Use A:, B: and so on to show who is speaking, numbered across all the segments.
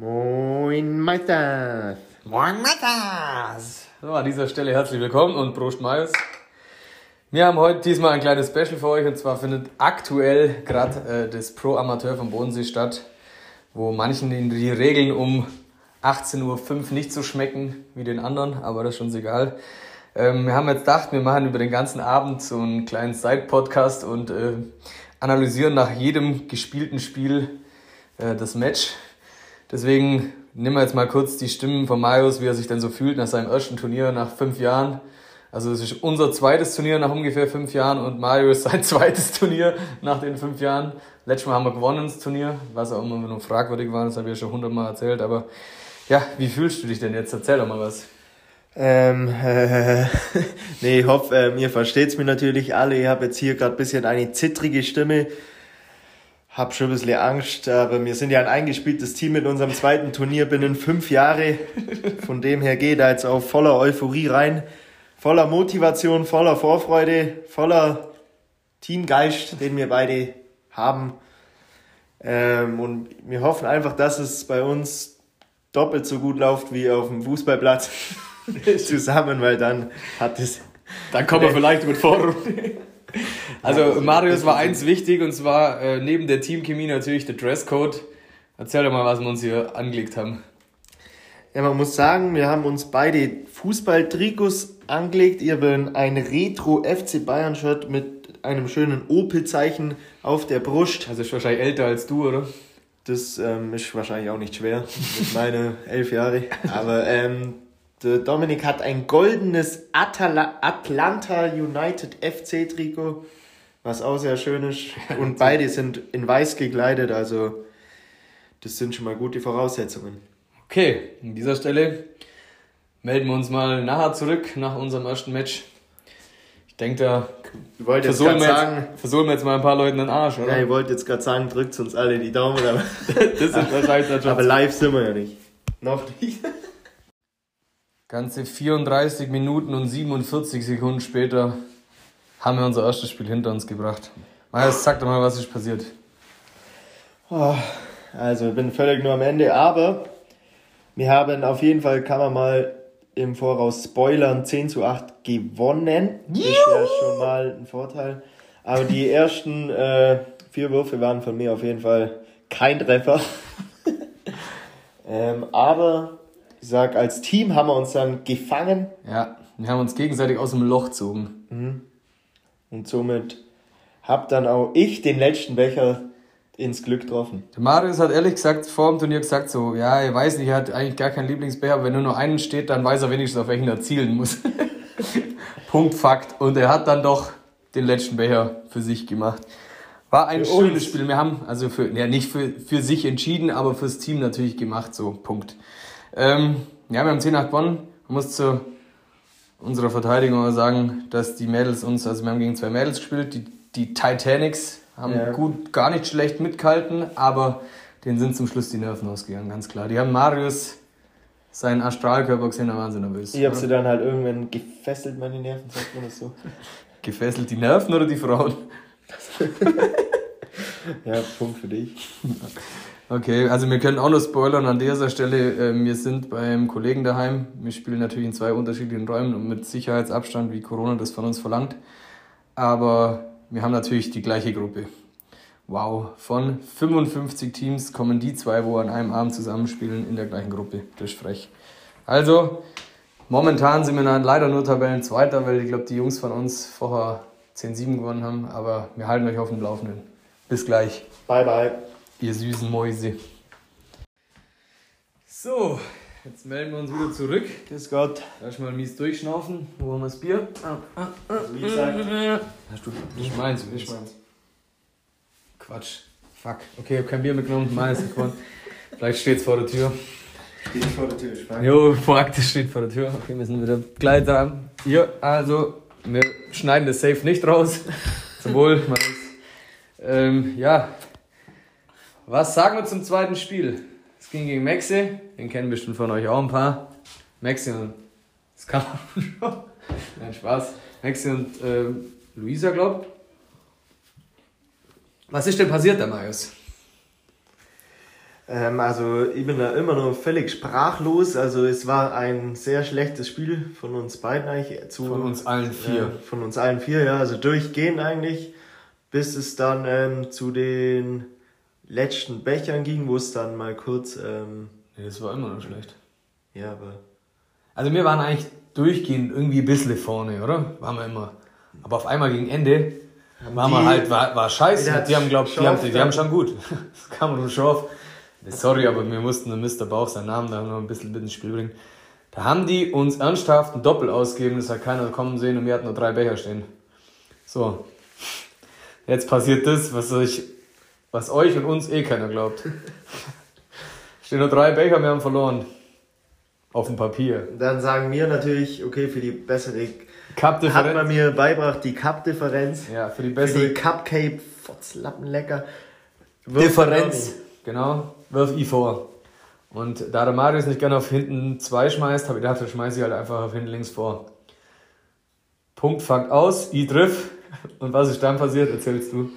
A: Moin Meisters.
B: Moin Meisters. So, an dieser Stelle herzlich willkommen und Prost Marius. Wir haben heute diesmal ein kleines Special für euch und zwar findet aktuell gerade äh, das Pro Amateur vom Bodensee statt, wo manchen die Regeln um 18.05 Uhr nicht so schmecken wie den anderen, aber das ist uns egal. Ähm, wir haben jetzt gedacht, wir machen über den ganzen Abend so einen kleinen Side-Podcast und äh, analysieren nach jedem gespielten Spiel äh, das Match. Deswegen nehmen wir jetzt mal kurz die Stimmen von Marius, wie er sich denn so fühlt nach seinem ersten Turnier nach fünf Jahren. Also es ist unser zweites Turnier nach ungefähr fünf Jahren und Mario ist sein zweites Turnier nach den fünf Jahren. Letztes Mal haben wir gewonnen das Turnier, was auch immer nur fragwürdig war, das habe ich ja schon hundertmal erzählt. Aber ja, wie fühlst du dich denn jetzt? Erzähl doch mal was.
A: Ähm, äh, nee, ich hoffe, ähm, ihr versteht's mir natürlich alle. Ich habe jetzt hier gerade bisschen eine zittrige Stimme. Hab schon ein bisschen Angst, aber wir sind ja ein eingespieltes Team mit unserem zweiten Turnier binnen fünf Jahre. Von dem her geht da jetzt auch voller Euphorie rein. Voller Motivation, voller Vorfreude, voller Teamgeist, den wir beide haben. Ähm, und wir hoffen einfach, dass es bei uns doppelt so gut läuft wie auf dem Fußballplatz zusammen, weil dann hat es.
B: Dann kommen wir vielleicht mit Vorrunde. Also Marius war eins wichtig und zwar äh, neben der Teamchemie natürlich der Dresscode. Erzähl doch mal, was wir uns hier angelegt haben.
A: Ja, man muss sagen, wir haben uns beide Fußball-Trikots angelegt. Ihr habt ein Retro FC Bayern Shirt mit einem schönen Opel-Zeichen auf der Brust.
B: Also ist wahrscheinlich älter als du, oder?
A: Das ähm, ist wahrscheinlich auch nicht schwer mit meinen elf Jahren. Aber ähm, Dominik hat ein goldenes Atala Atlanta United FC Trikot, was auch sehr schön ist. Und beide sind in weiß gekleidet, also das sind schon mal gute Voraussetzungen.
B: Okay, an dieser Stelle melden wir uns mal nachher zurück nach unserem ersten Match. Ich denke, da versohlen wir, sagen, jetzt, versohlen wir jetzt mal ein paar Leuten den Arsch, oder?
A: Ja, ich wollte jetzt gerade sagen, drückt uns alle die Daumen, aber, das ist wahrscheinlich aber live sind wir ja nicht. Noch nicht.
B: Ganze 34 Minuten und 47 Sekunden später haben wir unser erstes Spiel hinter uns gebracht. Marius, sag doch mal, was ist passiert.
A: Oh, also, ich bin völlig nur am Ende, aber wir haben auf jeden Fall, kann man mal im Voraus spoilern, 10 zu 8 gewonnen. Das ist ja schon mal ein Vorteil. Aber die ersten äh, vier Würfe waren von mir auf jeden Fall kein Treffer. ähm, aber ich sag, als Team haben wir uns dann gefangen.
B: Ja, wir haben uns gegenseitig aus dem Loch gezogen.
A: Mhm. Und somit hab dann auch ich den letzten Becher ins Glück getroffen.
B: Der Marius hat ehrlich gesagt vor dem Turnier gesagt so, ja, er weiß nicht, er hat eigentlich gar keinen Lieblingsbecher, aber wenn nur noch einen steht, dann weiß er wenigstens, auf welchen er zielen muss. Punkt, Fakt. Und er hat dann doch den letzten Becher für sich gemacht. War ein für schönes uns. Spiel. Wir haben, also für, ja, nicht für, für sich entschieden, aber fürs Team natürlich gemacht, so, Punkt. Ähm, ja, wir haben 10 nach gewonnen. Man muss zu unserer Verteidigung sagen, dass die Mädels uns, also wir haben gegen zwei Mädels gespielt, die, die Titanics haben ja. gut, gar nicht schlecht mitgehalten, aber denen sind zum Schluss die Nerven ausgegangen, ganz klar. Die haben Marius seinen Astralkörper gesehen, da waren sie nervös.
A: Ich hab sie dann halt irgendwann gefesselt, meine Nerven, sagt man das so.
B: gefesselt die Nerven oder die Frauen?
A: ja, Punkt für dich.
B: Okay, also wir können auch noch spoilern an dieser Stelle. Ähm, wir sind beim Kollegen daheim. Wir spielen natürlich in zwei unterschiedlichen Räumen und mit Sicherheitsabstand, wie Corona das von uns verlangt. Aber wir haben natürlich die gleiche Gruppe. Wow, von 55 Teams kommen die zwei, wo an einem Abend zusammenspielen, in der gleichen Gruppe. Das ist frech. Also, momentan sind wir leider nur Tabellenzweiter, weil ich glaube, die Jungs von uns vorher 10-7 gewonnen haben. Aber wir halten euch auf dem Laufenden. Bis gleich.
A: Bye, bye
B: ihr süßen Mäuse. So, jetzt melden wir uns wieder zurück.
A: Grüß Gott.
B: Erstmal mies durchschnaufen. Wo haben wir das Bier? Ah, ah, ah, Wie gesagt. Hast du, ich meins, ich meins. Quatsch. Fuck. Okay, ich hab kein Bier mitgenommen, meins gewonnen. Vielleicht steht's vor der Tür.
A: Steht vor der Tür,
B: spannend. Jo, praktisch steht vor der Tür. Okay, wir sind wieder gleich dran. Hier, also, wir schneiden das Safe nicht raus. Zum Wohl, meins. Ähm, ja, was sagen wir zum zweiten Spiel? Es ging gegen Maxi, den kennen bestimmt von euch auch ein paar. Maxi und das kann man schon. Nein, Spaß. Maxi und äh, Luisa, glaub. Was ist denn passiert, der Marius?
A: Ähm, also ich bin da immer noch völlig sprachlos. Also es war ein sehr schlechtes Spiel von uns beiden eigentlich. Zu,
B: von uns allen vier.
A: Äh, von uns allen vier, ja. Also durchgehend eigentlich, bis es dann ähm, zu den letzten Bechern ging, wo es dann mal kurz... Ähm,
B: nee, das war immer noch schlecht.
A: Ja, aber...
B: Also wir waren eigentlich durchgehend irgendwie ein bisschen vorne, oder? Waren wir immer. Aber auf einmal gegen Ende waren wir halt, war, war scheiße. Die haben, glaubt, die haben, die, haben schon gut. Das kam nur Schorf. Sorry, aber wir mussten Mr. Bauch seinen Namen da noch ein bisschen mit ins Spiel bringen. Da haben die uns ernsthaft ein Doppel ausgegeben, das hat keiner kommen sehen und wir hatten nur drei Becher stehen. So. Jetzt passiert das, was euch, was euch und uns eh keiner glaubt. stehen nur drei Becher, wir haben verloren. Auf dem Papier.
A: Dann sagen wir natürlich, okay, für die bessere Cup-Differenz. Hat man mir beibracht, die Cup-Differenz.
B: Ja, für die bessere.
A: Für die Cupcake, Fotzlappen lecker.
B: Differenz. Genau wirf ich vor. Und da der Marius nicht gerne auf hinten 2 schmeißt, habe ich gedacht, schmeiße ich halt einfach auf hinten links vor. Punkt, Fakt aus, ich triff. Und was ist dann passiert, erzählst du.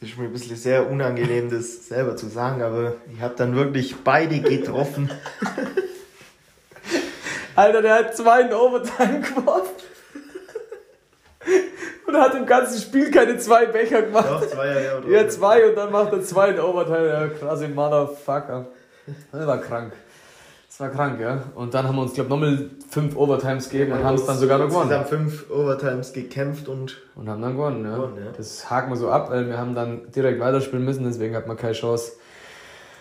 A: Das ist mir ein bisschen sehr unangenehm, das selber zu sagen, aber ich habe dann wirklich beide getroffen.
B: Alter, der hat zwei in Overtime geworfen. Und hat im ganzen Spiel keine zwei Becher gemacht. Doch, zwei, ja, ja. Ja, zwei und dann macht er zwei in Overtime. Ja, krasse Motherfucker. Das war krank. Das war krank, ja. Und dann haben wir uns, glaube ich, nochmal fünf Overtimes gegeben und haben es dann sogar noch gewonnen. Wir
A: haben fünf Overtimes gekämpft und.
B: Und haben dann gewonnen, ja. gewonnen ja. Das haken wir so ab, weil wir haben dann direkt weiterspielen müssen, deswegen hat man keine Chance.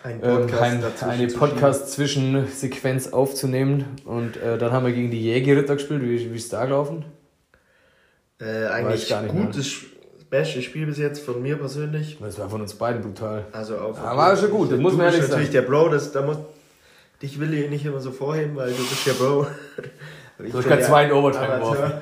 B: Ein ähm, Podcast ähm, ein, eine Podcast-Zwischensequenz aufzunehmen. Und äh, dann haben wir gegen die Jägerritter gespielt. Wie, wie ist da gelaufen?
A: Äh, eigentlich gutes, beste Spiel bis jetzt von mir persönlich.
B: Das war von uns beiden brutal.
A: Also auch.
B: Ja, war schon gut, das muss man
A: ehrlich sagen. natürlich der Bro, das, da muss, dich will ich nicht immer so vorheben, weil du bist der Bro.
B: du hast gerade zwei in Overtime geworfen.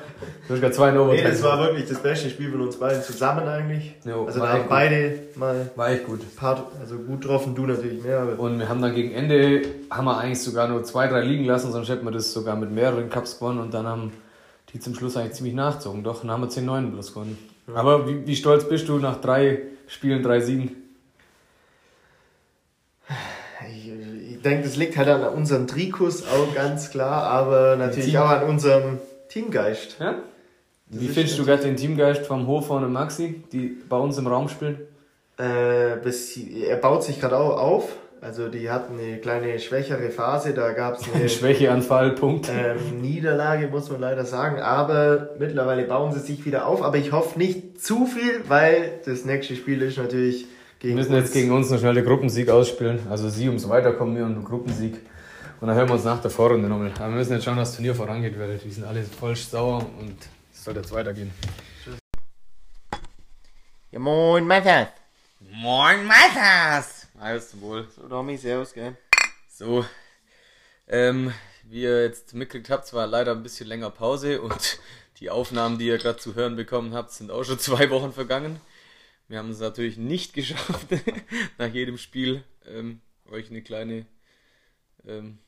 B: Du hast gerade zwei in Overtime.
A: Nee, das war wirklich das beste Spiel von uns beiden zusammen eigentlich. Jo, also da haben beide mal.
B: War echt gut.
A: Part, also gut getroffen, du natürlich mehr.
B: Und wir haben dann gegen Ende, haben wir eigentlich sogar nur zwei, drei liegen lassen, sonst hätten wir das sogar mit mehreren Cups gewonnen und dann haben die zum Schluss eigentlich ziemlich nachzogen. Doch, dann haben wir 10-9 bloß gewonnen. Ja. Aber wie, wie stolz bist du nach drei Spielen, drei Siegen?
A: Ich, ich denke, das liegt halt an unserem Trikus auch ganz klar, aber natürlich Team. auch an unserem Teamgeist.
B: Ja? Wie findest du gerade den Teamgeist vom Hofer und Maxi, die bei uns im Raum spielen?
A: Äh, bis, er baut sich gerade auch auf. Also die hatten eine kleine schwächere Phase, da gab es eine
B: Schwächeanfall, Punkt.
A: Ähm, Niederlage, muss man leider sagen. Aber mittlerweile bauen sie sich wieder auf. Aber ich hoffe nicht zu viel, weil das nächste Spiel ist natürlich
B: gegen Wir müssen uns. jetzt gegen uns noch schnell den Gruppensieg ausspielen. Also sie ums Weiterkommen, wir und den Gruppensieg. Und dann hören wir uns nach der Vorrunde nochmal. Aber wir müssen jetzt schauen, dass das Turnier vorangeht, weil die sind alle voll sauer und es soll jetzt weitergehen.
A: Ja moin, Matthias.
B: Moin, Matthias.
A: Alles zum Wohl. So, Domi, servus, gell?
B: So, ähm, wie ihr jetzt mitgekriegt habt, war leider ein bisschen länger Pause und die Aufnahmen, die ihr gerade zu hören bekommen habt, sind auch schon zwei Wochen vergangen. Wir haben es natürlich nicht geschafft, nach jedem Spiel ähm, euch eine kleine ähm,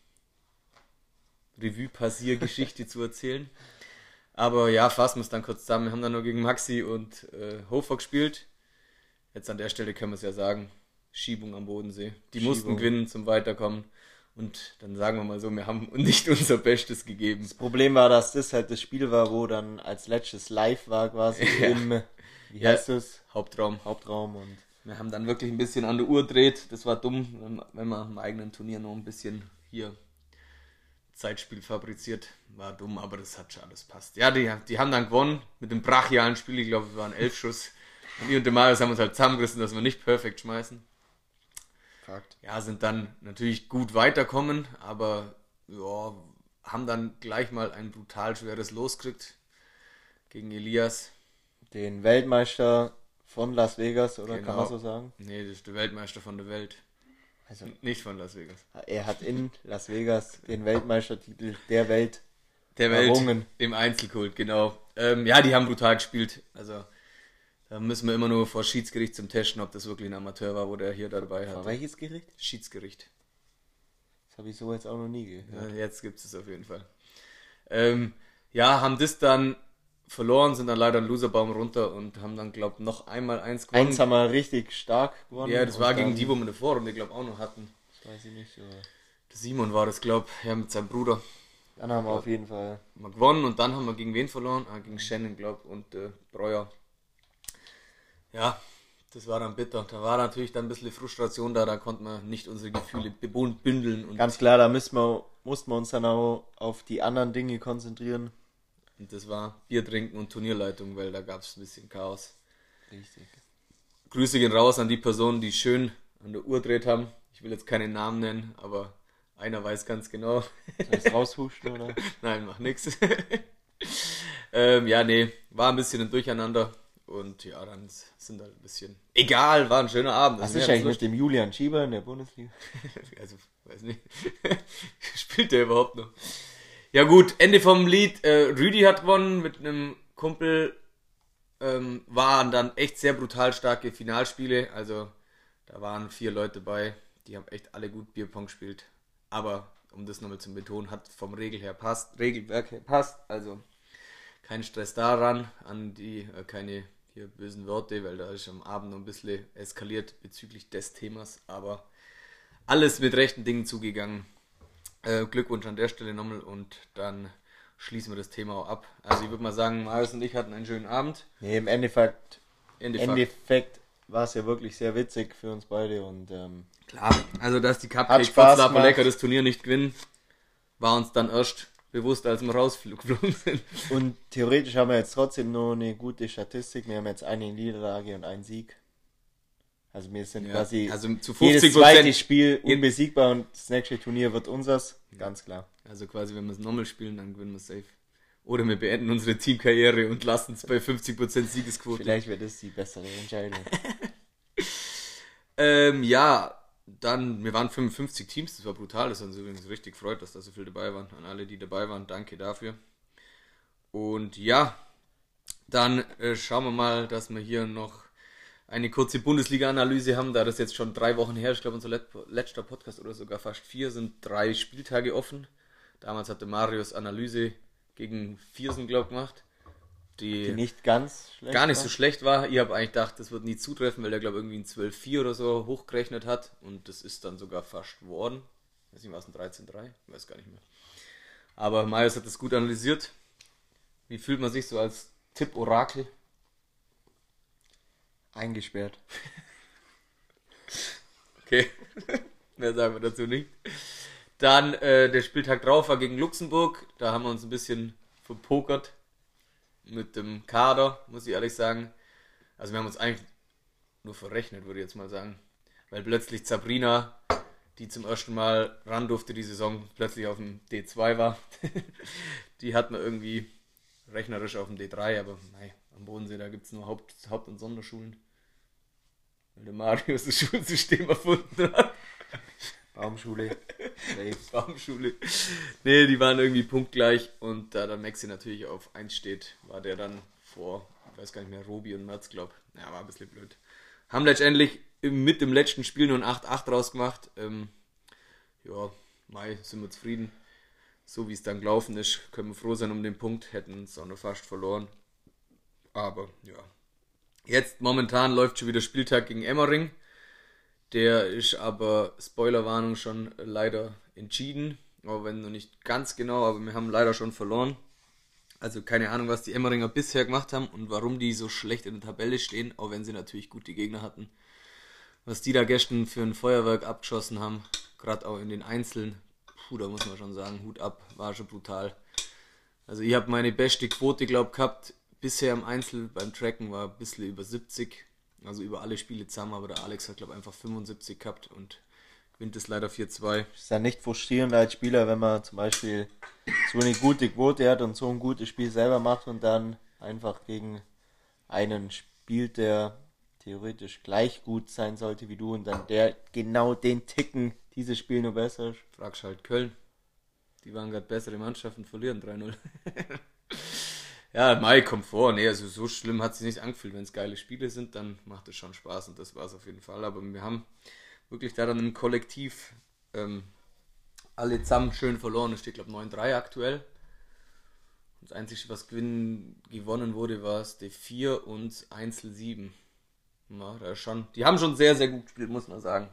B: Revue-Passier-Geschichte zu erzählen. Aber ja, fassen wir es dann kurz zusammen. Wir haben dann nur gegen Maxi und äh, Hofer gespielt. Jetzt an der Stelle können wir es ja sagen. Schiebung am Bodensee. Die Schiebung. mussten gewinnen zum Weiterkommen. Und dann sagen wir mal so, wir haben nicht unser Bestes gegeben.
A: Das Problem war, dass das halt das Spiel war, wo dann als letztes live war quasi ja. im,
B: wie heißt es?
A: Hauptraum. Hauptraum und
B: wir haben dann wirklich ein bisschen an der Uhr dreht. Das war dumm, wenn man im eigenen Turnier noch ein bisschen hier Zeitspiel fabriziert. War dumm, aber das hat schon alles passt. Ja, die, die haben dann gewonnen mit dem brachialen Spiel. Ich glaube, wir waren elf Schuss. Und ich und der Marius haben uns halt zusammengerissen, dass wir nicht perfekt schmeißen. Fakt. Ja, sind dann natürlich gut weiterkommen, aber ja, haben dann gleich mal ein brutal schweres Los gekriegt gegen Elias.
A: Den Weltmeister von Las Vegas, oder genau. kann man so sagen?
B: Nee, das ist der Weltmeister von der Welt. Also, nicht von Las Vegas.
A: Er hat in Las Vegas den Weltmeistertitel der Welt
B: der Welt errungen. im Einzelkult, genau. Ähm, ja, die haben brutal gespielt. Also da müssen wir immer nur vor Schiedsgericht zum Testen, ob das wirklich ein Amateur war, wo der hier dabei hat. Vor
A: welches Gericht?
B: Schiedsgericht.
A: Das habe ich so jetzt auch noch nie gehört.
B: Ja, jetzt gibt es es auf jeden Fall. Ähm, ja, haben das dann verloren, sind dann leider einen Loserbaum runter und haben dann, glaube ich, noch einmal eins gewonnen.
A: Eins haben wir richtig stark gewonnen.
B: Ja, das war gegen die, wo wir eine Vorrunde, glaube ich, auch noch hatten.
A: Das weiß ich nicht, aber
B: Der Simon war das, glaube ich, ja, mit seinem Bruder.
A: dann haben wir auf jeden Fall.
B: Wir gewonnen und dann haben wir gegen wen verloren? Ah, gegen Shannon, glaube ich, und äh, Breuer. Ja, das war dann bitter. Da war natürlich dann ein bisschen Frustration da, da konnte man nicht unsere Gefühle bündeln und,
A: Ganz klar, da müssen wir, mussten wir uns dann auch auf die anderen Dinge konzentrieren.
B: Und das war Bier trinken und Turnierleitung, weil da gab es ein bisschen Chaos.
A: Richtig.
B: Grüße gehen raus an die Personen, die schön an der Uhr dreht haben. Ich will jetzt keinen Namen nennen, aber einer weiß ganz genau.
A: Soll ich raushuschen oder?
B: Nein, mach nix. ähm, ja, nee, war ein bisschen ein Durcheinander. Und ja, dann sind halt ein bisschen. Egal, war ein schöner Abend.
A: Was
B: Also,
A: ist eigentlich mit dem Julian Schieber in der Bundesliga?
B: Also, weiß nicht. Spielt der überhaupt noch? Ja, gut, Ende vom Lied. Äh, Rüdi hat gewonnen mit einem Kumpel. Ähm, waren dann echt sehr brutal starke Finalspiele. Also, da waren vier Leute bei. Die haben echt alle gut Bierpong gespielt. Aber, um das nochmal zu betonen, hat vom Regel her passt, Regelwerk her passt. Also, kein Stress daran, an die, äh, keine hier bösen Worte, weil da ist am Abend noch ein bisschen eskaliert bezüglich des Themas. Aber alles mit rechten Dingen zugegangen. Äh, Glückwunsch an der Stelle nochmal und dann schließen wir das Thema auch ab. Also ich würde mal sagen, Marius und ich hatten einen schönen Abend.
A: Nee, im Endeffekt,
B: Ende
A: im
B: Fakt.
A: Endeffekt war es ja wirklich sehr witzig für uns beide und ähm,
B: Klar, also dass die Cupcake
A: gemacht.
B: Lecker das Turnier nicht gewinnen, war uns dann erst bewusst, als wir rausgeflogen sind.
A: Und theoretisch haben wir jetzt trotzdem nur eine gute Statistik. Wir haben jetzt eine Niederlage und einen Sieg. Also wir sind
B: Ja,
A: quasi
B: also zu
A: jedes
B: 50
A: zweite
B: Prozent.
A: Spiel unbesiegbar und das nächste Turnier wird unseres. Ganz klar.
B: Also quasi, wenn wir es nochmal spielen, dann gewinnen wir safe. Oder wir beenden unsere Teamkarriere und lassen es bei 50% Siegesquote.
A: Vielleicht wird das die bessere Entscheidung.
B: Ähm, ja, dann, wir waren 55 Teams, das war brutal, das hat uns übrigens richtig gefreut, dass da so viele dabei waren. An alle, die dabei waren, danke dafür. Und ja, dann äh, schauen wir mal, dass wir hier noch eine kurze Bundesliga-Analyse haben, da das jetzt schon drei Wochen her ist, ich glaube unser let letzter Podcast oder sogar fast vier, sind drei Spieltage offen. Damals hatte Marius Analyse gegen Viersen, glaube ich, gemacht.
A: Die nicht ganz schlecht.
B: gar nicht
A: war.
B: so schlecht war. Ich habe eigentlich gedacht, das wird nie zutreffen, weil der glaube irgendwie ein 12-4 oder so hochgerechnet hat und das ist dann sogar fast geworden. Ich weiß nicht, war es ein 13-3? Ich weiß gar nicht mehr. Aber Marius hat das gut analysiert. Wie fühlt man sich so als Tipp-Orakel?
A: Eingesperrt.
B: Okay, mehr sagen wir dazu nicht. Dann äh, der Spieltag drauf war gegen Luxemburg. Da haben wir uns ein bisschen verpokert mit dem Kader, muss ich ehrlich sagen. Also wir haben uns eigentlich nur verrechnet, würde ich jetzt mal sagen. Weil plötzlich Sabrina, die zum ersten Mal ran durfte die Saison, plötzlich auf dem D2 war. die hat man irgendwie rechnerisch auf dem D3, aber nein, am Bodensee, da gibt es nur Haupt-, Haupt und Sonderschulen. Weil der Marius das Schulsystem erfunden hat.
A: Baumschule.
B: Baumschule. Nee, die waren irgendwie punktgleich und da der Maxi natürlich auf 1 steht, war der dann vor, ich weiß gar nicht mehr, Robi und Merz, glaub. Ja, war ein bisschen blöd. Haben letztendlich mit dem letzten Spiel nur ein 8-8 rausgemacht. Ähm, ja, Mai, sind wir zufrieden. So wie es dann gelaufen ist, können wir froh sein um den Punkt, hätten es auch noch fast verloren. Aber ja. Jetzt momentan läuft schon wieder Spieltag gegen Emmering. Der ist aber, Spoilerwarnung, schon leider entschieden. Aber wenn noch nicht ganz genau, aber wir haben leider schon verloren. Also keine Ahnung, was die Emmeringer bisher gemacht haben und warum die so schlecht in der Tabelle stehen, auch wenn sie natürlich gute Gegner hatten. Was die da gestern für ein Feuerwerk abgeschossen haben, gerade auch in den Einzelnen, puh, da muss man schon sagen, Hut ab, war schon brutal. Also ich habe meine beste Quote, glaube gehabt, bisher im Einzel beim Tracken war ein bisschen über 70, also über alle Spiele zusammen, aber der Alex hat, glaube einfach 75 gehabt und gewinnt es leider 4-2.
A: Ist ja nicht frustrierend als Spieler, wenn man zum Beispiel so eine gute Quote hat und so ein gutes Spiel selber macht und dann einfach gegen einen spielt, der theoretisch gleich gut sein sollte wie du und dann der genau den Ticken dieses Spiel nur besser ist.
B: Fragst halt Köln. Die waren gerade bessere Mannschaften, verlieren 3-0. ja, Mai kommt vor. Nee, also so schlimm hat es sich nicht angefühlt. Wenn es geile Spiele sind, dann macht es schon Spaß und das war es auf jeden Fall. Aber wir haben wirklich da dann im Kollektiv ähm, alle zusammen schön verloren. Es steht, glaube ich, 9-3 aktuell. Das Einzige, was gewinnen, gewonnen wurde, war Step 4 und Einzel 7. Ja, da schon, die haben schon sehr, sehr gut gespielt, muss man sagen.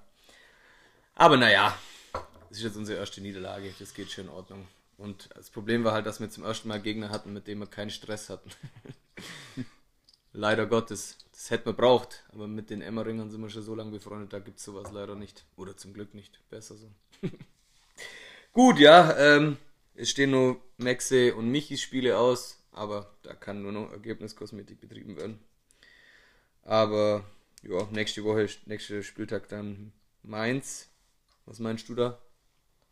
B: Aber naja, das ist jetzt unsere erste Niederlage, das geht schon in Ordnung. Und das Problem war halt, dass wir zum ersten Mal Gegner hatten, mit denen wir keinen Stress hatten. leider Gottes, das hätten wir braucht. Aber mit den Emmeringern sind wir schon so lange befreundet, da gibt es sowas leider nicht. Oder zum Glück nicht. Besser so. Gut, ja, ähm, es stehen nur Maxe und Michis Spiele aus, aber da kann nur noch Ergebniskosmetik betrieben werden. Aber ja, nächste Woche, nächster Spieltag dann Mainz. Was meinst du da?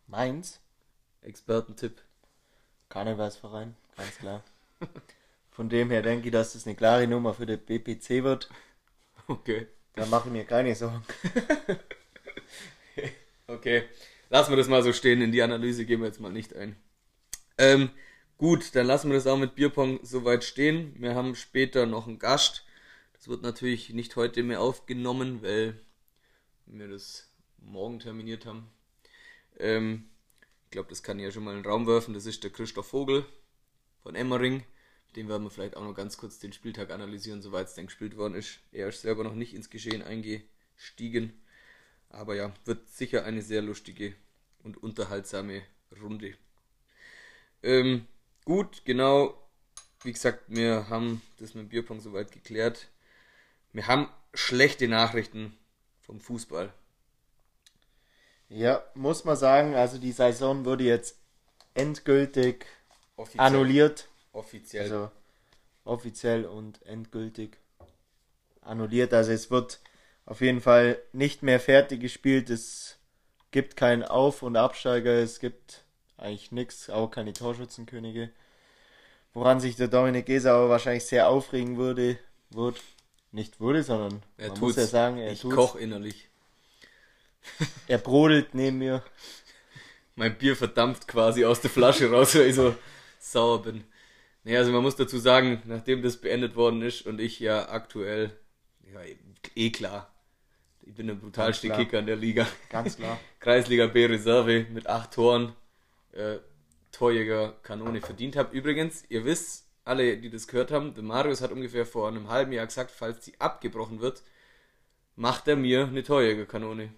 A: Mainz?
B: Expertentipp.
A: Karnevalsverein, ganz klar. Von dem her denke ich, dass das eine klare Nummer für den BPC wird.
B: Okay.
A: Da mache ich mir keine Sorgen.
B: okay. Lassen wir das mal so stehen. In die Analyse gehen wir jetzt mal nicht ein. Ähm, gut, dann lassen wir das auch mit Bierpong soweit stehen. Wir haben später noch einen Gast. Das wird natürlich nicht heute mehr aufgenommen, weil wir das morgen terminiert haben. Ähm, glaube, das kann ich ja schon mal in den Raum werfen. Das ist der Christoph Vogel von Emmering. Den werden wir vielleicht auch noch ganz kurz den Spieltag analysieren, soweit es denn gespielt worden ist. Er ist selber noch nicht ins Geschehen eingestiegen. Aber ja, wird sicher eine sehr lustige und unterhaltsame Runde. Ähm, gut, genau. Wie gesagt, wir haben das mit dem Bierpong soweit geklärt. Wir haben schlechte Nachrichten vom Fußball.
A: Ja, muss man sagen, also die Saison wurde jetzt endgültig offiziell. annulliert.
B: Offiziell.
A: Also offiziell und endgültig annulliert. Also es wird auf jeden Fall nicht mehr fertig gespielt. Es gibt keinen Auf- und Absteiger. Es gibt eigentlich nichts, auch keine Torschützenkönige. Woran sich der Dominik Gesauer wahrscheinlich sehr aufregen würde, wird, nicht würde, sondern
B: er man muss ja sagen, er ich tut's. koch innerlich.
A: Er brodelt neben mir.
B: Mein Bier verdampft quasi aus der Flasche raus, weil ich so sauer bin. Naja, also man muss dazu sagen, nachdem das beendet worden ist und ich ja aktuell, ja, eh klar, ich bin der brutalste Kicker in der Liga.
A: Ganz klar.
B: Kreisliga B Reserve mit acht Toren äh, Torjäger Kanone verdient habe. Übrigens, ihr wisst, alle, die das gehört haben, der Marius hat ungefähr vor einem halben Jahr gesagt, falls die abgebrochen wird, macht er mir eine Torjägerkanone.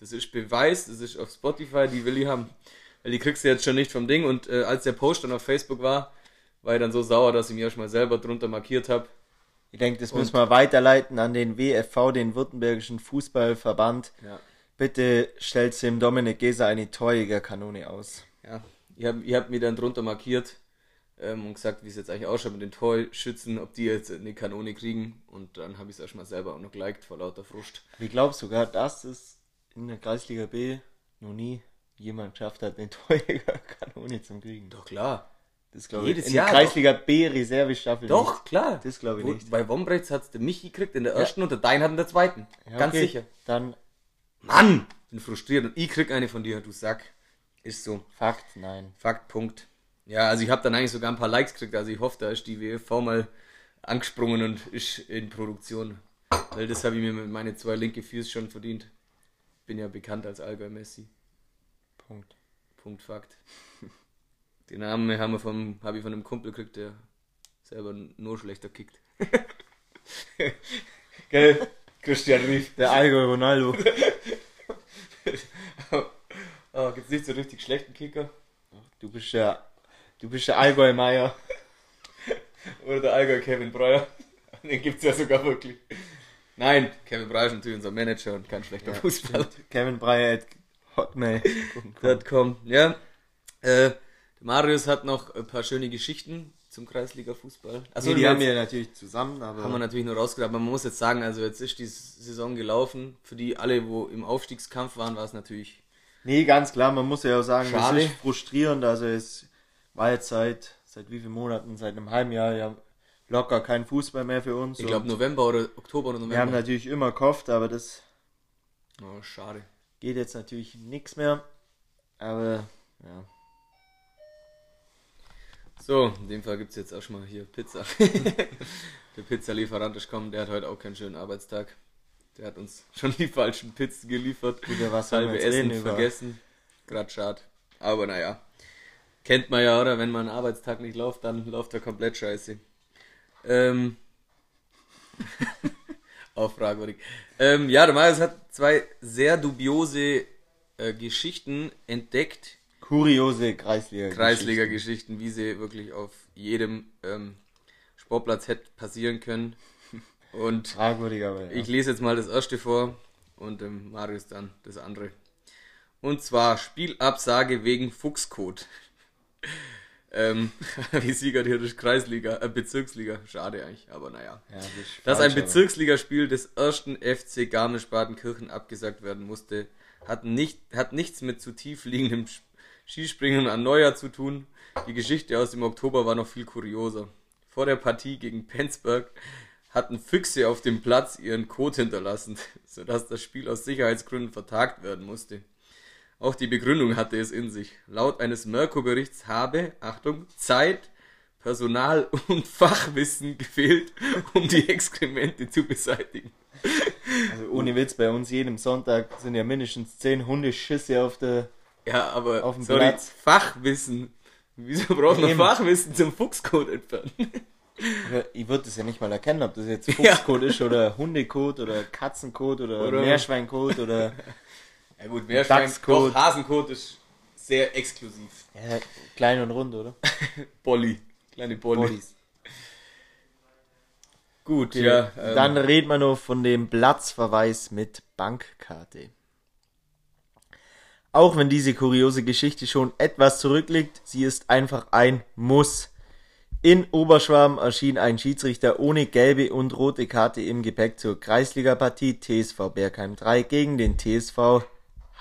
B: Das ist Beweis, das ist auf Spotify, die will ich haben. Weil die kriegst du jetzt schon nicht vom Ding. Und äh, als der Post dann auf Facebook war, war ich dann so sauer, dass ich mir schon mal selber drunter markiert habe.
A: Ich denke, das und müssen wir weiterleiten an den WFV, den Württembergischen Fußballverband.
B: Ja.
A: Bitte stellt dem Dominik Geser eine Torjägerkanone aus.
B: Ja, ihr habt, ihr habt mir dann drunter markiert ähm, und gesagt, wie es jetzt eigentlich ausschaut mit den Torschützen, ob die jetzt eine Kanone kriegen. Und dann habe ich es erstmal selber auch noch geliked vor lauter Frust.
A: Wie glaubst du sogar, dass es in der Kreisliga B noch nie jemand geschafft hat, eine Torjägerkanone zu kriegen?
B: Doch klar.
A: Das glaube ich. In Jahr, der Kreisliga doch. B Reservestaffel.
B: Doch, nicht. klar.
A: Das glaube ich Wo, nicht.
B: Bei Wombrechts hat es der Michi gekriegt in der ersten ja. und der Dein hat in der zweiten. Ja, Ganz okay. sicher.
A: Dann.
B: Mann! Bin frustriert und ich krieg eine von dir, du Sack. Ist so.
A: Fakt, nein.
B: Fakt, Punkt. Ja, also ich habe dann eigentlich sogar ein paar Likes gekriegt. Also ich hoffe, da ist die WFV mal angesprungen und ist in Produktion. Weil das habe ich mir mit meinen zwei linke Füße schon verdient. Bin ja bekannt als Allgäu Messi.
A: Punkt.
B: Punkt, Fakt. Den Namen haben wir vom, habe ich von einem Kumpel gekriegt, der selber nur schlechter kickt.
A: Gell? Christian Rief. Der Allgäu Ronaldo.
B: Oh, gibt's nicht so richtig schlechten Kicker?
A: Du bist ja, du bist der Allgäu Meier.
B: Oder der Allgäu Kevin Breuer. Den gibt's ja sogar wirklich. Nein, Kevin Breuer ist natürlich unser Manager und kein schlechter ja, Fußballer.
A: Kevin Breuer at
B: hotmail.com. Ja, äh, Marius hat noch ein paar schöne Geschichten zum Kreisliga-Fußball.
A: Also nee, die haben wir natürlich zusammen, aber.
B: Haben wir natürlich nur rausgegraben. Aber man muss jetzt sagen, also jetzt ist die Saison gelaufen. Für die alle, wo im Aufstiegskampf waren, war es natürlich
A: Nee, ganz klar, man muss ja auch sagen, Schade. das ist frustrierend. Also es war jetzt seit, seit wie vielen Monaten, seit einem halben Jahr ja locker kein Fußball mehr für uns.
B: Ich glaube November oder Oktober oder November.
A: Wir haben natürlich immer gehofft, aber das
B: oh, schade.
A: geht jetzt natürlich nichts mehr. Aber ja.
B: So, in dem Fall gibt es jetzt auch schon mal hier Pizza. der Pizzalieferant ist kommen, der hat heute auch keinen schönen Arbeitstag. Der hat uns schon die falschen Pizzen geliefert.
A: Wieder was halbe Essen
B: vergessen. Gerade schade. Aber naja. Kennt man ja, oder? Wenn man einen Arbeitstag nicht läuft, dann läuft er komplett scheiße. Ähm. auch fragwürdig. Ähm, ja, der Marius hat zwei sehr dubiose äh, Geschichten entdeckt.
A: Kuriose Kreisliga.
B: Kreisliga-Geschichten, wie sie wirklich auf jedem ähm, Sportplatz hätte passieren können. Und
A: Fragwürdig, aber ja.
B: ich lese jetzt mal das erste vor und ähm, Marius dann das andere. Und zwar Spielabsage wegen Fuchscode. Ähm, wie Sieger durch Kreisliga, äh, Bezirksliga. Schade eigentlich, aber naja.
A: Ja, das
B: Dass ein Bezirksligaspiel des ersten FC Garmisch-Partenkirchen abgesagt werden musste, hat, nicht, hat nichts mit zu tief liegendem Skispringen an Neujahr zu tun. Die Geschichte aus dem Oktober war noch viel kurioser. Vor der Partie gegen Penzberg hatten Füchse auf dem Platz ihren Code hinterlassen, sodass das Spiel aus Sicherheitsgründen vertagt werden musste. Auch die Begründung hatte es in sich. Laut eines Merkur-Berichts habe, Achtung, Zeit, Personal und Fachwissen gefehlt, um die Exkremente zu beseitigen.
A: Also ohne Witz, bei uns jeden Sonntag sind ja mindestens zehn Hundeschisse auf der.
B: Ja, aber
A: Auf dem
B: sorry,
A: Platz.
B: Fachwissen. Wieso braucht man. Fachwissen zum Fuchscode entfernen?
A: Ich würde das ja nicht mal erkennen, ob das jetzt Fuchscode ist oder Hundecode oder Katzencode oder,
B: Oder-
A: Meerschweincode oder
B: Ja gut, Meerschwein,
A: Dachscode.
B: doch, Hasencode ist sehr exklusiv.
A: ja, klein und rund, oder?
B: Bolli. Kleine Bolli.
A: Bollis.
B: Gut, ja. ähm,
A: Dann redet man noch von dem Platzverweis mit Bankkarte. Auch wenn diese kuriose Geschichte schon etwas zurückliegt, sie ist einfach ein Muss. In Oberschwaben erschien ein Schiedsrichter ohne gelbe und rote Karte im Gepäck zur Kreisligapartie TSV Bergheim 3 gegen den TSV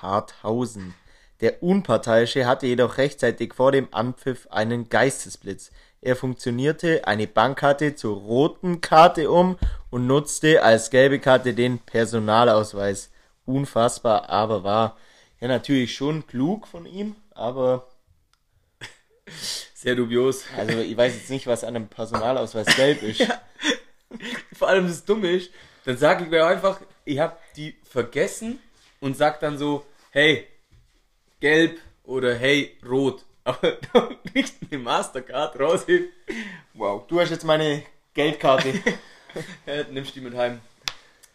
A: Harthausen. Der Unparteiische hatte jedoch rechtzeitig vor dem Anpfiff einen Geistesblitz. Er funktionierte eine Bankkarte zur roten Karte um und nutzte als gelbe Karte den Personalausweis. Unfassbar, aber wahr. Ja, natürlich schon klug von ihm, aber
B: sehr dubios.
A: also ich weiß jetzt nicht, was an einem Personalausweis gelb ist.
B: Vor allem das Dumme ist, dann sage ich mir einfach, ich habe die vergessen und sag dann so, hey, gelb oder hey, rot. Aber nicht eine Mastercard rausheben. Wow.
A: Du hast jetzt meine Geldkarte.
B: Ja, nimmst die mit heim.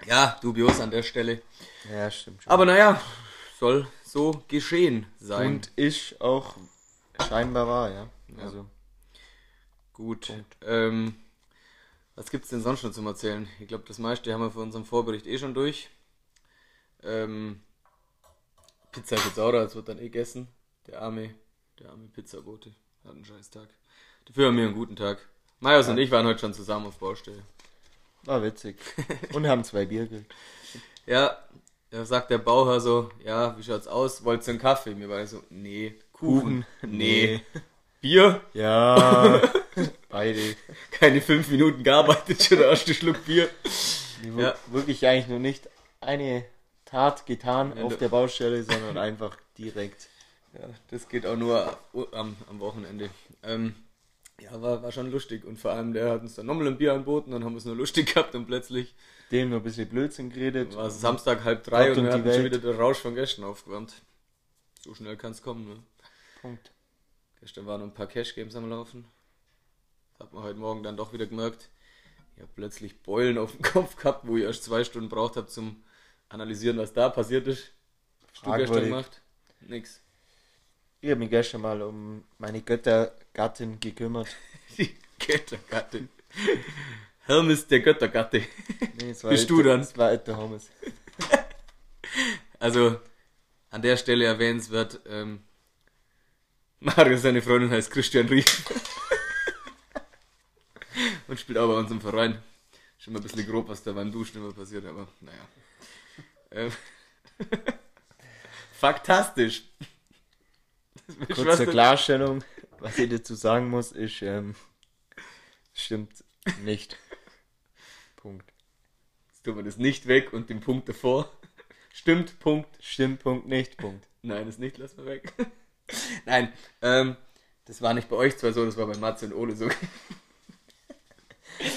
B: Ja, dubios an der Stelle.
A: ja, stimmt schon.
B: Aber naja, soll so geschehen sein.
A: Und ist auch scheinbar wahr, ja. Also,
B: Gut. Ähm, was gibt's denn sonst noch zum Erzählen? Ich glaube, das meiste haben wir für unseren Vorbericht eh schon durch. Ähm, Pizza ist jetzt auch da, das wird dann eh gegessen. Der arme, der arme Pizzabote hat einen scheiß Tag. Dafür haben wir einen guten Tag. Marius und ich waren heute schon zusammen auf Baustelle.
A: war witzig. Und haben zwei Bier gekriegt.
B: Ja, da sagt der Bauherr so, ja, wie schaut's aus? Wollt's einen Kaffee? Mir war so, nee. Kuchen? Nee. Bier?
A: Ja, beide.
B: Keine fünf Minuten gearbeitet, schon der erste Schluck Bier. Ja.
A: Wirklich eigentlich nur nicht eine Tat getan auf der Baustelle, sondern einfach direkt.
B: Ja, das geht auch nur am, am Wochenende. Ähm, ja, war, war schon lustig. Und vor allem, der hat uns dann nochmal ein Bier angeboten, dann haben wir es nur lustig gehabt und plötzlich
A: Dem nur ein bisschen Blödsinn geredet.
B: war es Samstag halb drei und
A: und
B: wir hatten schon wieder den Rausch von gestern aufgewärmt. So schnell kann es kommen, ne?
A: Punkt.
B: Gestern waren noch ein paar Cash-Games am Laufen. Das hat man heute Morgen dann doch wieder gemerkt. Ich habe plötzlich Beulen auf dem Kopf gehabt, wo ich erst zwei Stunden braucht habe zum Analysieren, was da passiert ist. Was du gestern gemacht? Nix.
A: Ich habe mich gestern mal um meine Göttergattin gekümmert.
B: Die Göttergatte. Hermes der Göttergatte.
A: Nee,
B: Bist du dann?
A: Es war Ed der Hommes.
B: Also, an der Stelle erwähnenswert, ähm, Mario, seine Freundin heißt Christian Rief. Und spielt auch bei uns im Verein. Schon mal ein bisschen grob, was da beim Duschen immer passiert, aber naja. Ähm, Faktastisch.
A: Kurz zur
B: Was denn?
A: Klarstellung, was ich dazu sagen muss, ist, ähm, stimmt nicht. Punkt.
B: Jetzt tun wir das nicht weg und den Punkt davor. Stimmt, Punkt.
A: Stimmt, Punkt, nicht, Punkt.
B: Nein, das nicht, lassen wir weg. Nein, ähm, das war nicht bei euch zwar so, das war bei Matze und Ole so.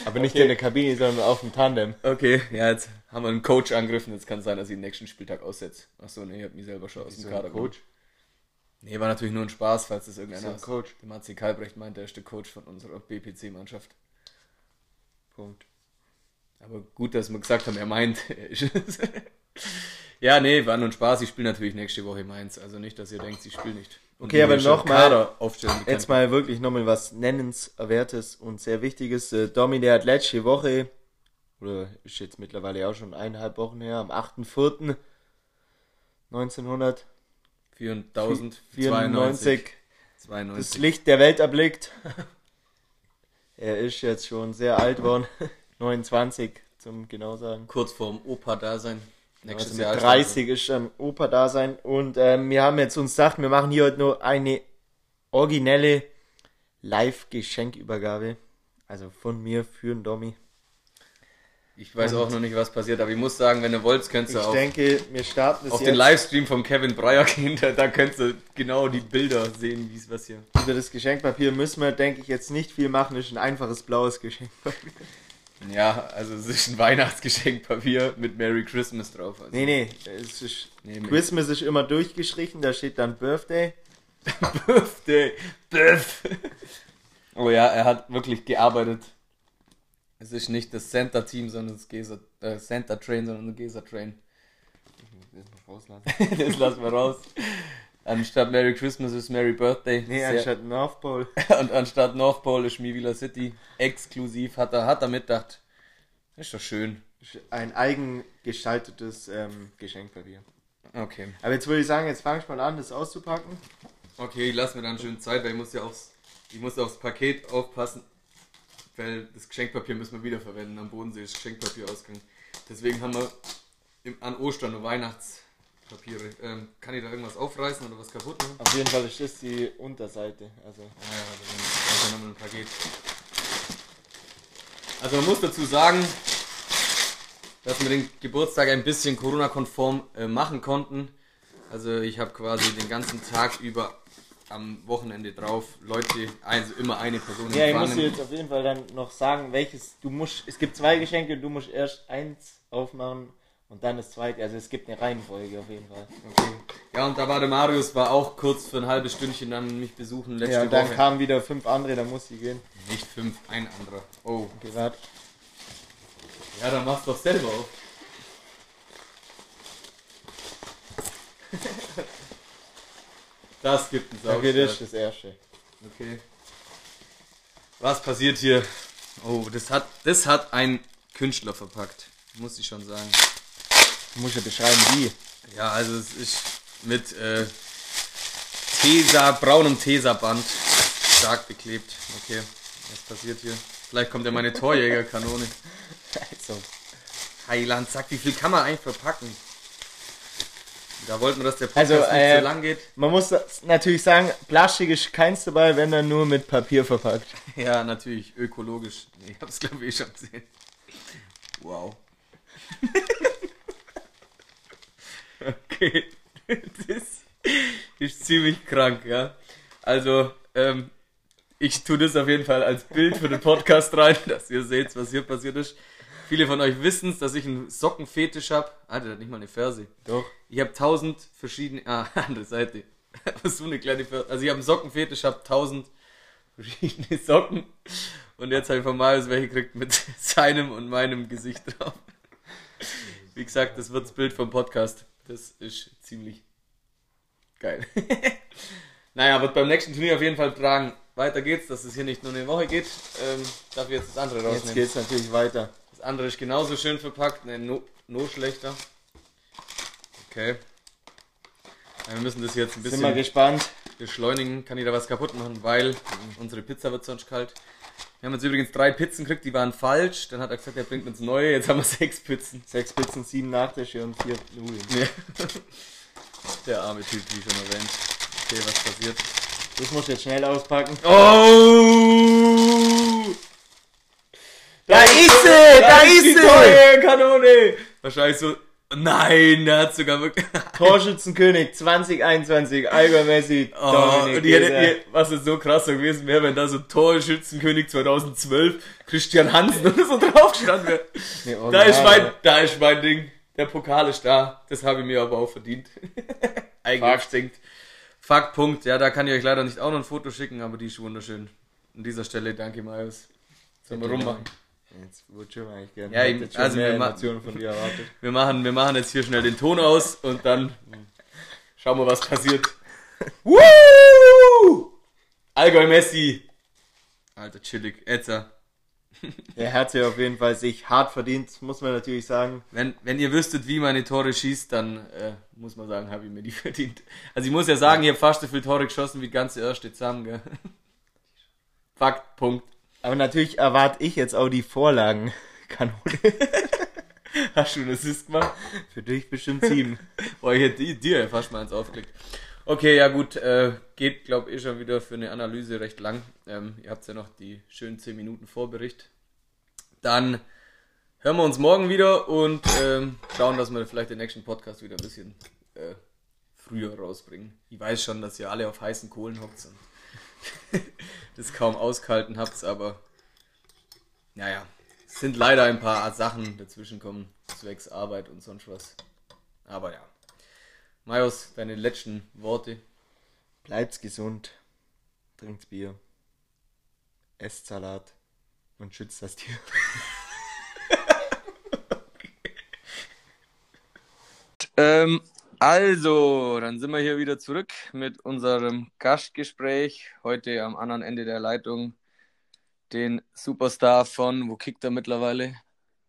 A: Aber nicht
B: Okay.
A: in der Kabine, sondern auf dem Tandem.
B: Okay, ja, jetzt haben wir einen Coach angegriffen. Jetzt kann sein, dass ich den nächsten Spieltag aussetze. Achso, nee, ich hab mich selber schon aus dem
A: So
B: Kader
A: Coach.
B: Nee, war natürlich nur ein Spaß, falls das irgendeiner
A: So ein
B: ist.
A: Coach.
B: Der Matzi Kalbrecht meint, der ist der Coach von unserer BPC-Mannschaft.
A: Punkt.
B: Aber gut, dass wir gesagt haben, er meint, es. Ja, nee, war nur ein Spaß. Ich spiele natürlich nächste Woche Mainz. Also nicht, dass ihr denkt, ich spiele nicht.
A: Okay, aber
B: mir schon
A: noch mal-
B: Kader aufstellen bekannt.
A: Jetzt mal wirklich nochmal was Nennenswertes und sehr Wichtiges. Äh, Domi, der hat letzte Woche, oder ist jetzt mittlerweile auch schon eineinhalb Wochen her, am 8.4.1994
B: 4094.
A: das
B: 92.
A: Licht der Welt erblickt. er ist jetzt schon sehr alt worden. 29 zum genau sagen.
B: Kurz vorm Opa-Dasein. Nächstes
A: Also mit
B: Jahr. ist
A: 30 ist ähm, Opa da sein. Und ähm, wir haben jetzt uns gedacht, wir machen hier heute nur eine originelle Live-Geschenkübergabe. Also von mir für den Domi.
B: Ich weiß auch noch nicht, was passiert, aber ich muss sagen, wenn ihr wollt, könnt ihr
A: Ich
B: auf,
A: denke, wir starten
B: auf
A: jetzt
B: den Livestream vom Kevin Breyer gehen. Da, da könnt ihr genau die Bilder sehen, wie es was hier.
A: über das Geschenkpapier. Müssen wir, denke ich, jetzt nicht viel machen. Das ist ein einfaches blaues Geschenkpapier.
B: Ja, also es ist ein Weihnachtsgeschenkpapier mit Merry Christmas drauf. Also,
A: Nee, nee, es ist,
B: nee,
A: Christmas ist immer durchgestrichen. Da steht dann Birthday.
B: Birthday. Biff. Oh ja, er hat wirklich gearbeitet. Es ist nicht das Center Team, sondern das Gesa, äh, Center Train, sondern das Gesa Train. das lassen wir raus. Anstatt Merry Christmas ist Merry Birthday.
A: Nee,
B: Sehr-
A: anstatt North Pole.
B: Und anstatt North Pole ist Mivila City exklusiv. Hat er, hat er mitgedacht. Ist doch schön.
A: Ein eigen gestaltetes ähm, Geschenkpapier.
B: Okay.
A: Aber jetzt würde ich sagen, jetzt fang ich mal an, das auszupacken.
B: Okay, ich lass mir dann schön Zeit, weil ich muss ja aufs, ich muss aufs Paket aufpassen. Weil das Geschenkpapier müssen wir wiederverwenden. Am Bodensee ist Geschenkpapier ausgegangen. Deswegen haben wir im, an Ostern nur Weihnachtspapiere. Ähm, kann ich da irgendwas aufreißen oder was kaputt machen?
A: Auf jeden Fall ist das die Unterseite. Also
B: ja, ja nochmal ein Paket. Also man muss dazu sagen, dass wir den Geburtstag ein bisschen Corona-konform äh, machen konnten. Also ich habe quasi den ganzen Tag über am Wochenende drauf Leute, also immer eine Person
A: Ja, ich muss dir jetzt auf jeden Fall dann noch sagen, welches du musst. Es gibt zwei Geschenke, du musst erst eins aufmachen und dann das zweite. Also es gibt eine Reihenfolge auf jeden Fall.
B: Okay. Ja, und da war der Marius, war auch kurz für ein halbes Stündchen dann mich besuchen letzte
A: Ja, und dann
B: Woche.
A: kamen wieder fünf andere, da muss ich gehen.
B: Nicht fünf, ein anderer. Oh.
A: Gerade.
B: Ja, dann mach's doch selber auf. Das gibt einen Saustart.
A: Okay, das ist das erste.
B: Okay. Was passiert hier? Oh, das hat, das hat ein Künstler verpackt. Muss ich schon sagen.
A: Du musst ja beschreiben, wie.
B: Ja, also es ist mit äh, Tesa, braunem Tesa-Band stark beklebt. Okay, was passiert hier? Vielleicht kommt ja meine Torjägerkanone.
A: Also,
B: Heiland, sag, wie viel kann man eigentlich verpacken? Da wollten wir, dass der
A: Also,
B: Podcast nicht
A: äh,
B: so lang geht.
A: man muss natürlich sagen, Plastik ist keins dabei, wenn dann nur mit Papier verpackt.
B: Ja, natürlich, ökologisch. Nee, ich hab's glaube ich schon gesehen. Wow. okay, das ist ziemlich krank, ja. Also, ähm, ich tue das auf jeden Fall als Bild für den Podcast rein, dass ihr seht, was hier passiert ist. Viele von euch wissen dass ich einen Sockenfetisch habe. Alter, der hat nicht mal eine Ferse.
A: Doch.
B: Ich habe tausend verschiedene. Ah, andere Seite. so eine kleine Ferse. Also ich habe einen Sockenfetisch, habe tausend verschiedene Socken. Und jetzt habe ich von Marius welche gekriegt mit seinem und meinem Gesicht drauf. Wie gesagt, das wird das Bild vom Podcast. Das ist ziemlich geil. naja, wird beim nächsten Turnier auf jeden Fall tragen. Weiter geht's, dass es hier nicht nur eine Woche geht. Ähm, darf ich jetzt das andere
A: Jetzt
B: rausnehmen.
A: geht's natürlich weiter.
B: Das andere ist genauso schön verpackt, ne, no, no schlechter. Okay. Ja, wir müssen das jetzt ein
A: Sind wir
B: bisschen
A: gespannt.
B: beschleunigen. Kann ich da was kaputt machen, weil unsere Pizza wird sonst kalt. Wir haben jetzt übrigens drei Pizzen gekriegt, die waren falsch. Dann hat er gesagt, er bringt uns neue. Jetzt haben wir sechs Pizzen.
A: Sechs Pizzen, sieben Nachtische und vier Nudeln.
B: Ja. Der arme Typ, wie schon erwähnt. Okay, was passiert?
A: Das musst du jetzt schnell auspacken.
B: Oh!
A: Da ist sie! Da ist sie!
B: Kanone! Wahrscheinlich so. Nein, der hat sogar wirklich.
A: Torschützenkönig 2021, Alba Messi,
B: Oh,
A: Dominik
B: und
A: Kaiser.
B: ihr- was ist so krass gewesen wäre, wenn da so Torschützenkönig 2012 Christian Hansen oder so drauf gestanden wäre.
A: Nee,
B: Da
A: original,
B: ist mein, da ist mein Ding. Der Pokal ist da. Das habe ich mir aber auch verdient. Eingestinkt. Fakt, Punkt. Ja, da kann ich euch leider nicht auch noch ein Foto schicken, aber die ist wunderschön. An dieser Stelle danke, Marius. Sollen wir rummachen?
A: Jetzt würde schon eigentlich gerne.
B: Ja,
A: schon
B: also
A: mehr
B: wir ma-
A: von dir erwartet.
B: Wir machen, wir machen jetzt hier schnell den Ton aus und dann schauen wir, was passiert. Woo! Allgäu Messi. Alter, chillig. Etzer.
A: Er hat sie auf jeden Fall sich hart verdient, muss man natürlich sagen.
B: Wenn, wenn ihr wüsstet, wie meine Tore schießt, dann äh, muss man sagen, habe ich mir die verdient. Also ich muss ja sagen, ich habe fast so viele Tore geschossen wie die ganze erste zusammen. Gell? Fakt, Punkt.
A: Aber natürlich erwarte ich jetzt auch die Vorlagen. Kanone.
B: Hast du einen Assist gemacht?
A: Für dich bestimmt sieben.
B: Boah, ich hätte dir fast mal eins aufgelegt. Okay, ja gut, äh, geht glaube ich schon wieder für eine Analyse recht lang. Ähm, ihr habt ja noch die schönen 10 Minuten Vorbericht. Dann hören wir uns morgen wieder und ähm, schauen, dass wir vielleicht den nächsten Podcast wieder ein bisschen äh, früher rausbringen. Ich weiß schon, dass ihr alle auf heißen Kohlen hockt und das kaum ausgehalten habt, aber naja, es sind leider ein paar Sachen dazwischen kommen, zwecks Arbeit und sonst was. Aber ja. Majos, deine letzten Worte.
A: Bleibt's gesund. Trinkt's Bier. Esst Salat. Und schützt das Tier.
B: Ähm, also, dann sind wir hier wieder zurück mit unserem Gastgespräch. Heute am anderen Ende der Leitung den Superstar von, wo kickt er mittlerweile?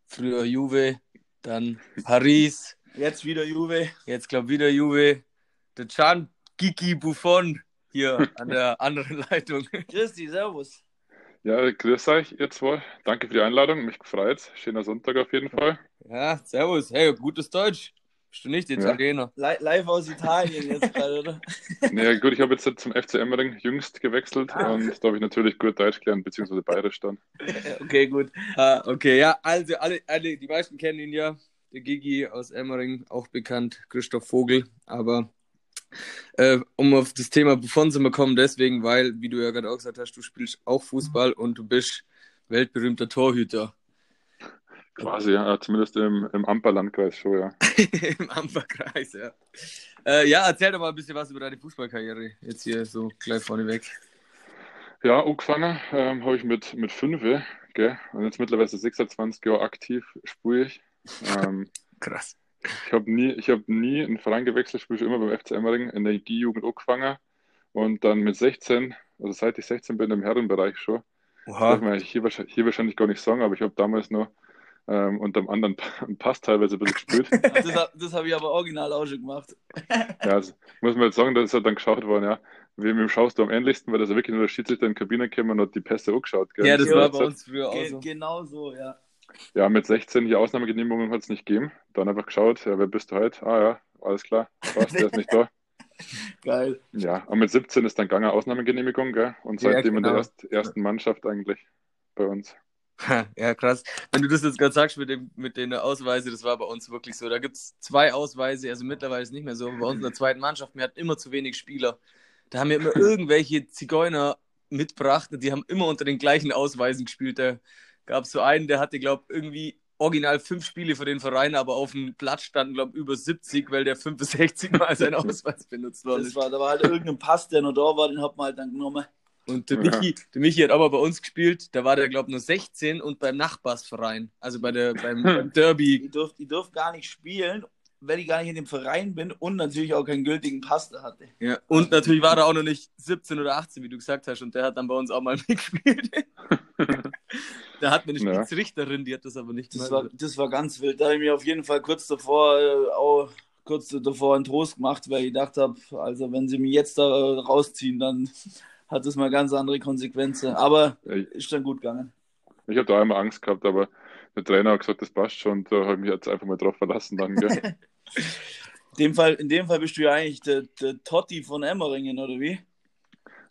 B: Früher Juve, dann Paris,
C: Jetzt wieder Juve.
B: jetzt glaub wieder Juve. Der Can Gigi Buffon hier an der anderen Leitung.
C: Christi, servus.
D: Ja, grüß euch, ihr zwei. Danke für die Einladung, mich gefreut. Schöner Sonntag auf jeden Fall.
B: Ja, servus. Hey, gutes Deutsch. Bist du nicht Italiener?
C: Li live aus Italien jetzt gerade, oder?
D: Naja, gut, ich habe jetzt zum FC Emmering jüngst gewechselt
C: Ah.
D: und da habe ich natürlich gut Deutsch gelernt, beziehungsweise bayerisch dann.
C: Okay, gut.
B: Ah, okay, ja, also alle, alle, die meisten kennen ihn ja. Der Gigi aus Emmering, auch bekannt, Christoph Vogel. Aber äh, um auf das Thema Buffon zu kommen, deswegen, weil, wie du ja gerade auch gesagt hast, du spielst auch Fußball und du bist weltberühmter Torhüter
D: Quasi, ja, zumindest im, im Amper-Landkreis schon, ja.
B: im Amperkreis, ja. Äh, ja, erzähl doch mal ein bisschen was über deine Fußballkarriere. Jetzt hier so gleich vorneweg.
D: Ja, angefangen ähm, habe ich mit, mit fünf, gell? Und jetzt mittlerweile 26 Jahre aktiv spiele ich. Ähm,
B: Krass.
D: ich habe nie, ich hab nie einen Verein gewechselt, spiele schon immer beim FC Emmering in der G-Jugend angefangen. Und dann mit 16, also seit ich 16 bin im Herrenbereich schon, Darf
B: Oha.
D: man hier, wahrscheinlich- hier wahrscheinlich gar nicht sagen, aber ich habe damals noch ähm, unter einem anderen Pa- Pass teilweise ein bisschen gespielt.
C: Das, hab- das habe ich aber original auch schon gemacht.
D: ja, also, muss man jetzt sagen, da ist halt dann geschaut worden, ja, wem schaust du am ähnlichsten, weil das ja wirklich nur der Schiedsrichter in die Kabine gekommen und hat die Pässe angeschaut. Gell?
B: Ja, das
C: Ja,
B: war bei uns früher auch
C: Ge
B: so.
C: Genau so, ja.
D: Ja, mit 16 hier Ausnahmegenehmigungen hat es nicht gegeben. Dann einfach geschaut, ja, wer bist du heute? Ah ja, alles klar, passt, der ist nicht da.
C: Geil.
D: Ja, und mit 17 ist dann gegangen Ausnahmegenehmigung, gell? Und
B: Ja,
D: seitdem in der
B: genau.
D: erst, ersten Mannschaft eigentlich bei uns.
B: Ja, krass. Wenn du das jetzt gerade sagst mit, dem, mit den Ausweise, das war bei uns wirklich so. Da gibt es zwei Ausweise, also mittlerweile ist es nicht mehr so. aber Bei uns in der zweiten Mannschaft, wir hatten immer zu wenig Spieler. Da haben wir immer irgendwelche Zigeuner mitgebracht und die haben immer unter den gleichen Ausweisen gespielt. Da gab es so einen, der hatte, glaube ich, irgendwie original fünf Spiele für den Verein, aber auf dem Platz standen, glaube ich, über 70, weil der 65 Mal seinen Ausweis benutzt worden
C: Das
B: ist.
C: war, da war halt irgendein Pass, der noch da war, den hat man halt dann genommen.
B: Und der
D: Ja.
B: Michi, der Michi hat aber bei uns gespielt, da war der, glaube ich, nur 16 und beim Nachbarsverein, also bei der, beim, beim Derby.
C: Ich durfte durf gar nicht spielen, weil ich gar nicht in dem Verein bin und natürlich auch keinen gültigen Pass da hatte.
B: Ja. Und natürlich war er auch noch nicht 17 oder 18, wie du gesagt hast, und der hat dann bei uns auch mal mitgespielt. da hat man eine
D: Ja.
B: Schiedsrichterin, die hat das aber nicht
C: Das war, das war ganz wild. Da habe ich mir auf jeden Fall kurz davor äh, auch kurz davor einen Trost gemacht, weil ich gedacht habe, also wenn sie mich jetzt da äh, rausziehen, dann hat das mal ganz andere Konsequenzen. Aber ist dann gut gegangen.
D: ich habe da einmal Angst gehabt, aber der Trainer hat gesagt, das passt schon. Da habe ich mich jetzt einfach mal drauf verlassen dann, gell?
C: In dem Fall, in dem Fall bist du ja eigentlich der, der Totti von Emmeringen, oder wie?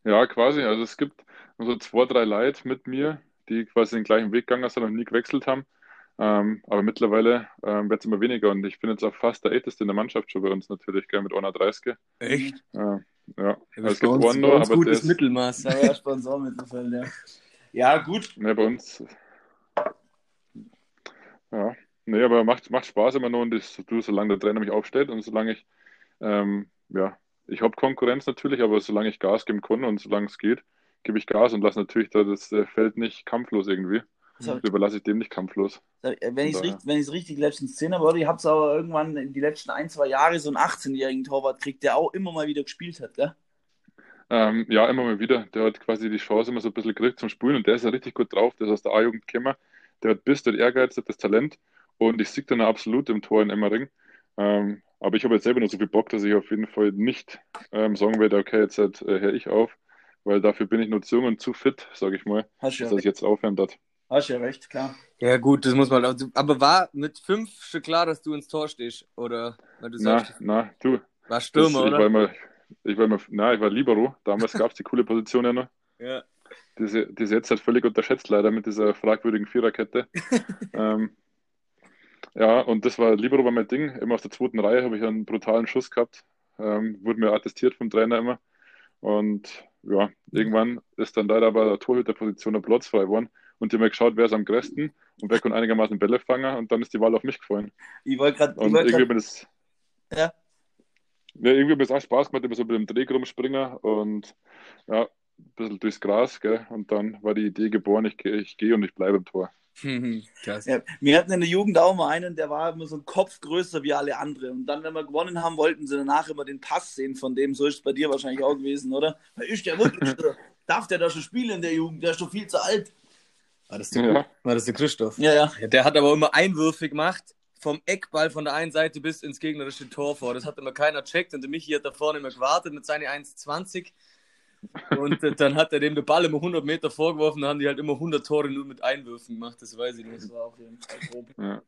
D: Ja, quasi. Also es gibt so zwei, drei Leute mit mir, die quasi den gleichen Weg gegangen sind und nie gewechselt haben. Ähm, aber mittlerweile ähm, wird es immer weniger und ich bin jetzt auch fast der Älteste in der Mannschaft schon bei uns natürlich, gell, mit 31.
B: Echt?
D: Äh, ja,
B: Ja,
D: also es gibt
B: uns, uns
D: aber
B: gutes
D: ist,
B: Mittelmaß.
C: Da war Sponsor mitgefallen, ja. Ja, gut.
D: ne, bei uns, ja, nee, aber macht, macht Spaß immer nur und das, du, solange der Trainer mich aufstellt und solange ich, ähm, ja, ich habe Konkurrenz natürlich, aber solange ich Gas geben kann und solange es geht, gebe ich Gas und lasse natürlich da das äh, Feld nicht kampflos irgendwie. Das überlasse ich dem nicht kampflos.
C: Wenn ich es richtig, wenn richtig letztens gesehen habe, oder? Ich habe es aber irgendwann in die letzten ein, zwei Jahre so einen 18-jährigen Torwart kriegt, der auch immer mal wieder gespielt hat, gell?
D: Ähm, ja, immer mal wieder. Der hat quasi die Chance immer so ein bisschen gekriegt zum Spielen und der ist ja richtig gut drauf. Der ist aus der A-Jugend gekommen. Der hat Biss, der hat Ehrgeiz, der hat das Talent und ich sehe dann absolut im Tor in Emmering. Ähm, aber ich habe jetzt selber noch so viel Bock, dass ich auf jeden Fall nicht ähm, sagen werde, okay, jetzt halt, äh, höre ich auf, weil dafür bin ich nur zu jung und zu fit, sage ich mal, dass ich jetzt aufhören darf.
C: Hast ja recht, klar.
B: Ja, gut, das muss man. auch- Aber war mit fünf schon klar, dass du ins Tor stehst? Oder weil du
D: Na,
B: sagst,
D: na, du.
B: war
D: Das,
B: Stürmer,
D: ich war
B: oder?
D: immer, ich war immer, na, ich war Libero. Damals gab es die coole Position ja noch.
B: Ja.
D: Die ist, die ist jetzt halt völlig unterschätzt, leider, mit dieser fragwürdigen Viererkette. ähm, ja, und das war, Libero war mein Ding. Immer aus der zweiten Reihe habe ich einen brutalen Schuss gehabt. Ähm, wurde mir attestiert vom Trainer immer. Und ja, irgendwann ist dann leider bei der Torhüterposition der Platz frei geworden. Und die haben mir geschaut, wer ist am größten und wer kann einigermaßen Bälle fangen. Und dann ist die Wahl auf mich gefallen.
C: Ich wollte gerade.
D: Und
C: wollt
D: irgendwie mir das,
C: Ja.
D: ja, irgendwie hat mir das auch Spaß gemacht, immer so mit dem Dreh rumspringen und ja, ein bisschen durchs Gras, gell? Und dann war die Idee geboren, ich, ich gehe und ich bleibe im Tor.
B: Krass.
C: Ja, wir hatten in der Jugend auch mal einen, der war immer so ein Kopf größer wie alle anderen. Und dann, wenn wir gewonnen haben, wollten sie danach immer den Pass sehen von dem. So ist es bei dir wahrscheinlich auch gewesen, oder? Weil ist der wirklich, darf der da schon spielen in der Jugend? Der ist doch viel zu alt.
B: War das der,
D: Ja.
B: war das der Christoph?
C: Ja, ja.
B: Der hat aber immer Einwürfe gemacht, vom Eckball von der einen Seite bis ins gegnerische Tor vor. Das hat immer keiner checkt und der Michi hat da vorne immer gewartet mit seinen 1,20. Und äh, dann hat er dem den Ball immer 100 Meter vorgeworfen, dann haben die halt immer 100 Tore nur mit Einwürfen gemacht, das weiß ich
C: Das
B: nicht.
C: war auf jeden Fall grob.
D: Ja.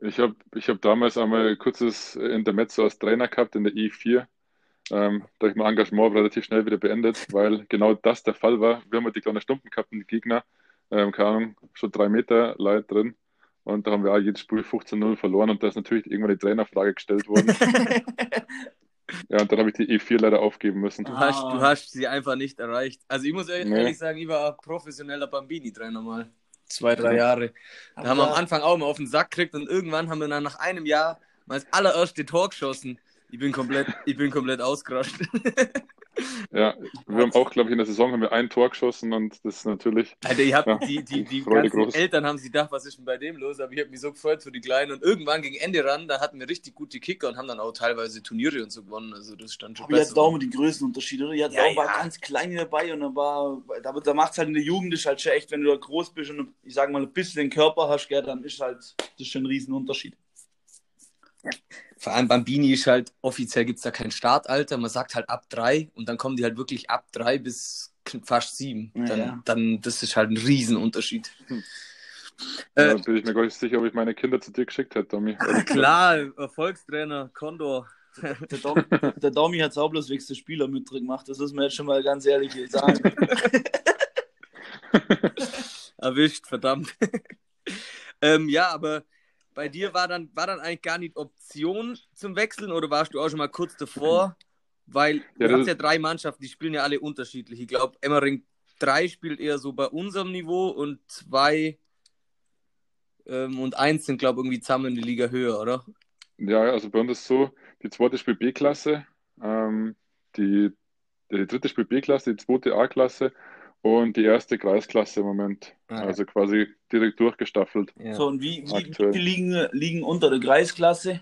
D: Ich habe ich hab damals einmal ein kurzes Intermezzo als Trainer gehabt in der E4. Ähm, da habe ich mein Engagement relativ schnell wieder beendet, weil genau das der Fall war. Wir haben halt die kleinen Stumpen gehabt und die Gegner, ähm, keine Ahnung, schon drei Meter Leid drin. Und da haben wir auch jedes Spiel 15-0 verloren und da ist natürlich irgendwann die Trainerfrage gestellt worden. ja, und dann habe ich die E4 leider aufgeben müssen.
B: Du hast, du hast sie einfach nicht erreicht. Also ich muss ehrlich
D: Nee.
B: ehrlich sagen, ich war professioneller Bambini-Trainer mal. Zwei, drei
D: Ja.
B: Jahre. Da haben wir am Anfang auch mal auf den Sack gekriegt und irgendwann haben wir dann nach einem Jahr mal das allererste Tor geschossen. Ich bin komplett, ich bin komplett ausgerascht.
D: Ja, wir haben auch, glaube ich, in der Saison haben wir ein Tor geschossen und das ist natürlich,
B: Alter, ich hab,
D: Ja,
B: die, die, die
D: Freude
B: ganzen
D: groß.
B: Eltern haben sich gedacht, was ist denn bei dem los? Aber ich habe mich so gefreut für die Kleinen. Und irgendwann gegen Ende ran, da hatten wir richtig gute Kicker und haben dann auch teilweise Turniere und so gewonnen. Also das stand schon
C: Aber ihr
B: besser.
C: hattet auch immer die Größenunterschiede, oder? Ihr hattet
B: Ja,
C: auch war
B: ja.
C: ganz kleine dabei und dann war, da, da macht es halt in der Jugend ist halt schon echt, wenn du da groß bist und ich sag mal ein bisschen den Körper hast, gell, dann ist halt, das ist schon ein Riesenunterschied.
B: Vor allem Bambini ist halt, offiziell gibt es da kein Startalter. Man sagt halt ab drei und dann kommen die halt wirklich ab drei bis fast sieben.
C: Ja,
B: dann,
C: ja.
B: dann, das ist halt ein Riesenunterschied.
D: da
B: Äh,
D: bin ich mir gar nicht sicher, ob ich meine Kinder zu dir geschickt hätte, Tommy.
B: klar, Erfolgstrainer, Condor.
C: Der, Dom, der Domi hat es auch bloß wegen der Spieler mit drin gemacht, das ist mir jetzt schon mal ganz ehrlich hier sagen.
B: Erwischt, verdammt. ähm, ja, aber bei dir war dann, war dann eigentlich gar nicht Option zum Wechseln oder warst du auch schon mal kurz davor? Weil
D: Ja,
B: du hast ja drei Mannschaften, die spielen ja alle unterschiedlich. Ich glaube, Emmering 3 spielt eher so bei unserem Niveau und zwei ähm, und eins sind, glaube ich, irgendwie zusammen in die Liga höher, oder?
D: Ja, also bei uns ist so, die zweite spielt B-Klasse, ähm, die, die dritte spielt B-Klasse, die zweite A-Klasse und die erste Kreisklasse im Moment.
B: Ah.
D: Also quasi direkt durchgestaffelt.
B: Ja.
C: So, und wie, wie, wie
D: Aktuell.
C: viele liegen, liegen unter der Kreisklasse?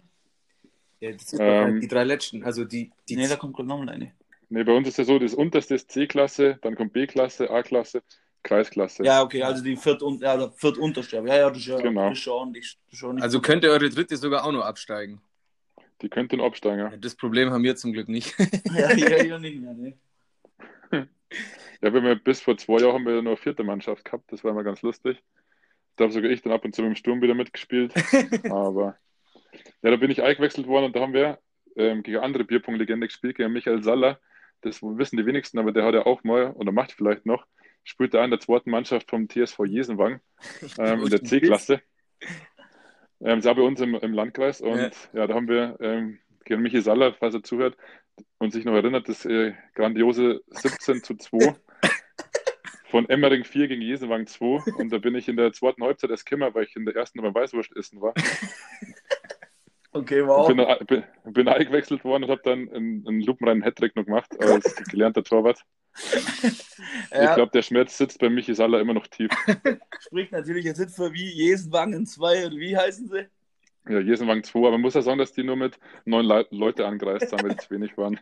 B: Ja, das sind
D: Ähm,
B: halt die drei letzten. Also die, die
C: Nee, da kommt gerade nochmal eine.
D: Nee, bei uns ist ja so, das unterste ist C-Klasse, dann kommt B-Klasse, A-Klasse, Kreisklasse.
C: Ja, okay, also die viert, und, ja, viert. Ja, ja, das ist ja,
D: Genau.
C: das ist schon. Das ist schon nicht
B: also könnte eure dritte sogar auch noch absteigen.
D: Die könnten absteigen. ja.
B: Ja, das Problem haben wir zum Glück nicht.
C: ja, ja, ja, nicht mehr, ne?
D: Ja, wir haben ja bis vor zwei Jahren haben wir eine vierte Mannschaft gehabt, das war immer ganz lustig. Da habe sogar ich dann ab und zu mit dem Sturm wieder mitgespielt. Aber ja, da bin ich eingewechselt worden und da haben wir ähm, gegen andere Bierpunktlegende gespielt, gegen Michael Saller. Das wissen die wenigsten, aber der hat ja auch mal, oder macht vielleicht noch, spielt da in der zweiten Mannschaft vom TSV Jesenwang ähm, in der C-Klasse. Ähm, auch bei uns im, im Landkreis und
B: Ja.
D: ja, da haben wir ähm, gegen Michi Saller, falls er zuhört und sich noch erinnert, das äh, grandiose 17 zu 2 von Emmering 4 gegen Jesenwang 2 und da bin ich in der zweiten Halbzeit erst gekommen, weil ich in der ersten beim Weißwurst essen war.
C: Okay, wow.
D: Bin, bin, bin eingewechselt worden und habe dann einen, einen lupenreinen Hattrick noch gemacht als gelernter Torwart.
C: Ja,
D: Ich glaube, der Schmerz sitzt bei Michi Saller immer noch tief.
C: spricht natürlich jetzt nicht für wie Jesenwangen 2 oder wie heißen sie?
D: Ja, Jesenwagen 2, aber man muss ja sagen, dass die nur mit neun Le Leute angereist haben, weil es wenig waren.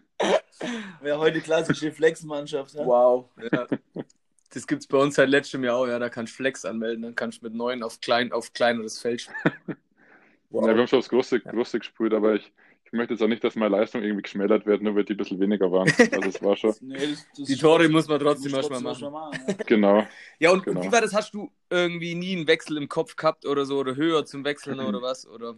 C: Wäre heute klassische Flexmannschaft. Ja?
B: Wow. Ja. Das gibt's bei uns seit letztem Jahr auch, ja. Da kannst du Flex anmelden, dann kannst du mit neun auf, klein, auf kleineres Feld spielen.
D: Ja, wir haben schon aufs Große, Große gespielt, aber ich, ich möchte jetzt auch nicht, dass meine Leistung irgendwie geschmälert wird, nur weil die ein bisschen weniger waren. Also es war schon,
C: Nee, das, das
B: Die Tore muss man trotzdem manchmal machen.
C: machen,
D: genau.
B: Ja, und,
D: Genau.
B: und wie war das? Hast du irgendwie nie einen Wechsel im Kopf gehabt oder so? Oder höher zum Wechseln oder was? Oder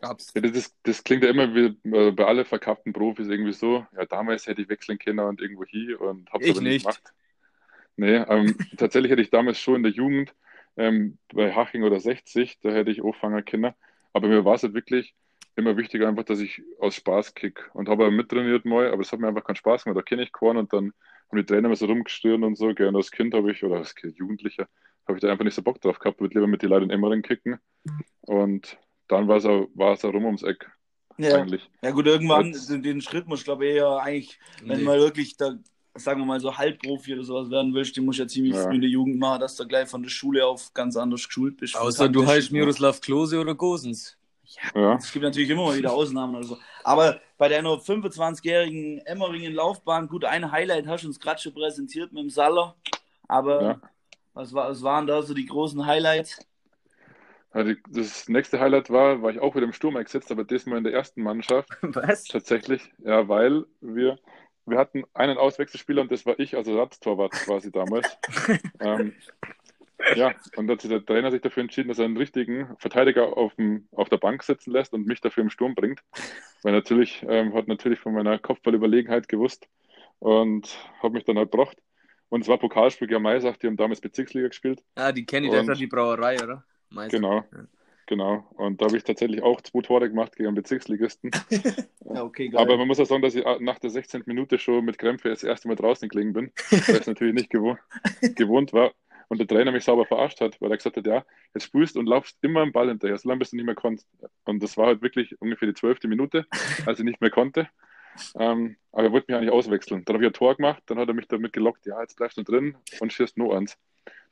B: gab's?
D: Ja, das, ist, das klingt ja immer wie äh, bei allen verkappten Profis irgendwie so. Ja, damals hätte ich wechseln können und irgendwo hin und hab's
B: Ich
D: aber nicht
B: nicht.
D: gemacht. Nee, ähm, tatsächlich hätte ich damals schon in der Jugend ähm, bei Haching oder 60, da hätte ich anfangen können. Aber mir war es halt wirklich immer wichtig, einfach, dass ich aus Spaß kick und habe mittrainiert mal, aber es hat mir einfach keinen Spaß gemacht. Da kenne ich keinen und dann haben die Trainer immer so rumgestirnt und so. Gell. Und als Kind habe ich, oder als Kind, Jugendlicher, habe ich da einfach nicht so Bock drauf gehabt, würde lieber mit den Leuten in Emmering kicken. Und dann war es auch, war es auch rum ums Eck,
C: Ja.
D: eigentlich.
C: ja gut, irgendwann
D: Jetzt-
C: den, den Schritt muss ich glaube eher eigentlich, wenn
B: Nee.
C: man wirklich da, sagen wir mal so Halbprofi oder sowas werden willst, den musst du ja ziemlich
D: Ja.
C: früh in der Jugend machen, dass du gleich von der Schule auf ganz anders geschult bist.
B: Außer du heißt Miroslav Klose oder Gosens.
D: Ja,
C: Es gibt natürlich immer mal wieder Ausnahmen oder so. Aber bei deiner 25-jährigen Emmeringen-Laufbahn, gut, ein Highlight hast du uns gerade schon präsentiert mit dem Saller. Aber
D: Ja.
C: was, war, was waren da so die großen Highlights?
D: Ja, die- Das nächste Highlight war, war ich auch wieder im Sturm eingesetzt, aber diesmal in der ersten Mannschaft
B: Was?
D: tatsächlich. Ja, weil wir, wir hatten einen Auswechselspieler und das war ich, also Ersatztorwart quasi damals. ähm, ja, und da hat sich der Trainer sich dafür entschieden, dass er einen richtigen Verteidiger auf, dem, auf der Bank sitzen lässt und mich dafür im Sturm bringt. Weil natürlich, ähm, hat natürlich von meiner Kopfballüberlegenheit gewusst und hat mich dann halt gebracht. Und es war Pokalspiel gegen Maisach, die haben damals Bezirksliga gespielt.
B: Ah, die kenne ich, das ist ja die Brauerei, oder? Meister.
D: Genau,
B: Ja.
D: Genau. Und da habe ich tatsächlich auch zwei Tore gemacht gegen einen Bezirksligisten.
C: Ja, okay, geil.
D: Aber man muss auch sagen, dass ich nach der 16. Minute schon mit Krämpfe das erste Mal draußen gelegen bin, weil ich es natürlich nicht gewohnt, gewohnt war. Und der Trainer mich sauber verarscht hat, weil er gesagt hat, ja, jetzt spielst und laufst immer am Ball hinterher, solange bis du nicht mehr konntest. Und das war halt wirklich ungefähr die zwölfte Minute, als ich nicht mehr konnte. Ähm, aber er wollte mich eigentlich auswechseln. Dann habe ich ein Tor gemacht, dann hat er mich damit gelockt, ja, jetzt bleibst du drin und schießt nur eins.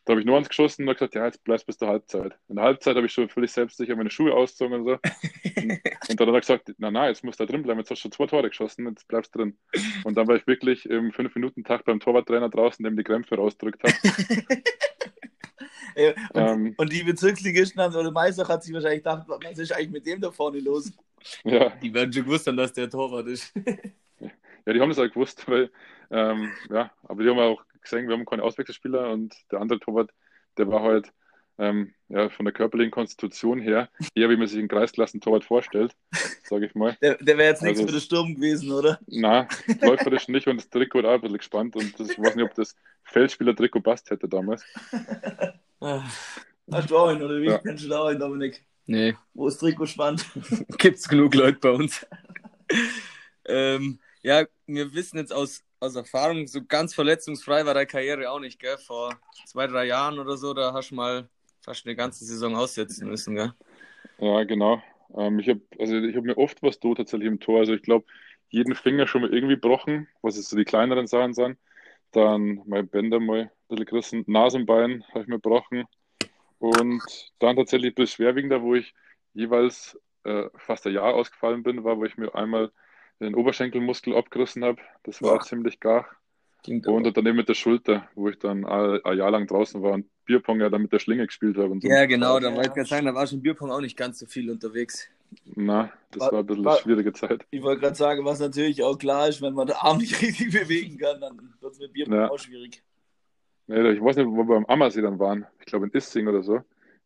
D: Da habe ich nur eins geschossen und habe gesagt, ja, jetzt bleibst bis zur Halbzeit. In der Halbzeit habe ich schon völlig selbstsicher meine Schuhe ausgezogen und so. Und dann hat er gesagt, na, na, jetzt musst du da drin bleiben, jetzt hast du schon zwei Tore geschossen, jetzt bleibst du drin. Und dann war ich wirklich im 5-Minuten-Tag beim Torwarttrainer draußen, dem die Krämpfe rausgedrückt hat.
C: Ey, und,
D: Ähm,
C: und die Bezirksligisten haben, oder Meister hat sich wahrscheinlich gedacht, was ist eigentlich mit dem da vorne los?
D: ja,
B: Die werden schon gewusst haben, dass der Torwart ist.
D: ja, die haben das auch gewusst, weil, ähm, ja, aber die haben auch gesehen, wir haben keine Auswechselspieler und der andere Torwart, der war halt ähm, ja, von der körperlichen Konstitution her eher, wie man sich einen Kreisklassen-Torwart vorstellt, sage ich mal.
C: Der, der wäre jetzt nichts
D: Also-
C: für den Sturm gewesen, oder?
D: Na, läuferisch nicht und das Trikot auch ein bisschen gespannt und das, ich weiß nicht, ob das Feldspieler-Trikot passt hätte damals.
C: Hast du auch einen, oder wie?
D: Ja.
C: Kennst du da auch einen, Dominik?
B: Nee,
C: Wo ist Trikot spannt?
B: gibt's genug Leute bei uns. ähm, ja, wir wissen jetzt aus, aus Erfahrung, so ganz verletzungsfrei war deine Karriere auch nicht, gell? Vor zwei, drei Jahren oder so, da hast du mal fast eine ganze Saison aussetzen müssen, gell?
D: Ja, genau. Ähm, ich habe also hab mir oft was do tatsächlich im Tor. Also ich glaube, jeden Finger schon mal irgendwie gebrochen, was jetzt so die kleineren Sachen sind. Dann mein Bänder mal ein bisschen gerissen, Nasenbein habe ich mir gebrochen. Und dann tatsächlich bisschen schwerwiegender, wo ich jeweils äh, fast ein Jahr ausgefallen bin, war, wo ich mir einmal den Oberschenkelmuskel abgerissen habe. Das war
B: Boah.
D: ziemlich gar.
B: Klingt
D: Und dann eben mit der Schulter, wo ich dann ein, ein Jahr lang draußen war und Bierpong ja dann mit der Schlinge gespielt habe. Und so.
B: ja, genau, da
C: Ja.
B: wollte ich gerade sagen, da war schon Bierpong auch nicht ganz so viel unterwegs.
D: Na, das
C: War-
D: war ein bisschen
C: war-
D: eine schwierige Zeit.
C: Ich wollte gerade sagen, was natürlich auch klar ist, wenn man den Arm nicht richtig bewegen kann, dann wird es mit Bier
D: Ja.
C: auch schwierig.
D: Nee, ich weiß nicht, wo wir am Ammersee dann waren. Ich glaube in Issing oder so,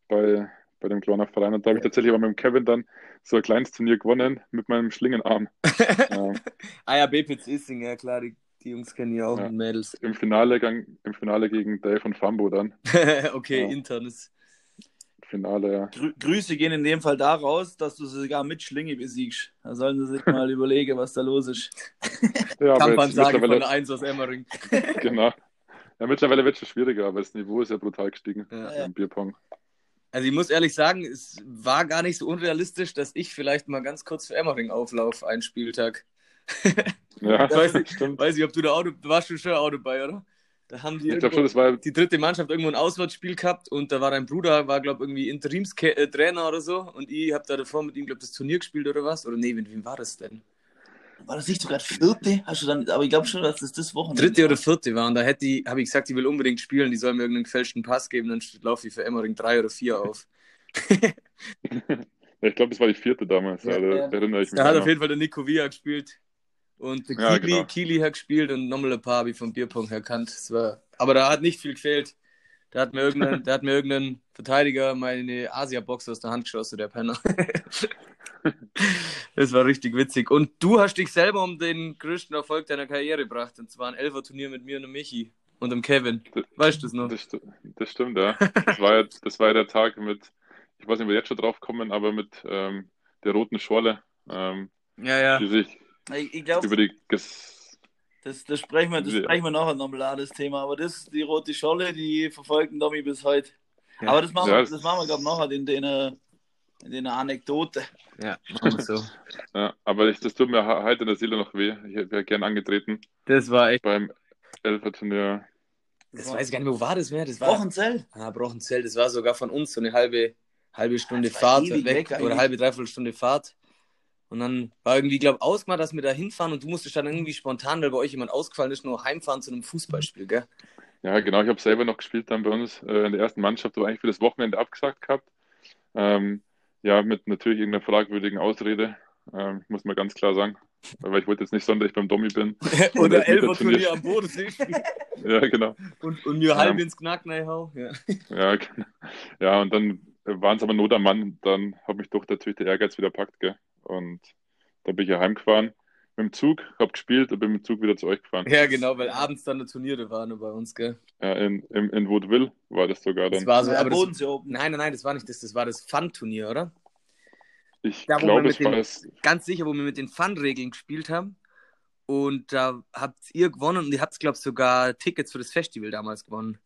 D: bei, bei dem kleinen Verein. Und da habe ich tatsächlich aber mit dem Kevin dann so ein kleines Turnier gewonnen mit meinem Schlingenarm. ja,
B: Ah ja, BPC Issing, ja klar, die, die Jungs kennen ja auch
D: Ja.
B: und Mädels.
D: Im, Finale, gang- Im Finale gegen Dave und Fambo dann.
B: okay,
D: Ja.
B: internes.
D: Finale, ja.
C: Grü Grüße gehen in dem Fall da raus, dass du sie sogar mit Schlinge besiegst. Da sollen sie sich mal überlegen, was da los ist.
D: ja
B: Kampfansage von
D: mittlerweile,
B: der 1 aus Emmering.
D: genau. Ja, mittlerweile wird es schon schwieriger, aber das Niveau ist ja brutal gestiegen
B: Ja.
C: Ja.
D: im Bierpong.
B: Also ich muss ehrlich sagen, es war gar nicht so unrealistisch, dass ich vielleicht mal ganz kurz für Emmering auflauf einen Spieltag.
D: Ja,
B: Ich weiß, nicht,
D: stimmt.
B: weiß nicht, ob du da Auto, du warst schon schon Auto bei, oder? Da haben die
D: Ich schon, war
B: die dritte Mannschaft irgendwo ein Auswärtsspiel gehabt und da war dein Bruder, war glaube irgendwie Interimstrainer oder so und ich habe da davor mit ihm, glaube das Turnier gespielt oder was? Oder nee, mit wem war das denn?
C: War das nicht sogar vierte? Hast du dann, aber ich glaube schon, dass das das Wochenende
B: Dritte oder vierte war und da hätte ich, habe ich gesagt, ich will unbedingt spielen, die sollen mir irgendeinen gefälschten Pass geben, dann laufe ich für Emmering drei oder vier auf.
D: Ich glaube, das war die vierte damals.
C: Ja,
D: Ja, da
C: ja.
D: erinnere ich mich.
B: Da hat
D: auch
B: auf
D: noch.
B: jeden Fall der Nico Villa gespielt. Und der
D: Ja,
B: Kili,
D: genau.
B: Kili hat gespielt und nochmal ein paar habe ich vom Bierpong erkannt. Das war, aber da hat nicht viel gefehlt. Da hat mir irgendein, da hat mir irgendein Verteidiger meine Asia-Box aus der Hand geschossen, der Penner. das war richtig witzig. Und du hast dich selber um den größten Erfolg deiner Karriere gebracht. Und zwar ein Elfer-Turnier mit mir und dem Michi und dem Kevin. Weißt du das noch?
D: Das, das stimmt, ja. Das war ja, das war ja der Tag mit, ich weiß nicht, ob wir jetzt schon drauf kommen, aber mit ähm, der roten Schorle, ähm,
B: Ja, ja.
D: die sich
C: Ich, ich glaube,
D: über die
C: das, das, sprechen wir, das
D: Ja.
C: sprechen wir nachher nochmal an, das Thema. Aber das, die rote Scholle, die verfolgen Domi bis heute.
B: Ja.
C: Aber das machen
D: Ja,
C: wir, das machen wir, glaube ich, nachher in der in den Anekdote.
B: Ja, machen wir so.
D: ja, aber ich, das tut mir ha- heute in der Seele noch weh. Ich wäre gern angetreten
B: Das war echt.
D: beim Elfer-Turnier.
B: Das weiß ich gar nicht mehr, wo war das mehr? Das war.
C: Wochenzell.
B: Ah, Brochenzell, das war sogar von uns so eine halbe, halbe Stunde Fahrt weg,
C: weg
B: oder halbe, dreiviertel Stunde Fahrt. Und dann war irgendwie, glaube ausgemacht, dass wir da hinfahren und du musstest dann irgendwie spontan, weil bei euch jemand ausgefallen ist, nur heimfahren zu einem Fußballspiel, gell?
D: Ja, genau. Ich habe selber noch gespielt dann bei uns äh, in der ersten Mannschaft, aber eigentlich für das Wochenende abgesagt gehabt. Ähm, ja, mit natürlich irgendeiner fragwürdigen Ausrede, ähm, muss man ganz klar sagen. Weil ich wollte jetzt nicht sonderlich beim Dommi bin.
B: Oder
D: das
B: Elfer-Turnier
D: Turnier.
B: am Bodensee
D: Ja, genau.
B: und, und mir halb ins Knack hau. Ja.
D: Ja, genau. ja, und dann waren es aber Not am Mann. Dann hat mich doch natürlich der Ehrgeiz wieder packt, gell? Und dann bin ich ja heimgefahren mit dem Zug, hab gespielt und bin mit dem Zug wieder zu euch gefahren.
B: ja, genau, weil abends dann eine Turniere waren bei uns, gell?
D: Ja, in, in, in Vaudeville war das sogar
B: Das
D: dann.
B: war so,
C: Ja,
B: aber das, nein, nein, nein, das war nicht das, das war das Fun-Turnier, oder?
D: Ich
B: Da,
D: glaube, es war das.
B: ganz sicher, wo wir mit den Fun-Regeln gespielt haben. Und da habt ihr gewonnen und ihr habt, glaube ich, sogar Tickets für das Festival damals gewonnen.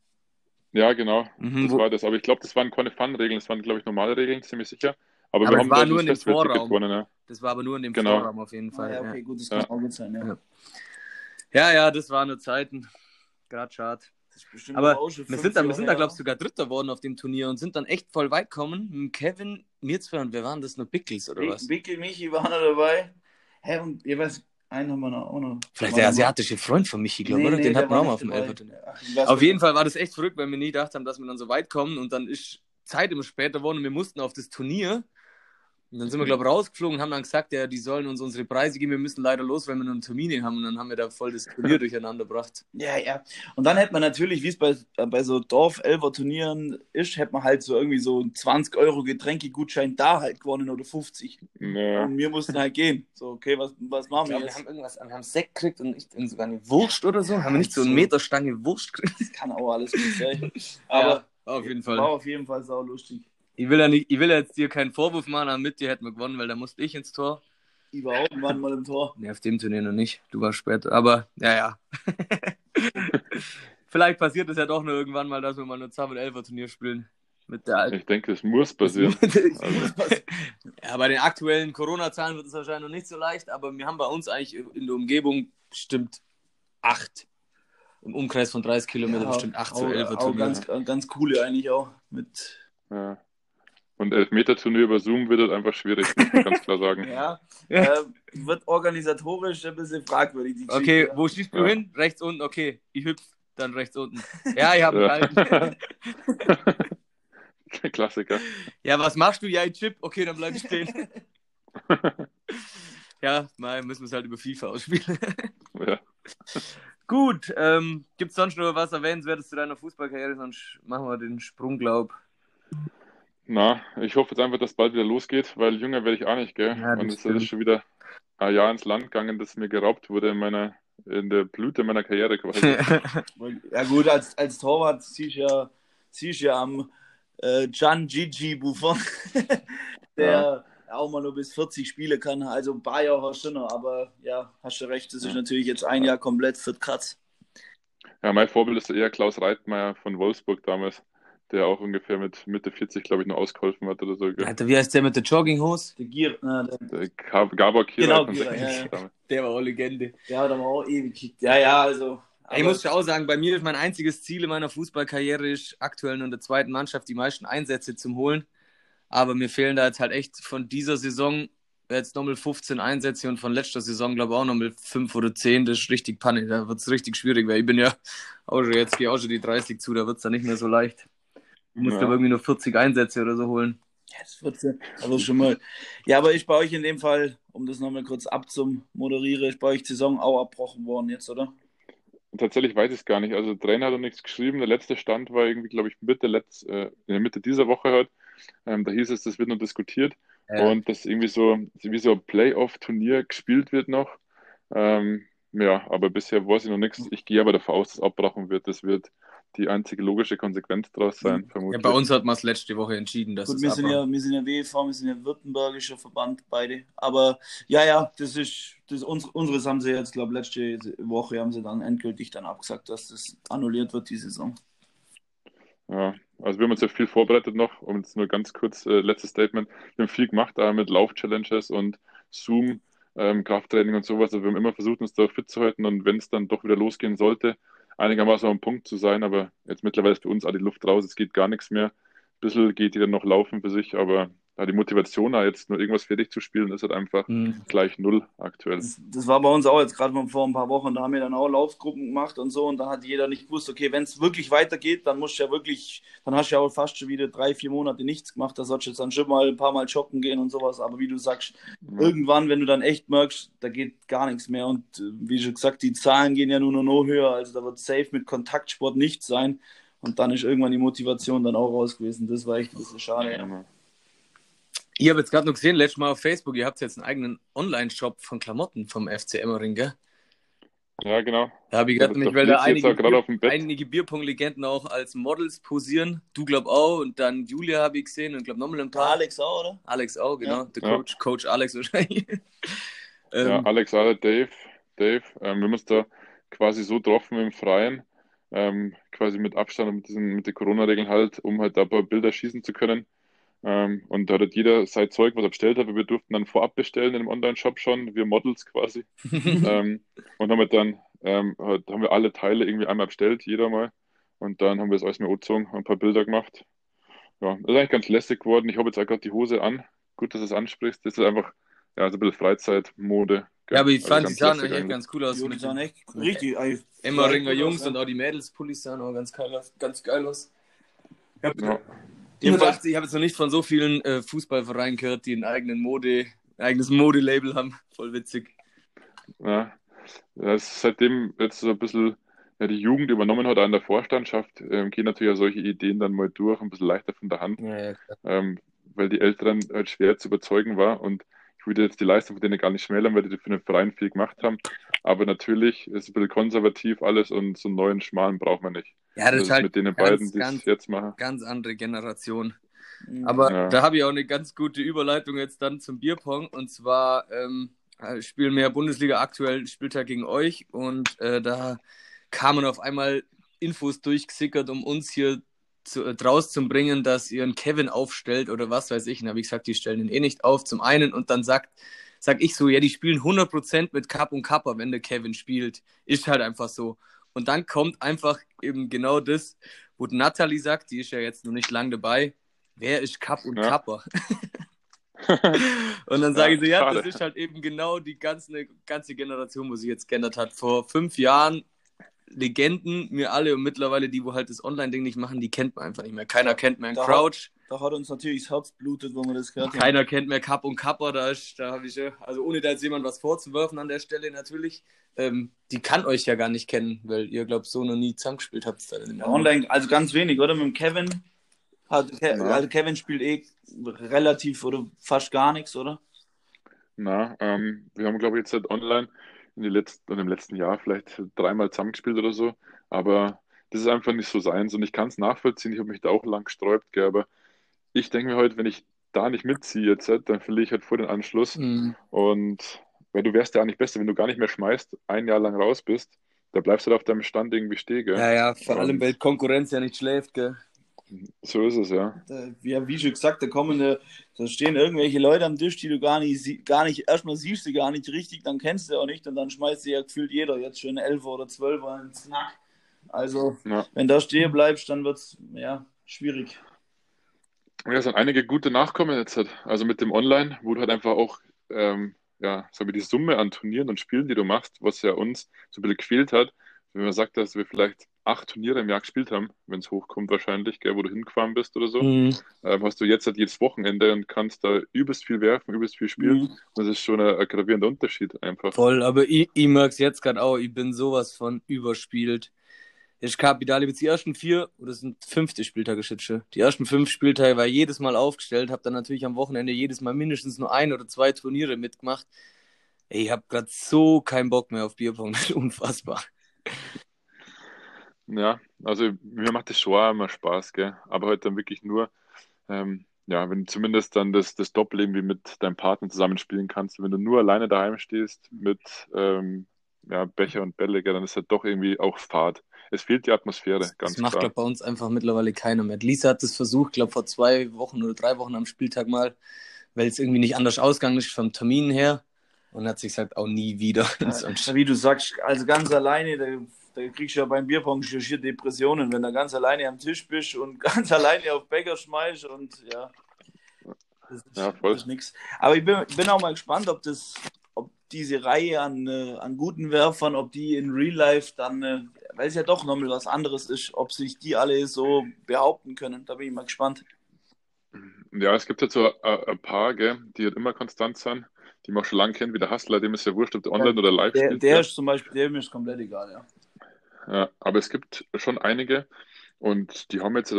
D: Ja, genau.
B: Mhm,
D: Das war das. Aber ich glaube, das waren keine Fun-Regeln, das waren, glaube ich, normale Regeln, ziemlich sicher. Aber,
B: Aber
D: wir haben
B: war nur
D: das
B: in dem Vorraum.
D: gewonnen, ja.
B: Das war aber nur in dem
D: Genau.
B: Vorraum auf jeden
C: Ah,
B: Fall.
C: ja,
B: ja.
C: okay, gut, das
D: Ja.
C: kann auch gut sein. Ja.
B: Ja. ja, ja, das waren nur Zeiten. Gerade schade.
C: Das ist bestimmt
B: Aber Wir sind, da, wir sind da,
C: her.
B: glaube ich, sogar Dritter worden auf dem Turnier und sind dann echt voll weit gekommen. Mit Kevin, mir zwei und wer waren das? Nur Bickles oder was?
C: Wickel, Michi waren da dabei. Hä, und ihr weiß, einen haben wir noch. Auch noch.
B: Vielleicht der asiatische Freund von Michi, glaube ich,
C: Nee,
B: oder?
C: nee,
B: Den hatten wir auch mal auf dem
C: weiß
B: Auf jeden Fall war das echt verrückt, weil wir nie gedacht haben, dass wir dann so weit kommen und dann ist Zeit immer später geworden und wir mussten auf das Turnier. Und dann sind wir, glaube ich, rausgeflogen und haben dann gesagt, ja, die sollen uns unsere Preise geben, wir müssen leider los, weil wir noch einen Termin haben. Und dann haben wir da voll das Turnier durcheinander gebracht.
C: Ja, ja. Und dann hätte man natürlich, wie es bei, äh, bei so Dorf-Elfer-Turnieren ist, hätte man halt so irgendwie so einen 20 Euro Getränkegutschein da halt gewonnen oder 50.
D: Ja.
C: Und wir mussten halt gehen. So, okay, was, was machen
B: Ich
C: wir
B: glaube, wir
C: jetzt?
B: haben irgendwas, wir haben Sekt gekriegt und nicht sogar eine Wurst oder so. Haben wir nicht so eine Meterstange Wurst gekriegt?
C: Das kann auch alles gut sein. Aber
B: ja, auf jeden Fall.
C: war auf jeden Fall sau lustig.
B: Ich will, ja nicht, ich will ja jetzt dir keinen Vorwurf machen, aber mit dir hätten wir gewonnen, weil da musste ich ins Tor.
C: Ich war auch irgendwann mal im Tor.
B: Ne, auf dem Turnier noch nicht. Du warst später. Aber, ja, ja. Vielleicht passiert es ja doch nur irgendwann mal, dass wir mal nur zusammen ein Elfer-Turnier spielen. Mit der alten.
D: Ich denke, das muss passieren. Also,
B: ja, bei den aktuellen Corona-Zahlen wird es wahrscheinlich noch nicht so leicht, aber wir haben bei uns eigentlich in der Umgebung bestimmt acht. Im Umkreis von 30 Kilometern bestimmt acht so
C: auch,
B: Elfer
C: auch ganz,
B: Turniere.
C: ganz coole eigentlich auch. Mit,
D: ja. Und Elfmeter-Turnier über Zoom wird halt einfach schwierig, muss man ganz klar sagen.
C: ja,
B: Ja.
C: äh, wird organisatorisch ein bisschen fragwürdig. Die
B: Okay,
C: Geschichte.
B: wo schießt du
D: Ja.
B: hin? Rechts unten, okay. Ich hüpf, dann rechts unten. Ja, ich habe
D: Ja.
B: gehalten.
D: Klassiker.
B: Ja, was machst du? Ja, ich chip. Okay, dann bleib ich stehen. ja, mal müssen wir es halt über FIFA ausspielen.
D: Ja.
B: Gut, ähm, gibt es sonst noch was Erwähnenswertes zu deiner Fußballkarriere? Sonst machen wir den Sprung, glaub.
D: Na, ich hoffe jetzt einfach, dass bald wieder losgeht, weil jünger werde ich auch nicht, gell?
B: Ja,
D: Und es ist schon wieder ein Jahr ins Land gegangen, das mir geraubt wurde in meiner, in der Blüte meiner Karriere quasi.
C: Ja gut, als, als Torwart ziehst du ja, ziehst ja am äh, Gian Gigi Buffon, der auch mal nur bis 40 Spiele kann. Also ein paar Jahre hast du noch, aber ja, hast du recht, das ist
D: Ja.
C: natürlich jetzt ein Jahr komplett für Kratz.
D: Ja, mein Vorbild ist eher Klaus Reitmeier von Wolfsburg damals. Der auch ungefähr mit Mitte 40, glaube ich, nur ausgeholfen hat oder so.
B: Alter, wie heißt der mit der Jogginghose?
C: Der Gier, na, der,
D: Der Gab- Gabor Kira
C: Genau, Kira, ja, ja.
B: Der war auch Legende.
C: der hat aber auch ewig gekickt. Ja, ja, also.
B: ich muss schon auch sagen, bei mir ist mein einziges Ziel in meiner Fußballkarriere ist aktuell nur in der zweiten Mannschaft die meisten Einsätze zu holen. Aber mir fehlen da jetzt halt echt von dieser Saison jetzt nochmal 15 Einsätze und von letzter Saison glaube ich auch nochmal 5 oder 10. Das ist richtig Panne. Da wird es richtig schwierig, weil ich bin ja auch schon, jetzt gehe auch schon die 30 zu, da wird es dann nicht mehr so leicht. Du musst
D: Ja.
B: aber irgendwie nur 40 Einsätze oder so holen.
C: Ja, das wird ja, aber schon mal. Ja, aber ich bei euch in dem Fall, um das nochmal kurz abzumoderieren, ist bei euch die Saison auch abbrochen worden jetzt, oder?
D: Tatsächlich weiß ich es gar nicht. Also der Trainer hat noch nichts geschrieben. Der letzte Stand war irgendwie, glaube ich, Mitte, letz, äh, in der Mitte dieser Woche halt. Ähm, da hieß es, das wird noch diskutiert. Und dass irgendwie so, wie so ein Playoff-Turnier gespielt wird noch. Ähm, ja, aber bisher weiß ich noch nichts. Ich gehe aber davon aus, dass abbrochen wird. Das wird die einzige logische Konsequenz daraus sein,
B: Ja,
D: vermutlich.
B: bei uns hat man es letzte Woche entschieden, dass
C: Gut,
B: es
C: wir sind, ja, wir sind ja WEV, wir sind ja württembergischer Verband, beide. Aber ja, ja, das ist, das uns, unseres haben sie jetzt, glaube letzte Woche haben sie dann endgültig dann abgesagt, dass das annulliert wird, die Saison.
D: Ja, also wir haben uns ja viel vorbereitet noch, um jetzt nur ganz kurz, äh, letztes Statement. Wir haben viel gemacht, da mit Lauf-Challenges und Zoom, ähm, Krafttraining und sowas. Also wir haben immer versucht, uns da fit zu halten und wenn es dann doch wieder losgehen sollte, einigermaßen am Punkt zu sein, aber jetzt mittlerweile ist für uns auch die Luft raus, es geht gar nichts mehr. Ein bisschen geht jeder noch laufen für sich, aber ja, die Motivation, da jetzt nur irgendwas fertig zu spielen, ist halt einfach
B: Mhm.
D: gleich null aktuell.
C: Das, das war bei uns auch jetzt gerade vor ein paar Wochen, da haben wir dann auch Laufgruppen gemacht und so und dann hat jeder nicht gewusst, okay, wenn es wirklich weitergeht, dann musst du ja wirklich, dann hast du ja auch fast schon wieder drei, vier Monate nichts gemacht, da sollst du jetzt dann schon mal ein paar Mal joggen gehen und sowas, aber wie du sagst,
D: Ja.
C: irgendwann, wenn du dann echt merkst, da geht gar nichts mehr und äh, wie schon gesagt, die Zahlen gehen ja nur noch, noch höher, also da wird safe mit Kontaktsport nichts sein und dann ist irgendwann die Motivation dann auch raus gewesen, das war echt ein bisschen schade. Ja.
D: Ja.
B: Ich habe jetzt gerade noch gesehen, letztes Mal auf Facebook, ihr habt jetzt einen eigenen Online-Shop von Klamotten vom FC Emmering, gell?
D: Ja, genau.
B: Da habe ich
D: Ja,
B: gerade nämlich, weil da einige,
D: Bett.
B: einige Bierpong-Legenden auch als Models posieren. Du glaub auch und dann Julia habe ich gesehen und glaub nochmal ein paar.
C: Alex auch, oder?
B: Alex auch, genau.
C: Ja.
B: Der
D: Ja.
B: Coach, Coach Alex wahrscheinlich.
D: Ja,
B: ähm,
D: Alex, alle, Dave, Dave, ähm, wir haben uns da quasi so getroffen im Freien, ähm, quasi mit Abstand und mit diesen, mit den Corona-Regeln halt, um halt da ein paar Bilder schießen zu können. Ähm, und da hat jeder sein Zeug, was er bestellt hat, wir durften dann vorab bestellen in dem Online-Shop schon, wir Models quasi. ähm, und haben wir dann, ähm, halt, haben wir alle Teile irgendwie einmal bestellt, jeder mal. Und dann haben wir es alles mir angezogen, haben ein paar Bilder gemacht. Ja, das ist eigentlich ganz lässig geworden. Ich habe jetzt auch gerade die Hose an. Gut, dass du es ansprichst. Das ist einfach, ja, so ein bisschen Freizeitmode.
B: ja, aber ich
D: Also
B: fand, die sahen eigentlich
D: eigentlich.
B: ganz cool aus.
C: Die
B: Mit
C: sahen echt richtig. ey,
B: Emmeringer
C: cool
B: Jungs
C: aus,
B: und
C: ja.
B: auch die Mädels-Pullis sahen auch ganz geil aus. Ganz geil aus. Habe
D: Ja.
C: Jedenfalls-
B: ich hab jetzt noch nicht von so vielen äh, Fußballvereinen gehört, die einen eigenen Mode, ein eigenes Modelabel haben. Voll witzig.
D: Ja, das ist seitdem jetzt so ein bisschen ja, die Jugend übernommen hat an der Vorstandschaft, ähm, gehen natürlich auch solche Ideen dann mal durch, ein bisschen leichter von der Hand,
B: Ja, ja,
D: ähm, weil die Älteren halt schwer zu überzeugen war und ich würde jetzt die Leistung von denen gar nicht schmälern, weil die für den Verein viel gemacht haben, aber natürlich ist es ein bisschen konservativ alles und so einen neuen Schmalen braucht man nicht.
B: Ja das
D: Das
B: ist halt
D: mit denen
B: ganz,
D: beiden, die es
B: ganz,
D: jetzt machen.
B: ganz andere Generation.
C: Mhm.
B: Aber
D: Ja.
B: da habe ich auch eine ganz gute Überleitung jetzt dann zum Bierpong. Und zwar ähm, spielen wir ja Bundesliga aktuell Spieltag gegen euch und äh, da kamen auf einmal Infos durchgesickert, um uns hier zu, äh, draus zu bringen, dass ihr einen Kevin aufstellt oder was weiß ich. Und habe ich gesagt, die stellen ihn eh nicht auf zum einen und dann sagt sag ich so, ja, die spielen 100% mit Cup und Kappa, wenn der Kevin spielt. Ist halt einfach so. Und dann kommt einfach eben genau das, wo Natalie sagt, die ist ja jetzt noch nicht lang dabei, wer ist Cup und
D: Ja.
B: Kappa? und dann sage ich so, ja,
D: schade.
B: das ist halt eben genau die ganze, ganze Generation, wo sich jetzt geändert hat. Vor fünf Jahren Legenden, mir alle und mittlerweile die, wo halt das Online-Ding nicht machen, die kennt man einfach nicht mehr. Keiner kennt mehr einen Crouch,
C: Da hat uns natürlich das Herz blutet, wo wir das gehört haben.
B: keiner kennt mehr Cup und Kappa. Da, ist- da habe ich, ja- also ohne da jetzt jemand was vorzuwerfen an der Stelle natürlich, ähm, die kann euch ja gar nicht kennen, weil ihr, glaubt so noch nie zusammengespielt habt. Da in
C: Ja, Online, also ganz wenig, oder? Mit dem Kevin. Hat, Ke
D: Ja.
C: also Kevin spielt eh relativ oder fast gar nichts, oder?
D: Na, ähm, wir haben, glaube ich, jetzt halt online in die letzten, in dem letzten Jahr vielleicht dreimal zusammengespielt oder so, aber das ist einfach nicht so seins und ich kann es nachvollziehen, ich habe mich da auch lang gesträubt, gell, aber ich denke mir heute, wenn ich da nicht mitziehe jetzt, dann verliere ich halt vor den Anschluss
B: Mhm.
D: und weil du wärst ja auch nicht besser, wenn du gar nicht mehr schmeißt, ein Jahr lang raus bist, da bleibst du halt auf deinem Stand irgendwie stehen, gell.
B: Ja, ja, vor allem,
D: Und-
B: weil Konkurrenz ja nicht schläft, gell?
D: So ist es, ja.
C: Ja, wie schon gesagt, da kommen, da stehen irgendwelche Leute am Tisch, die du gar nicht, sie- gar nicht, erstmal siehst du gar nicht richtig, dann kennst du auch nicht und dann schmeißt dir ja gefühlt jeder jetzt schon 11 oder 12 ins Nack. Also,
D: Ja.
C: wenn da stehen bleibst, dann wird's, ja, schwierig.
D: Ja, es sind einige gute Nachkommen jetzt halt. Also mit dem Online, wo du halt einfach auch, ähm, ja, sagen wir, die Summe an Turnieren und Spielen, die du machst, was ja uns so ein bisschen gefehlt hat, wenn man sagt, dass wir vielleicht acht Turniere im Jahr gespielt haben, wenn es hochkommt wahrscheinlich, gell, wo du hingefahren bist oder so,
B: Mhm.
D: ähm, hast du jetzt halt jedes Wochenende und kannst da übelst viel werfen, übelst viel spielen.
C: Mhm.
D: Das ist schon ein, ein gravierender Unterschied einfach.
B: Voll, aber ich, ich merk's jetzt gerade auch, ich bin sowas von überspielt. Ich Kapital jetzt die ersten vier oder sind fünfte Spieltage jetzt schon. Die ersten fünf Spieltage war jedes Mal aufgestellt, habe dann natürlich am Wochenende jedes Mal mindestens nur ein oder zwei Turniere mitgemacht. Ey, ich hab grad so keinen Bock mehr auf Bierpong, unfassbar.
D: Ja, also mir macht das schon auch immer Spaß, gell? Aber halt dann wirklich nur, ähm, ja, wenn du zumindest dann das, das Doppel irgendwie mit deinem Partner zusammenspielen kannst. Wenn du nur alleine daheim stehst mit ähm, ja, Becher und Bälle, gell, dann ist halt doch irgendwie auch Fahrt. Es fehlt die Atmosphäre, ganz
B: das macht,
D: klar.
B: glaube bei uns einfach mittlerweile keiner mehr. Lisa hat das versucht, glaube vor zwei Wochen oder drei Wochen am Spieltag mal, weil es irgendwie nicht anders ausgegangen ist vom Termin her. Und hat sich gesagt, auch nie wieder.
C: Ja, wie du sagst, also ganz alleine, da, da kriegst du ja beim Bierpong schon Depressionen, wenn du ganz alleine am Tisch bist und ganz alleine auf Bäcker schmeißt und ja. Das ist,
D: Ja, voll.
C: das ist nix. Aber ich bin, bin auch mal gespannt, ob das, diese Reihe an, äh, an guten Werfern, ob die in Real Life dann, äh, weil es ja doch nochmal was anderes ist, ob sich die alle so behaupten können. Da bin ich mal gespannt.
D: Ja, es gibt jetzt so ein, ein paar, gell, die halt immer konstant sind, die man auch schon lange kennt, wie der Hustler, dem ist ja wurscht, ob der online oder live
C: Der,
D: spielt.
C: der
D: gell.
C: ist zum Beispiel, der mir ist komplett egal, ja.
D: Ja, aber es gibt schon einige und die haben jetzt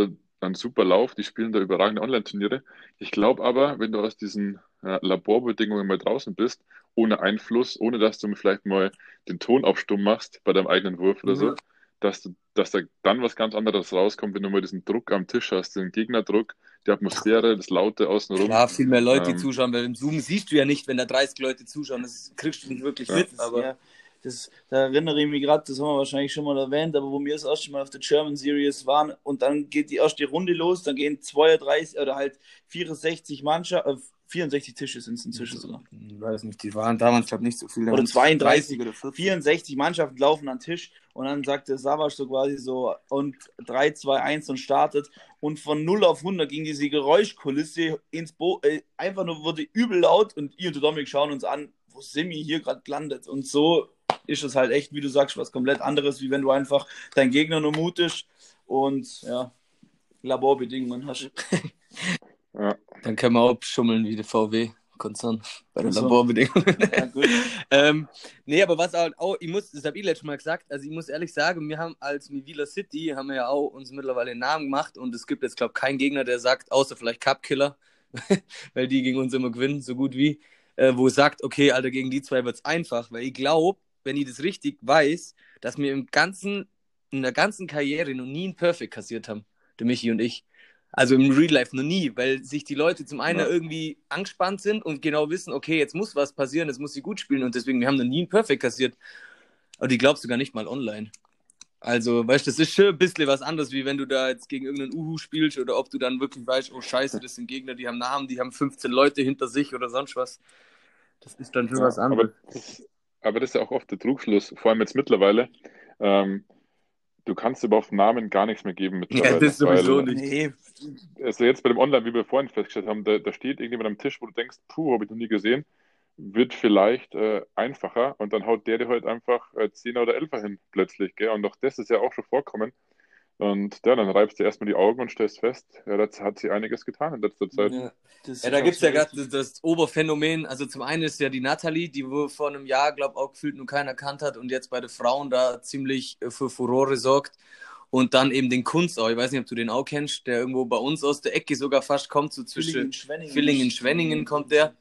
D: einen super Lauf, die spielen da überragende Online-Turniere. Ich glaube aber, wenn du aus diesen äh, Laborbedingungen mal draußen bist, ohne Einfluss, ohne dass du vielleicht mal den Ton auf stumm machst bei deinem eigenen Wurf oder so,
C: Mhm.
D: dass du, dass da dann was ganz anderes rauskommt, wenn du mal diesen Druck am Tisch hast, den Gegnerdruck, die Atmosphäre, das Laute außenrum.
B: Klar, viel mehr Leute, die
D: Ähm.
B: zuschauen, weil im Zoom siehst du ja nicht, wenn da 30 Leute zuschauen, das kriegst du nicht wirklich
D: Ja.
B: mit. Aber
C: ja, das, da erinnere ich mich gerade, das haben wir wahrscheinlich schon mal erwähnt, aber wo wir das erste Mal auf der German Series waren und dann geht die erste Runde los, dann gehen 32 oder halt 64 Mannschaften, äh, 64 Tische sind es inzwischen sogar.
B: ich weiß nicht, die waren damals, glaube ich, nicht so viel. Da
C: Oder
B: waren
C: 32
B: 30 oder 40.
C: 64 Mannschaften laufen an den Tisch und dann sagt der Savas so quasi so und 3, 2, 1 und startet und von 0 auf 100 ging diese Geräuschkulisse ins Bo äh, einfach nur wurde übel laut und ihr und Dominik schauen uns an, wo sind wir hier gerade gelandet und so ist es halt echt, wie du sagst, was komplett anderes, wie wenn du einfach deinen Gegner nur mutest und ja, Laborbedingungen hast.
D: Ja.
B: Dann können wir auch schummeln wie der VW-Konzern bei den
C: Ach so.
B: Laborbedingungen.
C: Ja,
B: ähm, nee, aber was halt auch, ich muss, das habe ich letztes Mal gesagt, also ich muss ehrlich sagen, wir haben als Mivila City, haben wir ja auch uns mittlerweile einen Namen gemacht und es gibt jetzt, glaube ich, keinen Gegner, der sagt, außer vielleicht Cup-Killer, weil die gegen uns immer gewinnen, so gut wie, äh, wo es sagt, okay, Alter, gegen die zwei wird es einfach, weil ich glaube, wenn ich das richtig weiß, dass wir im ganzen, in der ganzen Karriere noch nie ein Perfect kassiert haben, der Michi und ich. Also im Real Life noch nie, weil sich die Leute zum einen
D: Ja.
B: irgendwie angespannt sind und genau wissen, okay, jetzt muss was passieren, jetzt muss sie gut spielen und deswegen, wir haben noch nie ein Perfect kassiert. Aber die glaubst du gar nicht mal online. Also, weißt du, das ist schon ein bisschen was anderes, wie wenn du da jetzt gegen irgendeinen Uhu spielst oder ob du dann wirklich weißt, oh Scheiße, das sind Gegner, die haben Namen, die haben 15 Leute hinter sich oder sonst was. Das ist dann schon
D: Ja,
B: was anderes.
D: das, aber das ist ja auch oft der Trugschluss, vor allem jetzt mittlerweile. Ähm, du kannst aber auf Namen gar nichts mehr geben mittlerweile.
B: Ja, das sowieso
D: weil,
B: nicht.
C: Nee,
D: Also jetzt bei dem Online, wie wir vorhin festgestellt haben, da, da steht irgendjemand am Tisch, wo du denkst, puh, habe ich noch nie gesehen, wird vielleicht äh, einfacher und dann haut der dir halt einfach äh, 10er oder 11er hin plötzlich, gell? Und auch das ist ja auch schon vorkommen. Und ja, dann reibst du erstmal die Augen und stellst fest, ja, das hat sich einiges getan in letzter Zeit.
B: Ja.
C: das
B: Ja,
C: ist
B: da gibt es ja gerade das, das Oberphänomen. Also zum einen ist ja die Natalie, die wohl vor einem Jahr, glaube auch gefühlt nur keiner erkannt hat und jetzt bei den Frauen da ziemlich äh, für Furore sorgt. Und dann eben den Kunstau, ich weiß nicht, ob du den auch kennst, der irgendwo bei uns aus der Ecke sogar fast kommt, so zwischen
C: Villingen-Schwenningen.
B: Villingen, Schwenningen kommt der.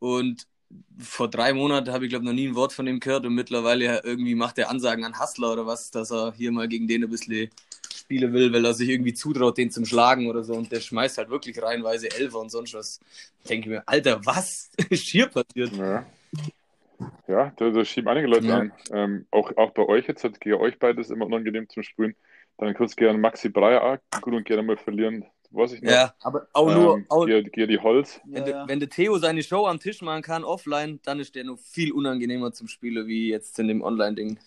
B: Und vor drei Monaten habe ich, glaube noch nie ein Wort von ihm gehört und mittlerweile irgendwie macht er Ansagen an Hustler oder was, dass er hier mal gegen den ein bisschen spielen will, weil er sich irgendwie zutraut, den zum Schlagen oder so. Und der schmeißt halt wirklich reihenweise Elfer und sonst was. Ich denke mir, Alter, was ist hier passiert?
D: Ja, ja da, da schieben einige Leute
B: Ja.
D: an. Ähm, auch, auch bei euch jetzt, hat gegen euch beides immer unangenehm zum Sprühen. Dann kurz gerne Maxi Breyer gut und gerne mal verlieren. Weiß ich noch.
B: Ja, aber auch nur.
D: Ähm,
B: Auch,
D: Gier, die Holz.
B: wenn,
C: Ja,
B: der,
C: ja.
B: wenn der Theo seine Show am Tisch machen kann, offline, dann ist der noch viel unangenehmer zum Spielen wie jetzt in dem Online-Ding.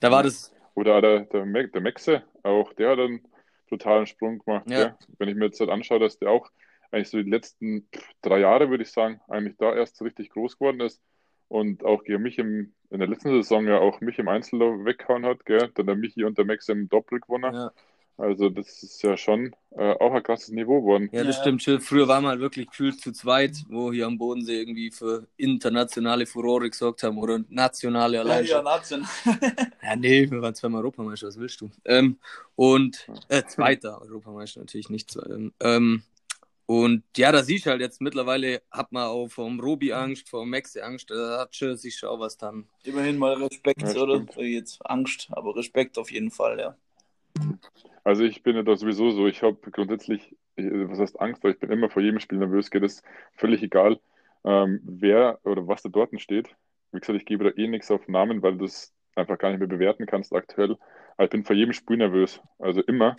B: Da war das.
D: Oder der, der, der Mexe, auch der hat einen totalen Sprung gemacht.
B: Ja.
D: Wenn ich mir jetzt halt anschaue, dass der auch eigentlich so die letzten drei Jahre, würde ich sagen, eigentlich da erst so richtig groß geworden ist und auch gegen mich im, in der letzten Saison ja auch mich im Einzel weggehauen hat, gell? Dann der Michi und der Max im Doppel gewonnen.
B: Ja,
D: Also das ist ja schon äh, auch ein krasses Niveau geworden.
B: ja das
C: Ja.
B: stimmt. Früher waren wir halt wirklich gefühlt zu zweit, wo hier am Bodensee irgendwie für internationale Furore gesorgt haben oder nationale
C: Ja,
B: allein.
C: ja,
B: schon.
C: National.
B: Ja, nee, wir waren zweimal Europameister, was willst du? Ähm, und, äh, zweiter Europameister natürlich nicht. zwei- Ähm, ähm, und ja, da siehst du halt jetzt mittlerweile, hat man auch vom Robi Angst, vom Maxi Angst, da hat schon sich schon auch was dann.
C: Immerhin mal Respekt,
D: Ja,
C: oder?
D: stimmt.
C: Jetzt Angst, aber Respekt auf jeden Fall, ja.
D: Also ich bin ja da sowieso so, ich habe grundsätzlich, ich- was heißt Angst, aber ich bin immer vor jedem Spiel nervös, geht es völlig egal, ähm, wer oder was da dort steht. Wie gesagt, ich gebe da eh nichts auf Namen, weil du das einfach gar nicht mehr bewerten kannst aktuell. Aber ich bin vor jedem Spiel nervös, also immer.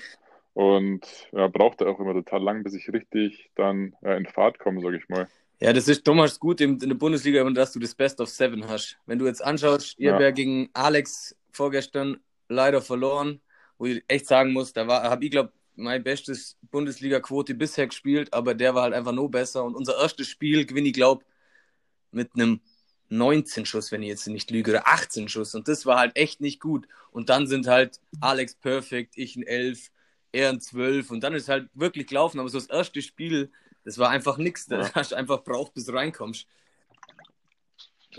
D: Und ja, braucht auch immer total lang, bis ich richtig dann ja, in Fahrt komme, sage ich mal.
B: Ja, das ist Thomas gut in, in der Bundesliga, dass du das Best of Seven hast. Wenn du jetzt anschaust, ihr
D: Ja.
B: habt ja gegen Alex vorgestern leider verloren, wo ich echt sagen muss, da war, habe ich glaube mein bestes Bundesliga-Quote bisher gespielt, aber der war halt einfach nur besser. Und unser erstes Spiel gewinne ich glaube mit einem 19 Schuss, wenn ich jetzt nicht lüge, oder 18 Schuss. Und das war halt echt nicht gut. Und dann sind halt Alex perfekt, ich ein 11, er ein 12 und dann ist halt wirklich gelaufen. Aber so das erste Spiel, das war einfach nichts. Da hast du einfach braucht, bis du reinkommst.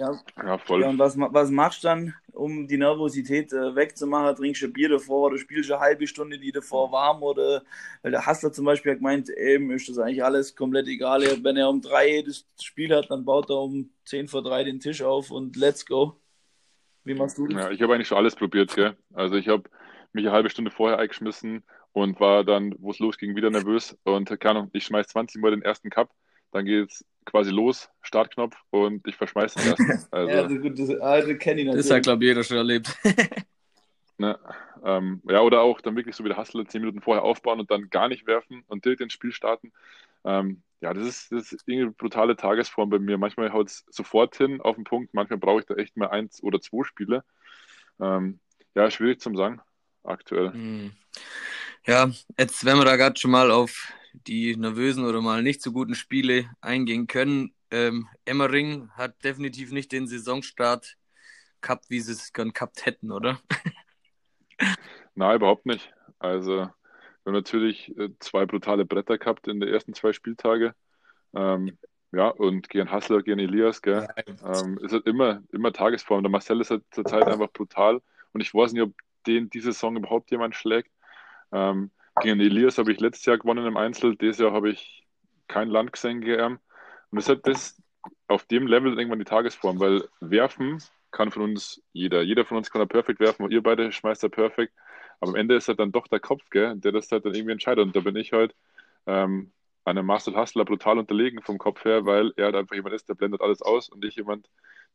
C: Ja,
D: Ja, voll.
C: ja und was, was machst du dann, um die Nervosität äh, wegzumachen? Trinkst du Bier davor oder spielst du eine halbe Stunde die davor warm? Oder, weil der Hassler zum Beispiel hat gemeint, eben ist das eigentlich alles komplett egal. Wenn er um drei das Spiel hat, dann baut er um zehn vor drei den Tisch auf und let's go. Wie machst du das?
D: Ja, ich habe eigentlich schon alles probiert, gell? Also ich habe mich eine halbe Stunde vorher eingeschmissen und war dann, wo es losging, wieder nervös. Und keine Ahnung, ich schmeiß 20 Mal den ersten Cup, dann geht's quasi los, Startknopf und ich verschmeiß den ersten. Also,
C: Ja, das, gut, das, das kenne ich
B: Das
C: natürlich.
B: hat, glaube ich, jeder schon erlebt.
D: ne, ähm, ja, oder auch dann wirklich so wie der Hustler 10 Minuten vorher aufbauen und dann gar nicht werfen und direkt ins Spiel starten. Ähm, ja, das ist, das ist irgendwie eine brutale Tagesform bei mir. Manchmal haut es sofort hin auf den Punkt, manchmal brauche ich da echt mal eins oder zwei Spiele. Ähm, ja, schwierig zum sagen, aktuell.
B: Hm. Ja, jetzt, wenn wir da gerade schon mal auf die nervösen oder mal nicht so guten Spiele eingehen können. Ähm, Emmering hat definitiv nicht den Saisonstart gehabt, wie sie es gern gehabt hätten, oder?
D: Nein, überhaupt nicht. Also, wir haben natürlich äh, zwei brutale Bretter gehabt in den ersten zwei Spieltage. Ähm, ja, und gegen Hassler, gegen Elias, gell? Ähm, ist halt immer, immer Tagesform. Der Marcel ist halt zurzeit einfach brutal. Und ich weiß nicht, ob den diese Saison überhaupt jemand schlägt. Ähm, gegen Elias habe ich letztes Jahr gewonnen im Einzel. Dieses Jahr habe ich kein Land gesehen ihn. Und deshalb ist auf dem Level irgendwann die Tagesform, weil werfen kann von uns jeder. Jeder von uns kann da perfekt werfen und ihr beide schmeißt da perfekt. Aber am Ende ist halt dann doch der Kopf, gell, der das halt dann irgendwie entscheidet. Und da bin ich halt ähm, einem Marcel Hassler brutal unterlegen vom Kopf her, weil er halt einfach jemand ist, der blendet alles aus und ich jemand,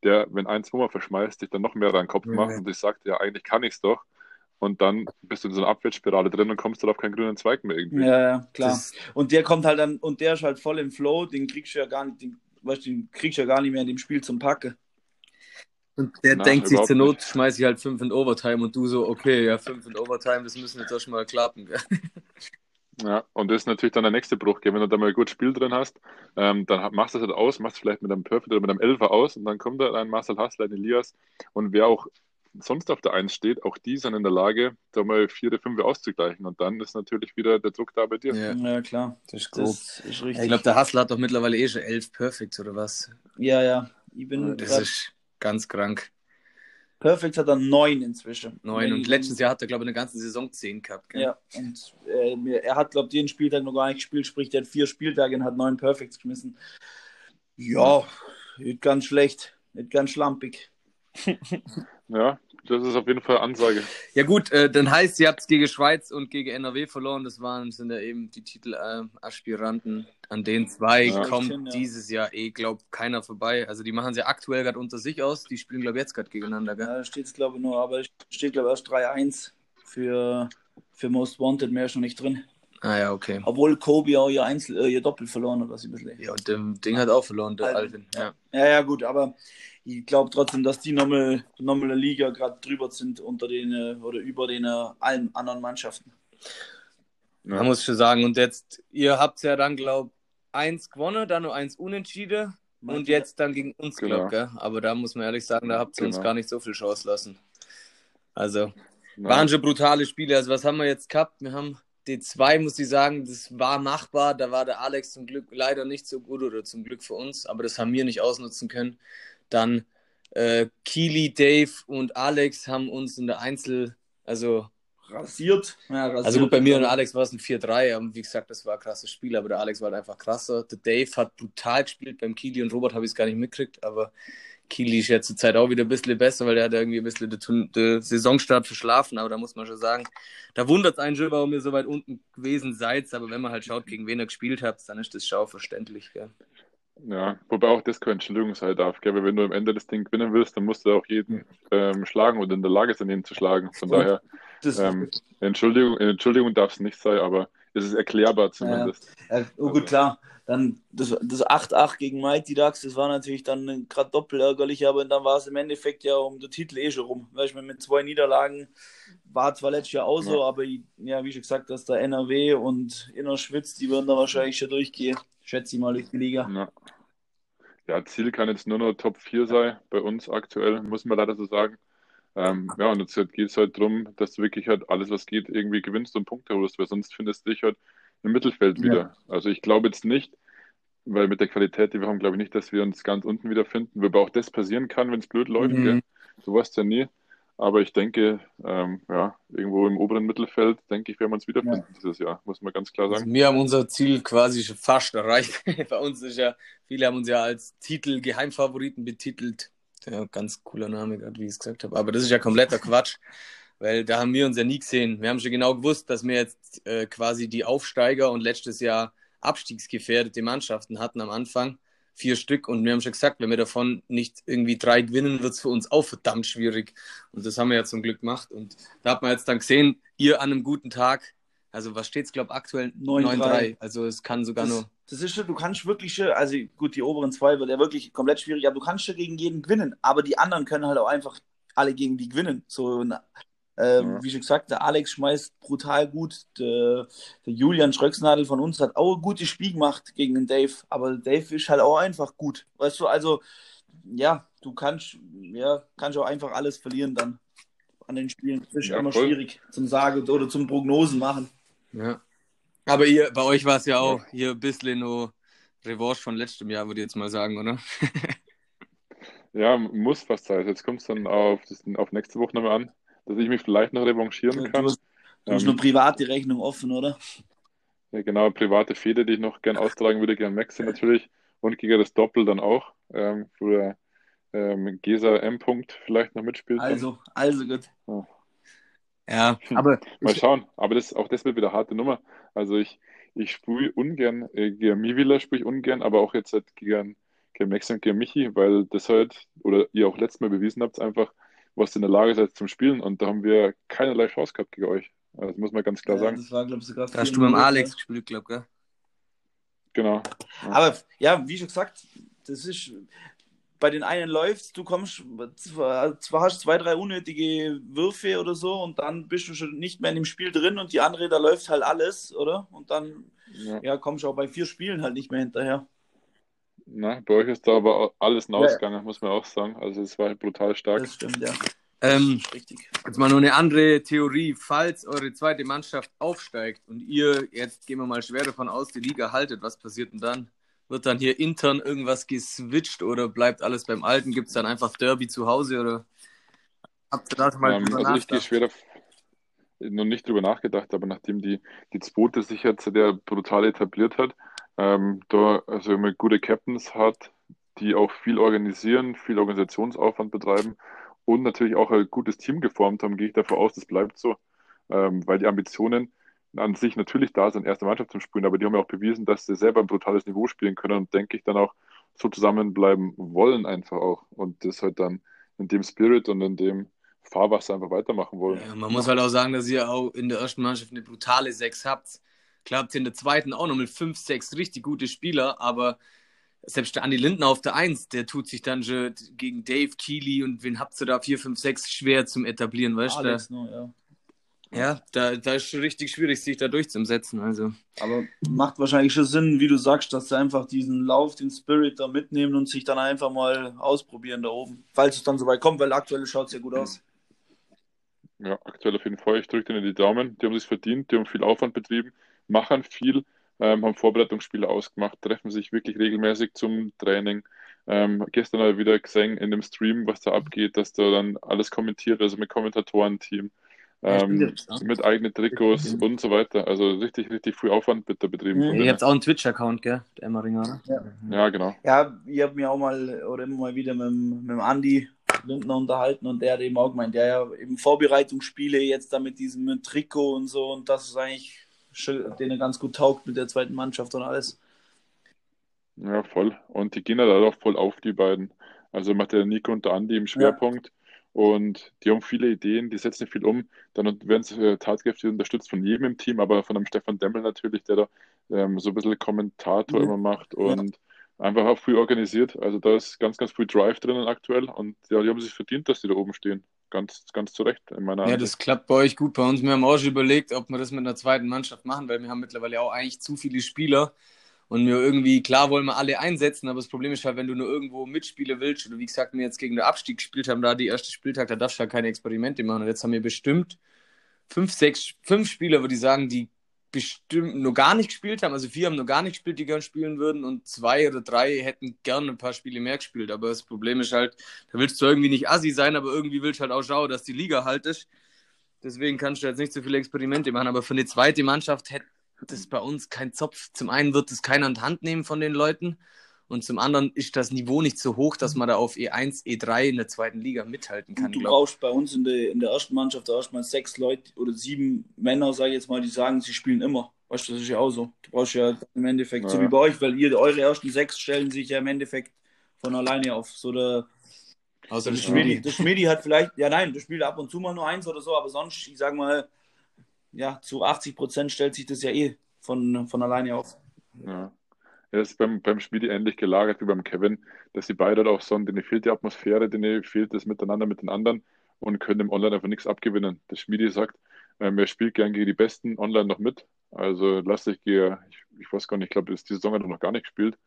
D: der, wenn ein, zwei Mal verschmeißt, sich dann noch mehr an den Kopf macht und sich sagt, ja, eigentlich kann ich's doch. Und dann bist du in so einer Abwärtsspirale drin und kommst dann auf keinen grünen Zweig mehr irgendwie.
C: Ja, ja, klar.
B: Das-
C: Und der kommt halt dann, und der ist halt voll im Flow, den kriegst du ja gar nicht, den, weißt, du, den kriegst du ja gar nicht mehr in dem Spiel zum Packen.
B: Und der
D: Na,
B: denkt sich zur Not,
D: nicht.
B: schmeiß ich halt fünf in Overtime und du so, okay, ja, fünf in Overtime, das müssen jetzt auch schon mal klappen. Gell?
D: Ja, und das ist natürlich dann der nächste Bruch, wenn du da mal ein gutes Spiel drin hast, ähm, dann machst du das halt aus, machst vielleicht mit einem Perfect oder mit einem Elfer aus und dann kommt da ein Marcel Hassler, ein Elias und wer auch sonst auf der Eins steht, auch die sind in der Lage, da mal vier oder fünf auszugleichen und dann ist natürlich wieder der Druck da bei dir.
B: Ja,
C: Ja, klar.
B: das ist grob.
C: Das ist richtig.
B: Ich glaube, der Hassler hat doch mittlerweile eh schon elf Perfects oder was.
C: ja, ja. Ich bin
B: Das
C: grad,
B: ist ganz krank.
C: Perfect hat er neun inzwischen.
B: Neun. Und letztes Jahr hat er, glaube ich, eine ganze Saison zehn gehabt. Gell?
C: Ja, und äh, er hat, glaube ich, jeden Spieltag noch gar nicht gespielt, sprich, der hat vier Spieltage und hat neun Perfects geschmissen. Ja, nicht ganz schlecht, nicht ganz schlampig.
D: Ja, das ist auf jeden Fall Ansage.
B: Ja gut, äh, dann heißt, ihr habt gegen Schweiz und gegen NRW verloren. Das waren sind ja eben die Titelaspiranten. An den zwei
D: Ja.
B: kommt
C: ja.
B: dieses Jahr eh, glaub keiner vorbei. Also die machen sie aktuell gerade unter sich aus. Die spielen, glaube ich, jetzt gerade gegeneinander. Gell?
C: Ja, da steht es, glaube ich, nur, aber es steht, glaube ich, erst 3-1 für für Most Wanted mehr schon nicht drin.
B: Ah ja, okay.
C: Obwohl Kobe auch ihr, Einzel, äh, ihr Doppel verloren hat, was ich ein bisschen.
B: Ja, und dem Ding hat auch verloren, der Alvin. Ja,
C: Ja, ja, gut, aber ich glaube trotzdem, dass die nochmal eine Liga gerade drüber sind unter den äh, oder über den äh, allen anderen Mannschaften.
B: Man muss schon sagen, und jetzt, ihr habt ja dann, glaub, eins gewonnen, dann nur eins unentschieden und
C: Meint
B: jetzt dann gegen uns,
D: Genau.
B: glaub, gell? Aber da muss man ehrlich sagen, da habt ihr uns
D: Genau.
B: gar nicht so viel Chance lassen. Also,
D: Ja.
B: waren schon brutale Spiele. Also, was haben wir jetzt gehabt? Wir haben D2, muss ich sagen, das war machbar. Da war der Alex zum Glück leider nicht so gut oder zum Glück für uns, aber das haben wir nicht ausnutzen können. Dann äh, Keely, Dave und Alex haben uns in der Einzel, also
C: Rasiert. Ja, rasiert.
B: also gut, bei mir und Alex war es ein 4-3. aber Wie gesagt, das war ein krasses Spiel, aber der Alex war halt einfach krasser. Der Dave hat brutal gespielt. Beim Kili und Robert habe ich es gar nicht mitgekriegt, aber Kili ist jetzt zur Zeit auch wieder ein bisschen besser, weil der hat irgendwie ein bisschen den, den Saisonstart verschlafen. Aber da muss man schon sagen, da wundert es einen schon, warum ihr so weit unten gewesen seid. Aber wenn man halt schaut, gegen wen ihr gespielt habt, dann ist das schon verständlich. Gell?
D: Ja, wobei auch das keine Entschuldigung sein darf, gell? Weil wenn du am Ende das Ding gewinnen willst, dann musst du auch jeden ähm, schlagen oder in der Lage sein, ihn zu schlagen. Von daher, ähm, Entschuldigung, Entschuldigung darf es nicht sein, aber es ist erklärbar zumindest.
C: Ja, oh gut, klar. Dann das, das 8-8 gegen Mighty Ducks, das war natürlich dann gerade doppelt ärgerlich, aber dann war es im Endeffekt ja um den Titel eh schon rum. Weißt du, mit zwei Niederlagen war zwar letztes Jahr auch so,
D: Ja.
C: aber ich- ja, wie schon gesagt, dass der NRW und Innerschwitz, die würden da wahrscheinlich schon durchgehen. Schätze ich mal durch die Liga.
D: Ja. Ja, Ziel kann jetzt nur noch Top 4 sein, bei uns aktuell, muss man leider so sagen. Ähm, ja, und jetzt geht es halt darum, dass du wirklich halt alles, was geht, irgendwie gewinnst und Punkte holst, weil sonst findest du dich halt im Mittelfeld wieder. Also ich glaube jetzt nicht, weil mit der Qualität, die wir haben, glaube ich nicht, dass wir uns ganz unten wiederfinden, wobei auch das passieren kann, wenn es blöd läuft,
B: Mhm.
D: gell? Du weißt ja nie. Aber ich denke, ähm, ja, irgendwo im oberen Mittelfeld, denke ich, werden wir uns wiederfinden dieses Jahr, muss man ganz klar
B: Also
D: sagen.
B: wir haben unser Ziel quasi schon fast erreicht. Bei uns ist ja, viele haben uns ja als Titel Geheimfavoriten betitelt. Ja, ganz cooler Name, gerade wie ich es gesagt habe. Aber das ist ja kompletter Quatsch, weil da haben wir uns ja nie gesehen. Wir haben schon genau gewusst, dass wir jetzt äh, quasi die Aufsteiger und letztes Jahr abstiegsgefährdete Mannschaften hatten am Anfang. Vier Stück und wir haben schon gesagt, wenn wir davon nicht irgendwie drei gewinnen, wird es für uns auch verdammt schwierig. Und das haben wir ja zum Glück gemacht. Und da hat man jetzt dann gesehen, ihr an einem guten Tag, also was steht's, glaube aktuell
C: 9-3.
B: 9-3. Also es kann sogar
C: Das,
B: nur.
C: das ist schon, du kannst wirklich schon, also gut, die oberen zwei wird ja wirklich komplett schwierig, aber du kannst schon gegen jeden gewinnen. Aber die anderen können halt auch einfach alle gegen die gewinnen. So, äh,
D: Ja.
C: wie schon gesagt, der Alex schmeißt brutal gut. Der, der Julian Schröcksnadel von uns hat auch ein gutes Spiel gemacht gegen den Dave. Aber Dave ist halt auch einfach gut. Weißt du, also, ja, du kannst, ja, kannst auch einfach alles verlieren dann an den Spielen. Das ist
D: Ja,
C: immer
D: voll.
C: schwierig zum Sagen oder zum Prognosen machen.
B: Ja. Aber ihr, bei euch war es ja auch hier ein bisschen nur Revanche von letztem Jahr, würde ich jetzt mal sagen, oder?
D: Ja, muss fast sein. Jetzt kommt es dann auf, das, auf nächste Woche nochmal an, dass ich mich vielleicht noch revanchieren
C: Du
D: kann.
C: hast, du hast
D: Ähm,
C: nur privat die Rechnung offen, oder?
D: Ja, genau, private Fehde, die ich noch gern austragen würde, gern Maxe natürlich. Und gegen das Doppel dann auch, ähm, wo der ähm, Gesa M. -Punkt vielleicht noch mitspielt. dann.
C: Also, also gut.
B: Ja, aber
D: Mal schauen. Aber das, auch das wird wieder eine harte Nummer. Also ich, ich spiele ungern, äh, gegen Mivila spiele ich ungern, aber auch jetzt halt gegen, gegen Max und gegen Michi, weil das halt, oder ihr auch letztes Mal bewiesen habt, einfach, was ihr in der Lage seid zum Spielen. Und da haben wir keinerlei Chance gehabt gegen euch. Also das muss man ganz klar
C: Ja,
D: sagen.
C: das war, glaube ich, sogar
B: da hast du beim. Alex gespielt, glaub gell?
D: Genau.
C: Aber ja, wie schon gesagt, das ist bei den einen läuft, du kommst, zwar, zwar hast du zwei, drei unnötige Würfe oder so und dann bist du schon nicht mehr in dem Spiel drin und die andere, da läuft halt alles, oder? Und dann
D: Ja.
C: ja, kommst du auch bei vier Spielen halt nicht mehr hinterher.
D: Na, bei euch ist da aber alles
C: Ja.
D: ausgegangen, muss man auch sagen. Also es war brutal stark.
C: Das stimmt, ja.
B: Ähm,
C: Richtig.
B: jetzt mal nur eine andere Theorie. Falls eure zweite Mannschaft aufsteigt und ihr, jetzt gehen wir mal schwer davon aus, die Liga haltet, was passiert denn dann? Wird dann hier intern irgendwas geswitcht oder bleibt alles beim Alten? Gibt es dann einfach Derby zu Hause oder habt ihr da mal
D: Ähm,
B: drüber
D: also ich gehe schwer noch nicht drüber nachgedacht, aber nachdem die, die zweite sich jetzt sehr brutal etabliert hat, ähm, da also immer gute Captains hat, die auch viel organisieren, viel Organisationsaufwand betreiben und natürlich auch ein gutes Team geformt haben, gehe ich davon aus, das bleibt so, ähm, weil die Ambitionen an sich natürlich da sind, erste Mannschaft zum Spielen, aber die haben ja auch bewiesen, dass sie selber ein brutales Niveau spielen können und denke ich dann auch so zusammenbleiben wollen einfach auch und das halt dann in dem Spirit und in dem Fahrwasser einfach weitermachen wollen.
B: Ja, man muss halt auch sagen, dass ihr auch in der ersten Mannschaft eine brutale Sechs habt. Klar habt ihr in der zweiten auch noch mit fünf, sechs richtig gute Spieler, aber selbst der Andi Lindner auf der Eins, der tut sich dann schon gegen Dave Keely und wen habt ihr da? vier, fünf, sechs schwer zum Etablieren, weißt du?
C: Alex nur, ja.
B: Ja, da, da ist schon richtig schwierig, sich da durchzusetzen. Also.
C: Aber macht wahrscheinlich schon Sinn, wie du sagst, dass sie einfach diesen Lauf, den Spirit da mitnehmen und sich dann einfach mal ausprobieren da oben. Falls es dann so weit kommt, weil aktuell schaut es ja gut aus.
D: Ja, aktuell auf jeden Fall. Ich drücke denen die Daumen. Die haben sich verdient, die haben viel Aufwand betrieben, machen viel, ähm, haben Vorbereitungsspiele ausgemacht, treffen sich wirklich regelmäßig zum Training. Ähm, gestern habe ich wieder gesehen in dem Stream, was da abgeht, dass da dann alles kommentiert, also mit Kommentatorenteam, ähm, mit eigenen Trikots und so weiter. Also richtig, richtig viel Aufwand wird da betrieben.
B: Mhm. Ihr habt auch einen Twitch-Account, gell? Der Emmeringer,
C: ja.
D: ja, genau.
C: Ja, ich habe mich auch mal oder immer mal wieder mit, mit dem Andi Lindner unterhalten und der hat eben auch gemeint, der ja eben Vorbereitungsspiele jetzt da mit diesem Trikot und so und das ist eigentlich denen ganz gut taugt mit der zweiten Mannschaft und alles.
D: Ja, voll. Und die gehen da auch voll auf, die beiden. Also macht der Nico und der Andi im Schwerpunkt. Ja. Und die haben viele Ideen, die setzen viel um. Dann werden sie äh, tatkräftig unterstützt von jedem im Team, aber von einem Stefan Demmel natürlich, der da ähm, so ein bisschen Kommentator mhm. immer macht und ja. einfach auch viel organisiert. Also da ist ganz, ganz viel Drive drinnen aktuell und ja, die haben sich verdient, dass die da oben stehen ganz, ganz zu Recht in meiner
B: Ja, Ansicht. das klappt bei euch gut. Bei uns, wir haben auch schon überlegt, ob wir das mit einer zweiten Mannschaft machen, weil wir haben mittlerweile auch eigentlich zu viele Spieler. Und wir irgendwie, klar wollen wir alle einsetzen, aber das Problem ist halt, wenn du nur irgendwo mitspielen willst, oder wie gesagt, wir jetzt gegen den Abstieg gespielt haben, da die erste Spieltag, da darfst du halt keine Experimente machen. Und jetzt haben wir bestimmt fünf, sechs, fünf Spieler, würde ich sagen, die bestimmt nur gar nicht gespielt haben. Also vier haben nur gar nicht gespielt, die gern spielen würden und zwei oder drei hätten gerne ein paar Spiele mehr gespielt. Aber das Problem ist halt, da willst du irgendwie nicht assi sein, aber irgendwie willst du halt auch schauen, dass die Liga halt ist. Deswegen kannst du jetzt nicht so viele Experimente machen. Aber für eine zweite Mannschaft hätte das bei uns kein Zopf. Zum einen wird es keiner in die Hand nehmen von den Leuten. Und zum anderen ist das Niveau nicht so hoch, dass man da auf E1, E3 in der zweiten Liga mithalten kann.
C: Du brauchst bei uns in der, in der ersten Mannschaft da erstmal sechs Leute oder sieben Männer, sage ich jetzt mal, die sagen, sie spielen immer. Weißt du, das ist ja auch so. Du brauchst ja im Endeffekt, ja. so wie bei euch, weil ihr eure ersten sechs stellen sich ja im Endeffekt von alleine auf. So der,
B: Außer
C: der Schmidi. Der Schmidi hat vielleicht, ja nein, der spielt ab und zu mal nur eins oder so, aber sonst, ich sag mal, ja, zu 80 Prozent stellt sich das ja eh von, von alleine auf.
D: Ja. Er ist beim, beim Schmiedi ähnlich gelagert wie beim Kevin, dass sie beide halt auch so, denen fehlt die Atmosphäre, denen fehlt das Miteinander mit den anderen und können im Online einfach nichts abgewinnen. Der Schmiedi sagt, ähm, er spielt gern gegen die Besten online noch mit. Also lass dich, ich, ich weiß gar nicht, ich glaube, die Saison hat er noch gar nicht gespielt.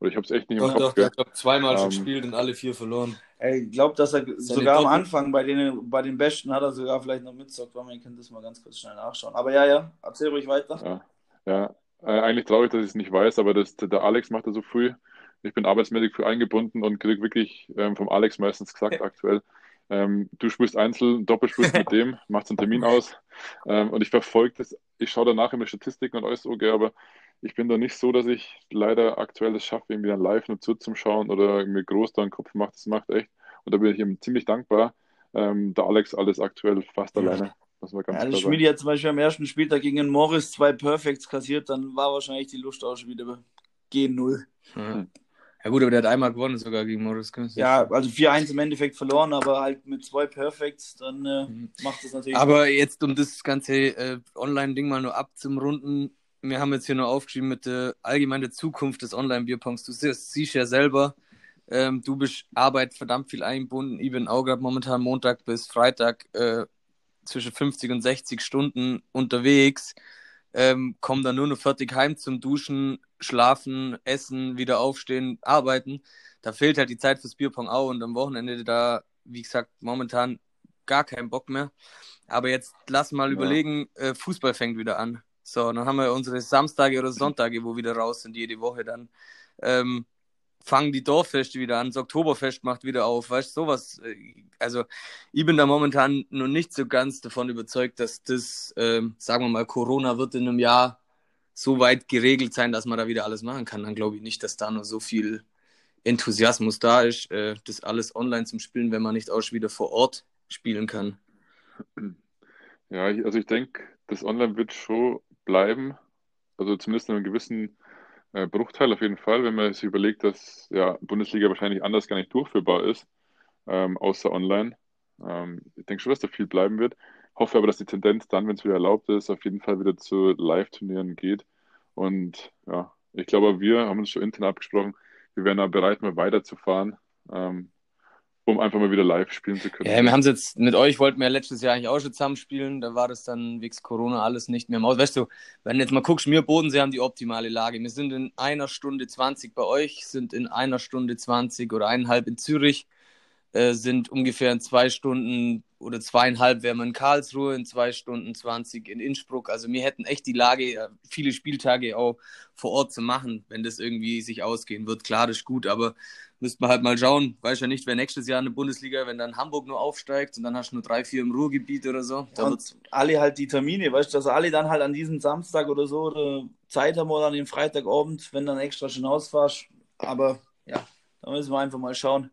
D: Oder ich habe es echt nicht
B: doch,
D: im Kopf.
B: Doch, ich glaube, zweimal ähm, schon gespielt und alle vier verloren.
C: Ich glaube, dass er Seine sogar am Anfang bei den, bei den Besten hat er sogar vielleicht noch mitzockt. Man kann das mal ganz kurz schnell nachschauen. Aber ja, ja, erzähl ruhig weiter.
D: Ja, ja äh, eigentlich traurig, dass ich es nicht weiß, aber das, der Alex macht das so früh. Ich bin arbeitsmäßig früh eingebunden und kriege wirklich ähm, vom Alex meistens gesagt aktuell, ähm, du spielst Einzel, Doppel spielst mit dem, machst einen Termin aus. Ähm, und ich verfolge das, ich schaue danach immer Statistiken und alles so, okay, aber ich bin da nicht so, dass ich leider aktuell es schaffe, irgendwie dann live nur zuzuschauen oder mir groß da einen Kopf macht. Das macht echt. Und da bin ich ihm ziemlich dankbar. Ähm, der Alex alles aktuell fast ja. alleine.
C: Das war ganz ja, der Schmiedi hat zum Beispiel am ersten Spieltag gegen Morris zwei Perfects kassiert, dann war wahrscheinlich die Lust auch schon wieder G0.
B: Hm. Ja gut, aber der hat einmal gewonnen sogar gegen Morris.
C: Ja, also 4-1 im Endeffekt verloren, aber halt mit zwei Perfects, dann äh, mhm. macht das natürlich...
B: Aber jetzt, um das ganze äh, Online-Ding mal nur abzumrunden, wir haben jetzt hier nur aufgeschrieben mit der allgemeinen Zukunft des Online-Bierpongs. Du siehst, siehst ja selber, ähm, du bist Arbeit verdammt viel eingebunden. Ich bin auch gerade momentan Montag bis Freitag äh, zwischen 50 und 60 Stunden unterwegs, ähm, komme dann nur noch fertig heim zum Duschen, schlafen, essen, wieder aufstehen, arbeiten. Da fehlt halt die Zeit fürs Bierpong auch und am Wochenende da, wie gesagt, momentan gar keinen Bock mehr. Aber jetzt lass mal ja. überlegen, äh, Fußball fängt wieder an. So, dann haben wir unsere Samstage oder Sonntage, wo wir wieder raus sind, jede Woche dann. Ähm, fangen die Dorffeste wieder an, das Oktoberfest macht wieder auf, weißt du, sowas. Äh, also ich bin da momentan noch nicht so ganz davon überzeugt, dass das, ähm, sagen wir mal, Corona wird in einem Jahr so weit geregelt sein, dass man da wieder alles machen kann. Dann glaube ich nicht, dass da noch so viel Enthusiasmus da ist, äh, das alles online zum Spielen, wenn man nicht auch wieder vor Ort spielen kann.
D: Ja, also ich denke, das Online wird schon bleiben, also zumindest in einem gewissen äh, Bruchteil auf jeden Fall, wenn man sich überlegt, dass ja Bundesliga wahrscheinlich anders gar nicht durchführbar ist, ähm, außer online. Ähm, ich denke schon, dass da viel bleiben wird. Hoffe aber, dass die Tendenz dann, wenn es wieder erlaubt ist, auf jeden Fall wieder zu Live-Turnieren geht. Und ja, ich glaube, wir haben uns schon intern abgesprochen, wir wären da bereit, mal weiterzufahren. Ähm, um einfach mal wieder live spielen zu können.
B: Ja, wir haben es jetzt mit euch, wollten wir letztes Jahr eigentlich auch schon zusammen spielen, da war das dann wegen Corona alles nicht mehr Maus. Weißt du, wenn jetzt mal guckst, wir Bodensee haben die optimale Lage. Wir sind in einer Stunde 20 bei euch, sind in einer Stunde 20 oder eineinhalb in Zürich, äh, sind ungefähr in zwei Stunden oder zweieinhalb wären wir in Karlsruhe, in zwei Stunden 20 in Innsbruck. Also wir hätten echt die Lage, äh, viele Spieltage auch vor Ort zu machen, wenn das irgendwie sich ausgehen wird. Klar, das ist gut, aber müsste man halt mal schauen. Weiß ja nicht, wer nächstes Jahr in der Bundesliga, wenn dann Hamburg nur aufsteigt und dann hast du nur drei, vier im Ruhrgebiet oder so.
C: Da und alle halt die Termine, weißt du, dass alle dann halt an diesem Samstag oder so oder Zeit haben oder an dem Freitagabend, wenn dann extra schon ausfährst. Aber ja, da müssen wir einfach mal schauen,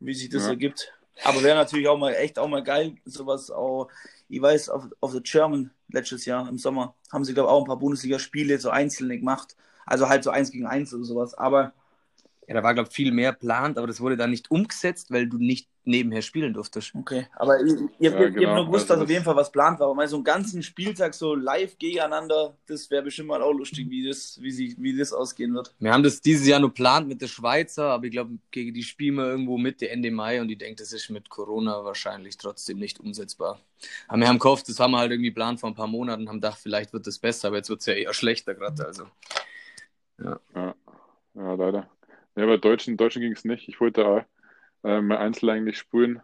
C: wie sich das ja. ergibt. Aber wäre natürlich auch mal echt auch mal geil, sowas auch, ich weiß, auf, auf der German letztes Jahr im Sommer haben sie, glaube ich, auch ein paar Bundesligaspiele so einzelne gemacht. Also halt so eins gegen eins oder sowas. Aber
B: ja, da war, glaube ich, viel mehr plant, aber das wurde dann nicht umgesetzt, weil du nicht nebenher spielen durftest.
C: Okay, aber ihr, ihr, ja, genau. ihr habt nur gewusst, also dass auf jeden Fall was plant war. Aber mal so einen ganzen Spieltag so live gegeneinander, das wäre bestimmt mal auch lustig, wie das, wie, sie, wie das ausgehen wird.
B: Wir haben das dieses Jahr nur plant mit der Schweizer, aber ich glaube, gegen die spielen wir irgendwo Mitte, Ende Mai und ich denke, das ist mit Corona wahrscheinlich trotzdem nicht umsetzbar. Aber wir haben gehofft, das haben wir halt irgendwie geplant vor ein paar Monaten, haben gedacht, vielleicht wird das besser, aber jetzt wird es ja eher schlechter gerade. Also.
D: Ja. ja. ja, leider. Ja, bei Deutschen, Deutschen ging es nicht. Ich wollte auch äh, mal Einzel eigentlich spulen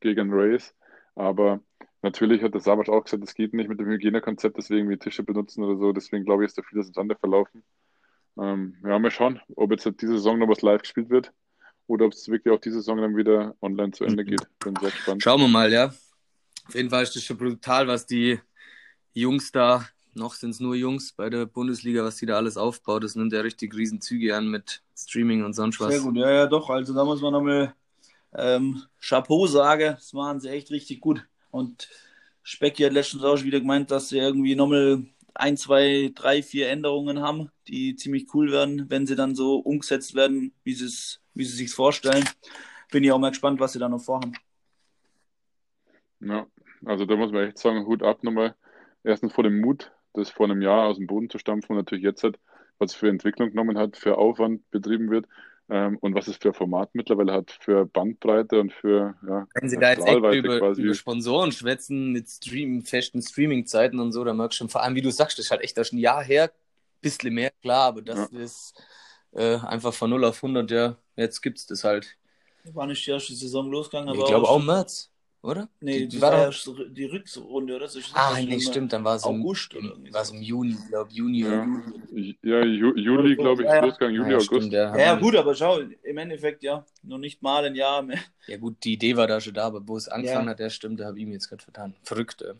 D: gegen Race, aber natürlich hat der Sabasch auch gesagt, es geht nicht mit dem Hygienekonzept, deswegen wie Tische benutzen oder so. Deswegen glaube ich, ist da vieles ins Sande verlaufen. Ähm, ja, mal schauen, ob jetzt diese Saison noch was live gespielt wird oder ob es wirklich auch diese Saison dann wieder online zu Ende geht. Bin sehr gespannt.
B: Schauen wir mal, ja. Auf jeden Fall ist das schon brutal, was die Jungs da noch sind es nur Jungs bei der Bundesliga, was die da alles aufbaut. Das nimmt ja richtig riesen Züge an mit Streaming und sonst was.
C: Sehr gut, ja, ja, doch. Also da muss man nochmal ähm, Chapeau sagen. Das machen sie echt richtig gut. Und Specky hat letztens auch schon wieder gemeint, dass sie irgendwie nochmal ein, zwei, drei, vier Änderungen haben, die ziemlich cool werden, wenn sie dann so umgesetzt werden, wie sie es wie sie sich vorstellen. Bin ich auch mal gespannt, was sie da noch vorhaben.
D: Ja, also da muss man echt sagen, Hut ab nochmal. Erstens vor dem Mut, das vor einem Jahr aus dem Boden zu stampfen und natürlich jetzt hat, was es für Entwicklung genommen hat, für Aufwand betrieben wird ähm, und was es für Format mittlerweile hat, für Bandbreite und für ja,
B: Wenn Sie da jetzt echt über, über, Sponsoren schwätzen mit Stream, festen Streaming-Zeiten und so, da merkst du schon, vor allem wie du sagst, das ist halt echt schon ein Jahr her, bisschen mehr, klar, aber das ja. ist äh, einfach von 0 auf 100, ja, jetzt gibt es das halt.
C: War nicht die erste Saison losgegangen,
B: ich glaube auch März oder?
C: Nee, die, die war, war ja die Rückrunde, oder?
B: So, ah, nee, stimmt, dann war es im, August im, im, war es im Juni, glaube Juni
D: ja. Juli. Ja, Ju Juli, glaube ich, ja, Juli, ja, August. Stimmt,
C: ja, ja gut, aber schau, im Endeffekt, ja, noch nicht mal ein Jahr mehr.
B: Ja gut, die Idee war da schon da, aber wo es angefangen hat, der stimmt, da habe ich mir jetzt gerade vertan. Verrückt. Äh.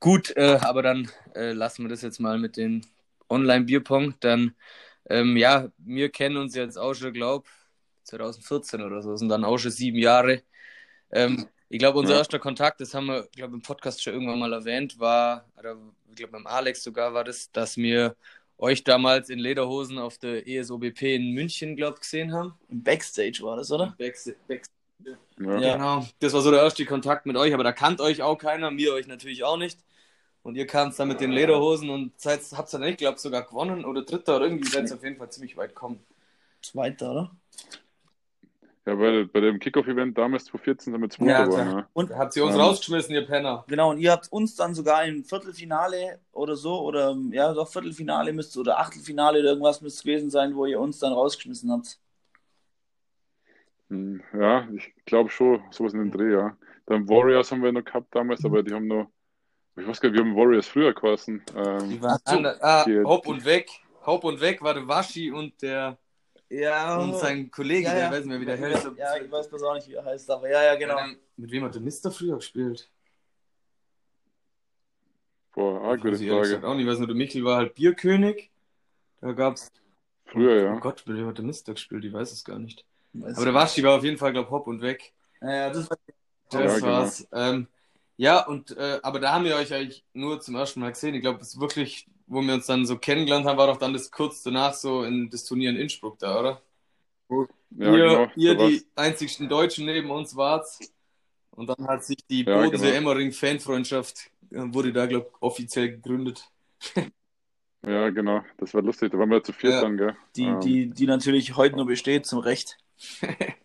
B: Gut, äh, aber dann äh, lassen wir das jetzt mal mit den Online-Bierpong. Dann, ähm, ja, wir kennen uns jetzt auch schon, glaube 2014 oder so, das sind dann auch schon sieben Jahre. Ähm, ich glaube, unser ja. erster Kontakt, das haben wir, glaube im Podcast schon irgendwann mal erwähnt, war, oder ich glaube beim Alex sogar war das, dass wir euch damals in Lederhosen auf der ESOBP in München, glaube ich, gesehen haben.
C: Im Backstage war das, oder?
B: Backstage. Backstage. Ja. ja. Genau. Das war so der erste Kontakt mit euch, aber da kannt euch auch keiner, mir euch natürlich auch nicht. Und ihr kamt dann mit den Lederhosen und seid, habt dann, ich glaube, sogar gewonnen oder Dritter oder irgendwie seid ihr auf jeden Fall ziemlich weit gekommen.
C: Zweiter, oder?
D: Ja, weil bei dem Kickoff-Event damals 2014 sind wir Zweiter
B: ja, geworden. Ja. Und habt ihr uns ähm, rausgeschmissen, ihr Penner.
C: Genau, und ihr habt uns dann sogar im Viertelfinale oder so, oder ja, doch Viertelfinale müsste oder Achtelfinale oder irgendwas müsste gewesen sein, wo ihr uns dann rausgeschmissen habt.
D: Hm, ja, ich glaube schon, sowas in den Dreh, ja. Dann Warriors haben wir noch gehabt damals, aber die haben noch, ich weiß gar nicht, wir haben Warriors früher geheißen. Ähm,
B: die waren so, ah, Hopp und Weg. Hopp und Weg war der Waschi und der
C: ja.
B: Und sein Kollege, ja, ja. der weiß nicht mehr, wie der heißt.
C: Ja, ich weiß bloß auch nicht, wie er heißt, aber ja, ja, genau. Ja,
B: mit wem hat der Mister früher gespielt?
D: Boah, ah, gute Frage.
B: Auch nicht, ich weiß nur, der Michel war halt Bierkönig. Da gab's.
D: Früher, ja.
B: Oh Gott, mit wem hat der Mister gespielt? Ich weiß es gar nicht. Weiß aber der Waschi war auf jeden Fall, glaub hopp und weg.
C: Ja, das, war...
B: das genau. war's. Ähm, ja, und äh, aber da haben wir euch eigentlich nur zum ersten Mal gesehen. Ich glaube, es ist wirklich wo wir uns dann so kennengelernt haben, war doch dann das kurz danach so in das Turnier in Innsbruck da, oder? Wo ja, ihr, genau, ihr die einzigsten Deutschen neben uns wart. Und dann hat sich die
D: Ja,
B: Bodensee-Emmering-Fanfreundschaft, äh, wurde da, glaube ich, offiziell gegründet.
D: Ja, genau. Das war lustig. Da waren wir zu viert
B: Ja.
D: dann, gell?
C: Die,
D: Ähm,
C: die, die natürlich heute nur besteht, zum Recht.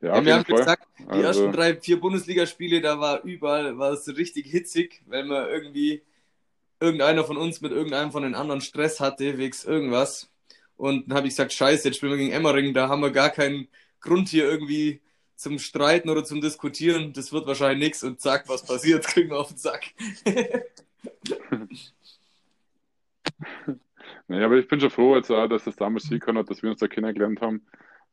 D: ja,
B: wir haben
D: Fall.
B: gesagt, die
D: Also-
B: ersten drei, vier Bundesligaspiele, da war überall, war es richtig hitzig, weil man irgendwie irgendeiner von uns mit irgendeinem von den anderen Stress hatte, wegen irgendwas. Und dann habe ich gesagt, scheiße, jetzt spielen wir gegen Emmering, da haben wir gar keinen Grund hier irgendwie zum Streiten oder zum Diskutieren. Das wird wahrscheinlich nichts und zack, was passiert, kriegen wir auf den Sack.
D: Naja, aber ich bin schon froh, jetzt dass das damals hingekommen hat, dass wir uns da kennengelernt haben.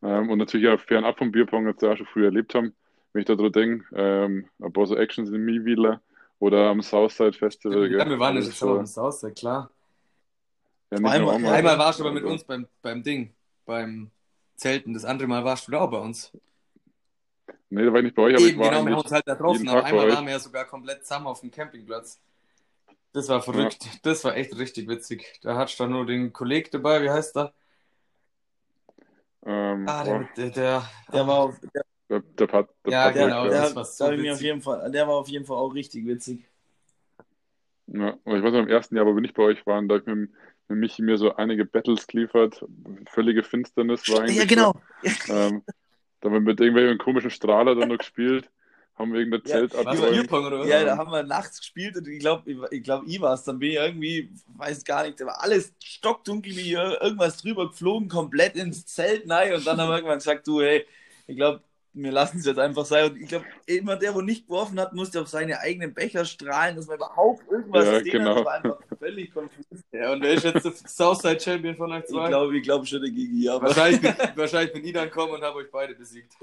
D: Ähm, und natürlich auch fernab vom Bierpong jetzt auch schon früher erlebt haben. Wenn ich da dran denke, ähm, ein paar so Actions in Miewila oder am Southside Festival.
B: Ja, wir waren
D: Das
B: jetzt
D: ist,
B: schon dem Southside, klar.
D: ja,
C: Einmal-
D: einmal.
B: Einmal warst du aber mit
D: Also,
B: uns beim, beim Ding, beim Zelten. Das andere Mal warst du da auch bei uns.
D: Nee, da war ich nicht bei euch, aber
B: Eben,
D: ich war
B: genau, wir haben uns halt da getroffen, aber einmal waren wir ja sogar komplett zusammen auf dem Campingplatz. Das war verrückt. Das war echt richtig witzig. Da hattest du dann nur den Kollegen dabei, wie heißt der?
D: Ähm,
B: Ah, der, der, der,
C: Der war auf, der,
D: der, der, Pat, der
B: Ja,
D: Patrick,
B: genau,
C: der,
B: das war so
C: mir auf jeden Fall, der war auf jeden Fall auch richtig witzig.
D: Ja, ich weiß noch, im ersten Jahr, wo wir nicht bei euch waren, da habe ich mit, mit Michi mir so einige Battles geliefert. Völlige Finsternis war eigentlich.
C: Ja, genau.
D: So. Ähm, da haben wir mit irgendwelchen komischen Strahler dann noch gespielt, haben irgendeine
C: Ja,
D: Zelt
B: was,
D: abgeräumt.
C: Ja, da haben wir nachts gespielt und ich glaube, ich, ich, glaub, ich war es. Dann bin ich irgendwie, weiß gar nicht, da war alles stockdunkel, wie hier irgendwas drüber geflogen, komplett ins Zelt rein. Und dann haben wir irgendwann gesagt, du, hey, ich glaube, wir lassen es jetzt einfach sein. Und ich glaube, immer der, wo nicht geworfen hat, musste auf seine eigenen Becher strahlen, dass man überhaupt irgendwas
D: Ja,
C: sehen
D: genau.
C: hat. Das war einfach völlig konfus.
B: Ja, und wer ist jetzt der Southside Champion von euch
C: Ich
B: zwei?
C: glaube ich glaub schon der Gigi, aber
B: Wahrscheinlich, bin, wahrscheinlich bin ich dann gekommen und habe euch beide besiegt.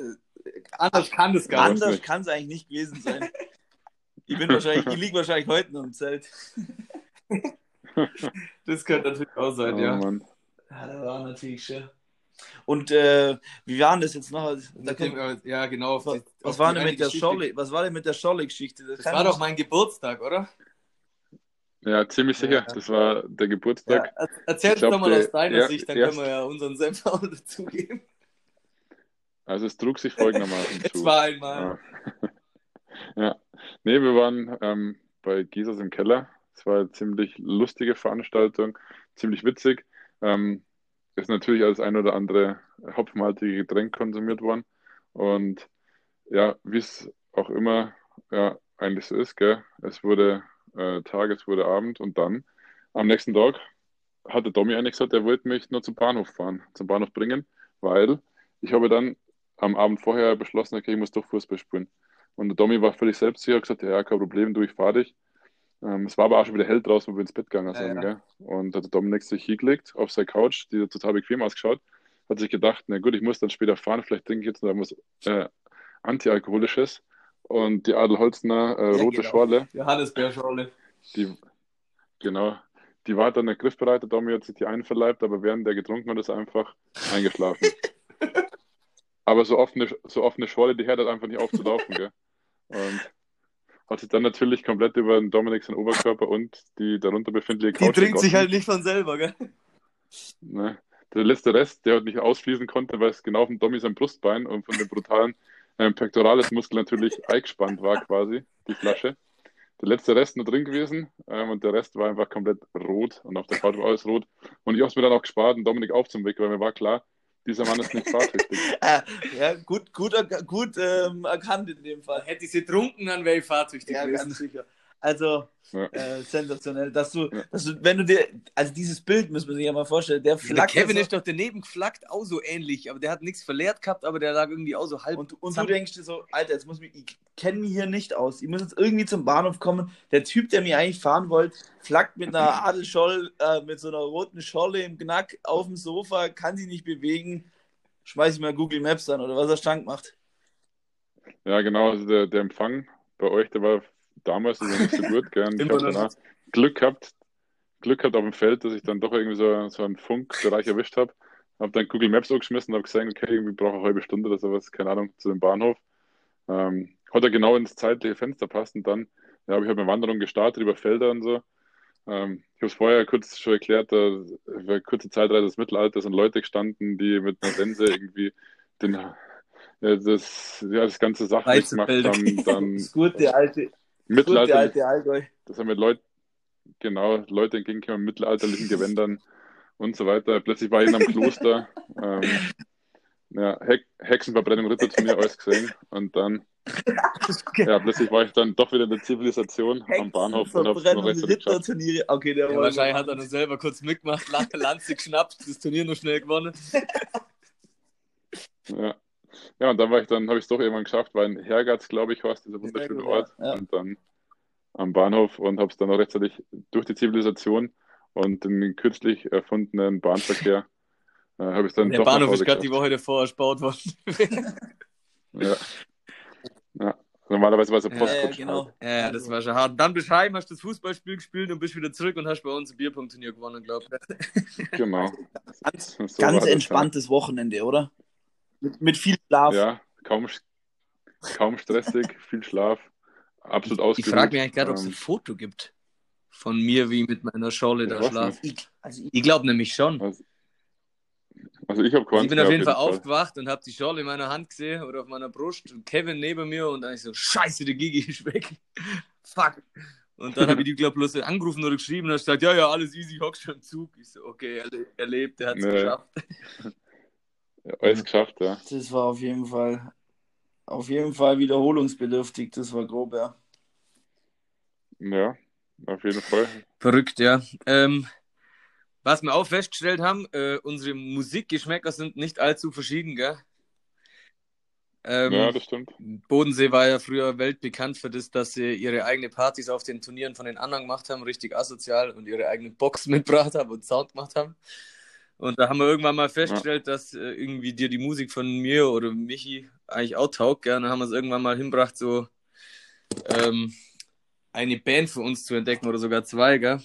B: Anders kann das gar nicht.
C: anders
D: nicht.
C: kann es eigentlich nicht gewesen sein. Ich bin wahrscheinlich, ich liege wahrscheinlich heute noch im Zelt.
B: Das könnte natürlich auch sein,
D: Oh,
B: ja.
D: Mann.
C: Ja, das war natürlich schön. Und äh, wie war denn das jetzt noch? Da
B: Mit dem,
C: kommt,
B: äh, ja, genau. auf
C: was,
B: die-
C: was war denn mit der
B: Geschichte.
C: Scholle? Was war denn mit der Scholle-Geschichte?
B: Das
C: kann
B: war doch mein Geburtstag, oder?
D: Ja, ziemlich sicher.
B: Ja.
D: Das war der
C: ja,
D: Geburtstag.
B: Er- Erzähl doch mal aus deiner
D: ja,
B: Sicht, dann
D: erst-
B: können wir ja unseren Senf auch dazugeben.
D: Also es trug sich folgendermaßen zu.
B: war einmal.
D: Ja. ja. Nee, wir waren ähm, bei Gisas im Keller. Es war eine ziemlich lustige Veranstaltung, ziemlich witzig. Ähm, ist natürlich als ein oder andere hopfenhaltige Getränk konsumiert worden. Und ja, wie es auch immer ja, eigentlich so ist, gell? Es wurde äh, Tag, es wurde Abend und dann am nächsten Tag hatte Domi eigentlich gesagt, er wollte mich nur zum Bahnhof fahren, zum Bahnhof bringen, weil ich habe dann am Abend vorher beschlossen, okay, ich muss doch Fußball spielen. Und der Domi war völlig selbstsicher, gesagt, ja, kein Problem, du, ich fahre dich. Ähm, es war aber auch schon wieder hell draußen, wo wir ins Bett gegangen
B: Ja,
D: sind.
B: ja.
D: Gell? Und hat der Dominik sich hingelegt auf seine Couch, die hat total bequem ausgeschaut, hat sich gedacht, na gut, ich muss dann später fahren, vielleicht trinke ich jetzt noch was äh, Antialkoholisches. Und die Adelholzner äh,
B: Ja,
D: rote
B: genau.
D: Schorle,
B: Johannesbeerschorle.
D: die, genau, die war dann griffbereit, der Domi hat sich die einverleibt, aber während der getrunken hat, ist er einfach eingeschlafen. aber so offene, so offene Schorle, die hört halt einfach nicht auf zu laufen, gell? Und hat sich dann natürlich komplett über den Dominik seinen Oberkörper und die darunter befindliche
B: Die
D: Couch
B: trinkt sich halt nicht von selber, gell?
D: Ne? Der letzte Rest, der halt nicht ausfließen konnte, weil es genau auf dem Dommi sein Brustbein und von dem brutalen ähm, Pectoralis-Muskel natürlich eingespannt war quasi, die Flasche. Der letzte Rest nur drin gewesen ähm, und der Rest war einfach komplett rot und auf der Couch war alles rot. Und ich habe es mir dann auch gespart, einen Dominik aufzuwecken, weil mir war klar, dieser Mann ist nicht fahrtüchtig.
C: Ah, ja, gut, gut, erk- gut ähm, erkannt in dem Fall.
B: Hätte ich sie trunken, dann wäre ich fahrtüchtig
C: Ja,
B: gewesen.
C: ganz sicher. Also,
D: Ja.
C: äh, sensationell, dass du,
D: Ja.
C: dass du, wenn du dir, also dieses Bild müssen wir sich ja mal vorstellen, der
B: Der
C: flackt
B: Kevin
C: so,
B: ist doch daneben geflackt, auch so ähnlich, aber der hat nichts verleert gehabt, aber der lag irgendwie auch so halb.
C: und, und du denkst dir so, Alter, jetzt muss mich, ich kenne mich hier nicht aus. Ich muss jetzt irgendwie zum Bahnhof kommen. Der Typ, der mir eigentlich fahren wollte, flackt mit einer Adelscholl, äh, mit so einer roten Scholle im Knack auf dem Sofa, kann sich nicht bewegen. Schmeiß ich mal Google Maps an oder was er Stank macht.
D: Ja, genau, also der, der Empfang bei euch, der war damals also nicht so gut, gell? Ich habe danach Glück gehabt, Glück gehabt auf dem Feld, dass ich dann doch irgendwie so, so einen Funkbereich erwischt habe. Habe dann Google Maps angeschmissen und habe gesagt, okay, irgendwie brauche ich eine halbe Stunde oder sowas, keine Ahnung, zu dem Bahnhof. Ähm, hat er genau ins zeitliche Fenster passt und dann ja, habe ich halt eine Wanderung gestartet über Felder und so. Ähm, ich habe es vorher kurz schon erklärt, da war kurze Zeitreise des Mittelalters und Leute gestanden, die mit einer Sense irgendwie den, ja, das, ja, das ganze sachlich gemacht haben, dann
C: Das gute alte, gute
D: Mittelalter,
C: alte Allgäu.
D: das haben wir Leute, genau, Leute entgegengekommen mit mittelalterlichen Gewändern und so weiter. Plötzlich war ich in einem Kloster, ähm, ja, Hex Hexenverbrennung, Ritterturnier, alles gesehen. Und dann, ja, plötzlich war ich dann doch wieder in der Zivilisation am Bahnhof und hab's noch.
C: Ritterturniere. Okay, der
B: Ja,
C: war
B: wahrscheinlich hat er dann selber kurz mitgemacht, La- Lanze geschnappt, das Turnier noch schnell gewonnen.
D: Ja. Ja, und dann war ich dann, habe ich es doch irgendwann geschafft, war in Hergatz, glaube ich, Horst, dieser wunderschöne
C: gut,
D: Ort.
C: ja.
D: Und dann am Bahnhof und habe es dann noch rechtzeitig durch die Zivilisation und den kürzlich erfundenen Bahnverkehr äh, habe ich dann
B: Der
D: doch
B: Bahnhof ist gerade die. Woche davor erbaut worden.
D: Ja. ja. Normalerweise war es ein Postkutsch.
C: ja, genau.
B: ja, ja, das war schon hart. Dann bist du heim, hast das Fußballspiel gespielt und bist wieder zurück und hast bei uns ein Bierpunktturnier gewonnen, glaube ich.
D: Genau.
C: Ganz,
D: So war
C: ganz entspanntes Wochenende, oder? Mit, mit viel Schlaf.
D: Ja, kaum, kaum stressig, viel Schlaf, absolut
B: Ich
D: ausgeruht.
B: frage mich eigentlich gerade, ob es ein
D: Ähm,
B: Foto gibt von mir, wie ich mit meiner Schorle da
D: Ja, was
B: schlaf.
C: Ich, also ich,
B: Ich glaube nämlich schon.
D: also, also ich habe
B: Also ich bin auf jeden Fall
D: Fall.
B: aufgewacht und habe die Schorle in meiner Hand gesehen oder auf meiner Brust und Kevin neben mir und dann ich so, scheiße, der Gigi ist weg. Fuck. Und dann habe ich die, glaube ich, bloß angerufen oder geschrieben und er hat gesagt, ja, ja, alles easy, hock schon im Zug. Ich so, okay, er, er lebt, er hat es
D: Nee.
B: geschafft.
D: Alles geschafft, ja.
C: das war auf jeden Fall, auf jeden Fall wiederholungsbedürftig. Das war grob, ja.
D: Ja, auf jeden Fall.
B: Verrückt, ja. Ähm, was wir auch festgestellt haben, äh, unsere Musikgeschmäcker sind nicht allzu verschieden, gell? Ähm,
D: Ja, das stimmt.
B: Bodensee war ja früher weltbekannt für das, dass sie ihre eigenen Partys auf den Turnieren von den anderen gemacht haben, richtig asozial und ihre eigenen Box mitgebracht haben und Sound gemacht haben. Und da haben wir irgendwann mal festgestellt, dass äh, irgendwie dir die Musik von mir oder Michi eigentlich auch taugt. Und dann haben wir es irgendwann mal hinbracht, so ähm, eine Band für uns zu entdecken oder sogar zwei, gell?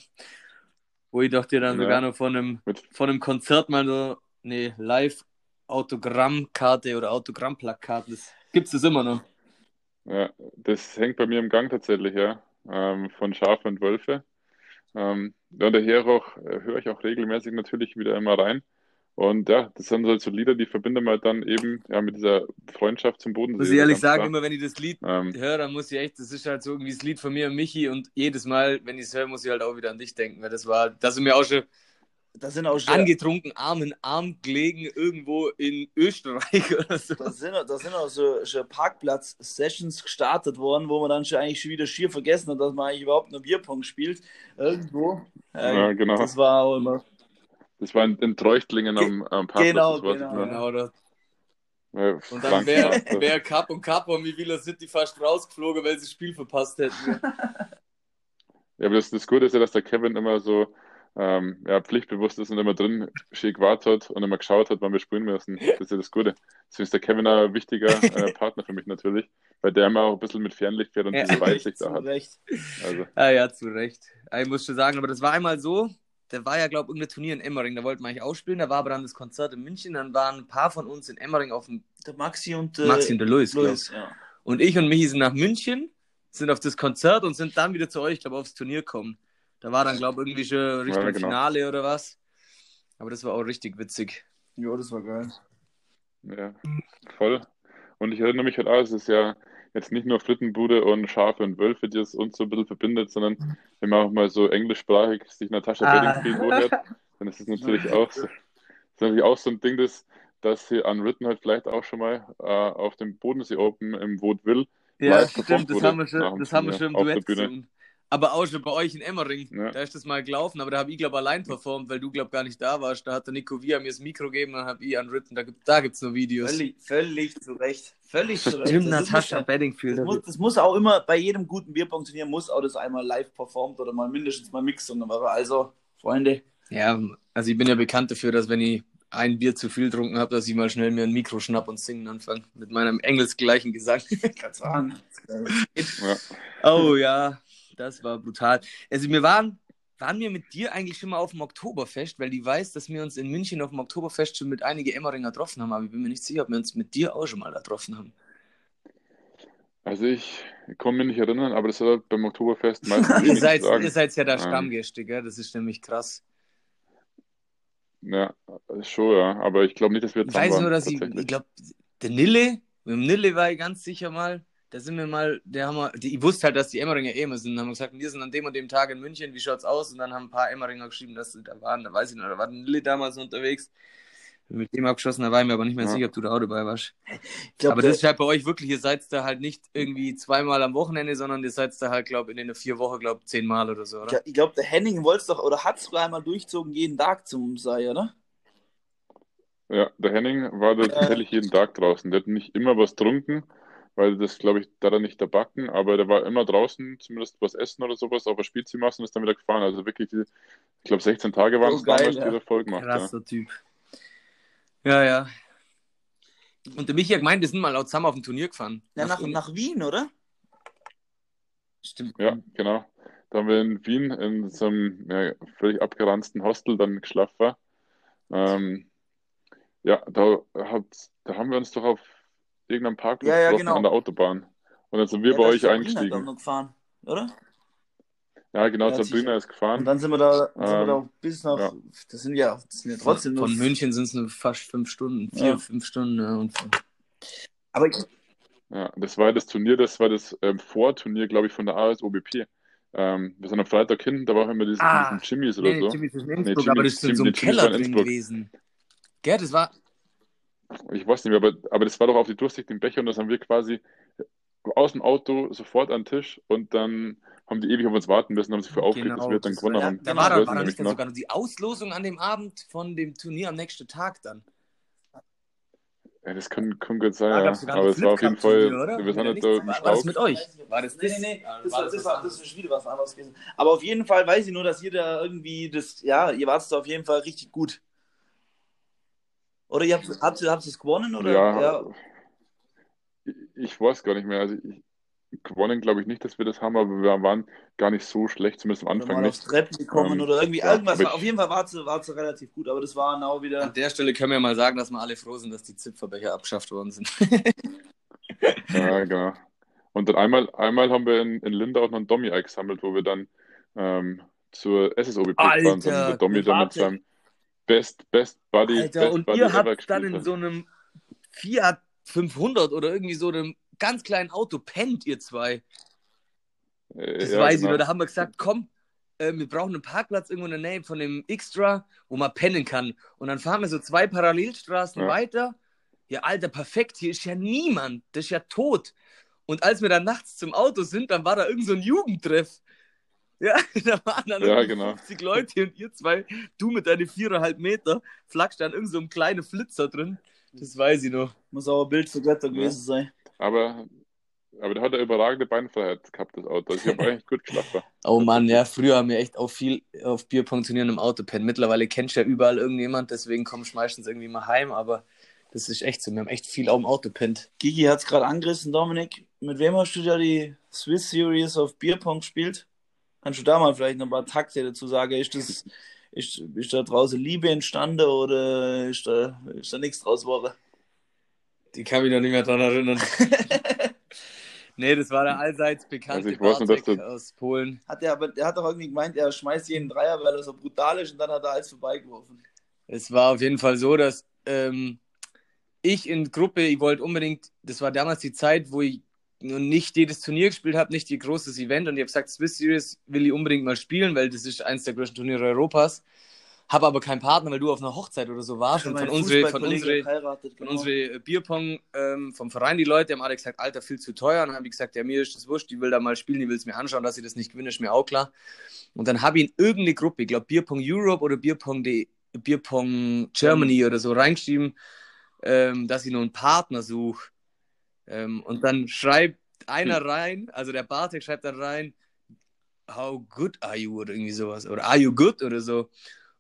B: Wo ich doch dir dann
D: Ja.
B: sogar noch von einem, von einem Konzert mal so eine Live-Autogrammkarte oder Autogrammplakat. Das gibt es immer noch.
D: Ja, das hängt bei mir im Gang tatsächlich, ja. Ähm, von Schafe und Wölfe. Ähm, ja, und daher auch, äh, höre ich auch regelmäßig natürlich wieder immer rein. Und ja, das sind halt so Lieder, die verbinden wir dann eben ja, mit dieser Freundschaft zum Bodensee.
B: Muss ich ehrlich sagen,
D: klar.
B: immer wenn ich das Lied
D: Ähm,
B: höre, dann muss ich echt, das ist halt so irgendwie das Lied von mir und Michi und jedes Mal, wenn ich es höre, muss ich halt auch wieder an dich denken, weil das war, da sind wir auch schon
C: Da sind auch schon,
B: angetrunken, Arm in Arm gelegen, irgendwo in Österreich oder so.
C: da sind, da sind auch so schon Parkplatz-Sessions gestartet worden, wo man dann schon eigentlich schon wieder schier vergessen hat, dass man eigentlich überhaupt nur Bierpong spielt. Irgendwo. Äh,
D: Ja, genau.
C: Das war auch immer.
D: das war in, in Treuchtlingen am, am Parkplatz.
C: Genau,
D: das
C: genau.
B: Genau, da.
D: Ja,
B: Und dann wäre wär Cup und Cup und Villa City fast rausgeflogen, weil sie das Spiel verpasst hätten.
D: Ja, aber das, das Gute ist ja, dass der Kevin immer so ähm, ja, pflichtbewusst ist und immer drin schick gewartet hat und immer geschaut hat, wann wir spielen müssen. Das ist ja das Gute. Deswegen ist der Kevin ein wichtiger äh, Partner für mich natürlich, weil der immer auch ein bisschen mit Fernlicht fährt und
B: Ja,
D: diese Weitsicht da hat.
C: Recht.
D: Also,
B: Ah ja, zu Recht. Ich muss schon sagen, aber das war einmal so, da war ja, glaube ich, irgendein Turnier in Emmering, da wollten wir eigentlich ausspielen, da war aber dann das Konzert in München, dann waren ein paar von uns in Emmering auf dem
C: Der Maxi und, äh,
B: Maxi und der Louis, ich.
C: Louis, ja.
B: Und ich und Michi sind nach München, sind auf das Konzert und sind dann wieder zu euch, glaube aufs Turnier gekommen. Da war dann, glaube ich, irgendwie schon Richtung
D: Ja, genau.
B: Finale oder was. Aber das war auch richtig witzig.
C: ja, das war geil.
D: ja, voll. Und ich erinnere mich halt auch, es ist ja jetzt nicht nur Frittenbude und Schafe und Wölfe, die es uns so ein bisschen verbindet, sondern wenn man auch mal so englischsprachig sich Natascha
B: Ah.
D: Bedingfield hört, dann ist es natürlich auch so, ist natürlich auch so ein Ding, das, das hier Unwritten halt vielleicht auch schon mal äh, auf dem Bodensee Open im Vaudeville
B: Ja,
D: live performt
B: stimmt, das
D: wurde
B: haben wir schon, das haben wir schon im
D: auf der
B: Duett
D: Bühne.
B: gesungen. Aber auch schon bei euch in Emmering.
D: Ja.
B: Da ist das mal gelaufen, aber da habe ich, glaube allein performt, weil du, glaube gar nicht da warst. Da hat der Nico Via mir das Mikro gegeben und dann habe ich Unwritten. Da, gibt- da gibt es noch Videos.
C: Völlig, völlig zu Recht. Völlig zu Recht.
B: Stimmt,
C: Das muss-
B: Natascha Bedingfield.
C: Das muss, das muss auch immer, bei jedem guten Bierpong-Turnier muss auch das einmal live performt oder mal mindestens mal. Aber also, Freunde,
B: Ja, also ich bin ja bekannt dafür, dass wenn ich ein Bier zu viel getrunken habe, dass ich mal schnell mir ein Mikro schnapp und singen anfange. Mit meinem engelsgleichen Gesang.
C: kannst sagen.
D: Ja.
B: oh ja, das war brutal. Also wir waren, waren wir mit dir eigentlich schon mal auf dem Oktoberfest, weil ich weiß, dass wir uns in München auf dem Oktoberfest schon mit einigen Emmeringer getroffen haben, aber ich bin mir nicht sicher, ob wir uns mit dir auch schon mal da getroffen haben.
D: Also ich kann mich nicht erinnern, aber das hat beim Oktoberfest meistens
B: Ihr seid, ihr seid ja der
D: Ähm.
B: Stammgäste, gell? Das ist nämlich krass.
D: Ja, schon, ja. Aber ich glaube nicht, dass wir
B: Ich
D: zusammen
B: weiß
D: waren,
B: nur, dass ich, ich glaube, der Nille Mit dem Nille war ich ganz sicher mal. Da sind wir mal, der haben wir, die, ich wusste halt, dass die Emmeringer eh immer sind. Haben wir gesagt, wir sind an dem und dem Tag in München, wie schaut's aus? Und dann haben ein paar Emmeringer geschrieben, dass sie da waren. Da weiß ich noch, da war der Nille damals unterwegs. Mit dem abgeschossen, da war ich mir aber nicht mehr
D: Ja.
B: sicher, ob du da auch dabei warst.
C: Ich glaub,
B: aber das ist halt bei euch wirklich, ihr seid da halt nicht irgendwie zweimal am Wochenende, sondern ihr seid da halt, glaube ich, in den vier Wochen, glaube ich, zehnmal oder so, oder?
C: Ich glaube, der Henning wollte es doch, oder hat es sogar einmal durchzogen, jeden Tag zum Sei, oder?
D: Ja, der Henning war da tatsächlich jeden Tag draußen. Der hat nicht immer was getrunken, weil das, glaube ich, da dann nicht der Backen, aber der war immer draußen, zumindest was essen oder sowas, auf der Spielziehmasse und ist dann wieder gefahren. Also wirklich, die, ich glaube, 16 Tage waren
C: Oh,
D: es
C: geil,
D: damals,
C: ja.
D: die er voll gemacht ja.
B: Krasser Typ. Ja, ja. Und der Michi hat gemeint, wir sind mal laut zusammen auf dem Turnier gefahren.
C: Ja, nach, nach Wien, oder?
B: Stimmt.
D: Ja, genau. Da haben wir in Wien in so einem ja, völlig abgeranzten Hostel dann geschlafen. Ähm, ja, da, hat, da haben wir uns doch auf irgendeinem Parkplatz
C: Ja, ja, genau.
D: an der Autobahn. Und dann sind wir
C: Ja,
D: bei euch
C: Sabrina,
D: eingestiegen.
C: noch gefahren, oder?
D: Ja, genau,
C: Ja,
D: Sabrina ist gefahren.
C: Und dann sind wir da, sind wir
D: Ähm,
C: da bis nach,
D: ja.
C: das sind ja, das sind ja
B: Von,
C: trotzdem nur.
B: von München sind es nur fast fünf Stunden, vier,
C: Ja.
B: fünf Stunden. Ja, und von,
C: Aber ich,
D: Ja, das war das Turnier, das war das ähm, Vorturnier, glaube ich, von der ASOBP. Ähm, wir sind am Freitag hin, da war auch immer dieses,
B: Ah,
D: diesen Jimmys oder
B: nee,
D: so.
B: Jimmy ist in
D: Nee,
B: Innsbruck,
D: Jimmy-
B: aber das ist in so einem Keller drin gewesen. Gell, das war,
D: Ich weiß nicht mehr, aber, aber das war doch auf die durchsichtigen Becher und das haben wir quasi aus dem Auto sofort an den Tisch und dann haben die ewig auf uns warten müssen, haben sich für aufgeregt,
B: Genau,
D: dass wir dann gewonnen
C: war-
D: haben.
B: da
C: Genau,
B: war, da, war da nicht dann
D: noch.
B: sogar noch die Auslosung an dem Abend von dem Turnier am nächsten Tag dann.
D: Ja, das kann, kann gut sein, ja. Aber es war auf jeden Fall,
B: oder?
D: wir sind da
B: nicht?
D: im
B: War das mit euch? War das
C: Nee,
B: das?
C: nee, nee. Das
B: war
C: war,
B: das
C: das,
B: was
C: war, das ist wieder was anderes gewesen. Aber auf jeden Fall weiß ich nur, dass ihr da irgendwie das, ja, ihr wart da auf jeden Fall richtig gut. Oder ihr habt, habt, ihr, habt ihr es gewonnen? Oder?
D: Ja, ich, ich weiß gar nicht mehr. Also ich, gewonnen glaube ich nicht, dass wir das haben, aber wir waren gar nicht so schlecht, zumindest am Anfang
C: mal aufs
D: nicht.
C: Treppen gekommen
D: Ähm,
C: oder irgendwie
D: ja,
C: irgendwas. War, auf jeden Fall war es war es relativ gut, aber das war auch wieder.
B: An der Stelle können wir mal sagen, dass wir alle froh sind, dass die Zipferbecher abgeschafft worden sind.
D: Ja, genau. Und dann einmal, einmal haben wir in, in Linda auch noch einen Dommy gesammelt, wo wir dann ähm, zur SSOBP gefahren sind.
B: Alter,
D: Der Dommy dann mit seinem Best, Best Buddy,
B: Alter,
D: Best
B: und
D: Buddy
B: ihr habt dann in
D: hat.
B: so einem Fiat 500 oder irgendwie so einem ganz kleinen Auto pennt, ihr zwei.
D: Äh,
B: Das
D: ja,
B: weiß ich
D: genau.
B: nur. Da haben wir gesagt, komm, äh, wir brauchen einen Parkplatz irgendwo in der Nähe von dem Xtra, wo man pennen kann. Und dann fahren wir so zwei Parallelstraßen
D: Ja.
B: weiter. Ja, Alter, perfekt. Hier ist ja niemand. Das ist ja tot. Und als wir dann nachts zum Auto sind, dann war da irgend so ein Jugendtreff. Ja, da waren dann
D: Ja, genau.
B: 50 Leute und ihr zwei, du mit deinen viereinhalb Meter, flagst dann irgend so kleinen Flitzer drin. Das weiß ich noch.
C: Muss aber ein Bild zu Götter gewesen sein.
D: Aber, aber der hat eine überragende Beinfreiheit gehabt, das Auto. Also ich habe eigentlich gut geschlafen.
B: Oh Mann, ja, früher haben wir echt auch viel auf Bierpong-Turnieren im Auto pennen. Mittlerweile kennst du ja überall irgendjemand, deswegen kommst du meistens irgendwie mal heim, aber das ist echt so. Wir haben echt viel auf dem Auto pennt.
C: Gigi hat es gerade angerissen, Dominik. Mit wem hast du da die Swiss Series of Bierpong gespielt? Kannst du da mal vielleicht noch ein paar Takte dazu sagen? Ist, das, ist, ist da draußen Liebe entstanden oder ist da, ist da nichts draus geworden?
B: Die kann mich noch nicht mehr dran erinnern. nee, das war der allseits bekannte
D: Also
B: Bartek
D: du-
B: aus Polen.
C: Hat er, aber der hat doch irgendwie gemeint, er schmeißt jeden Dreier, weil er so brutal ist und dann hat er alles vorbeigeworfen.
B: Es war auf jeden Fall so, dass ähm, ich in Gruppe, ich wollte unbedingt, das war damals die Zeit, wo ich noch nicht jedes Turnier gespielt habe, nicht ihr großes Event und ich habe gesagt, Swiss Series will ich unbedingt mal spielen, weil das ist eines der größten Turniere Europas. Habe aber keinen Partner, weil du auf einer Hochzeit oder so warst und von unsere, von unsere,
C: geheiratet,
B: von
C: genau.
B: unsere Bierpong ähm, vom Verein, die Leute haben alle gesagt, Alter, viel zu teuer. Und dann habe ich gesagt, ja, mir ist das wurscht, die will da mal spielen, die will es mir anschauen, dass ich das nicht gewinne, ist mir auch klar. Und dann habe ich in irgendeine Gruppe, ich glaube Bierpong Europe oder Bierpong, de, Bierpong Germany oder so reingeschrieben, ähm, dass ich noch einen Partner suche. Ähm, und dann schreibt einer rein, also der Bartek schreibt dann rein, how good are you oder irgendwie sowas. Oder are you good oder so.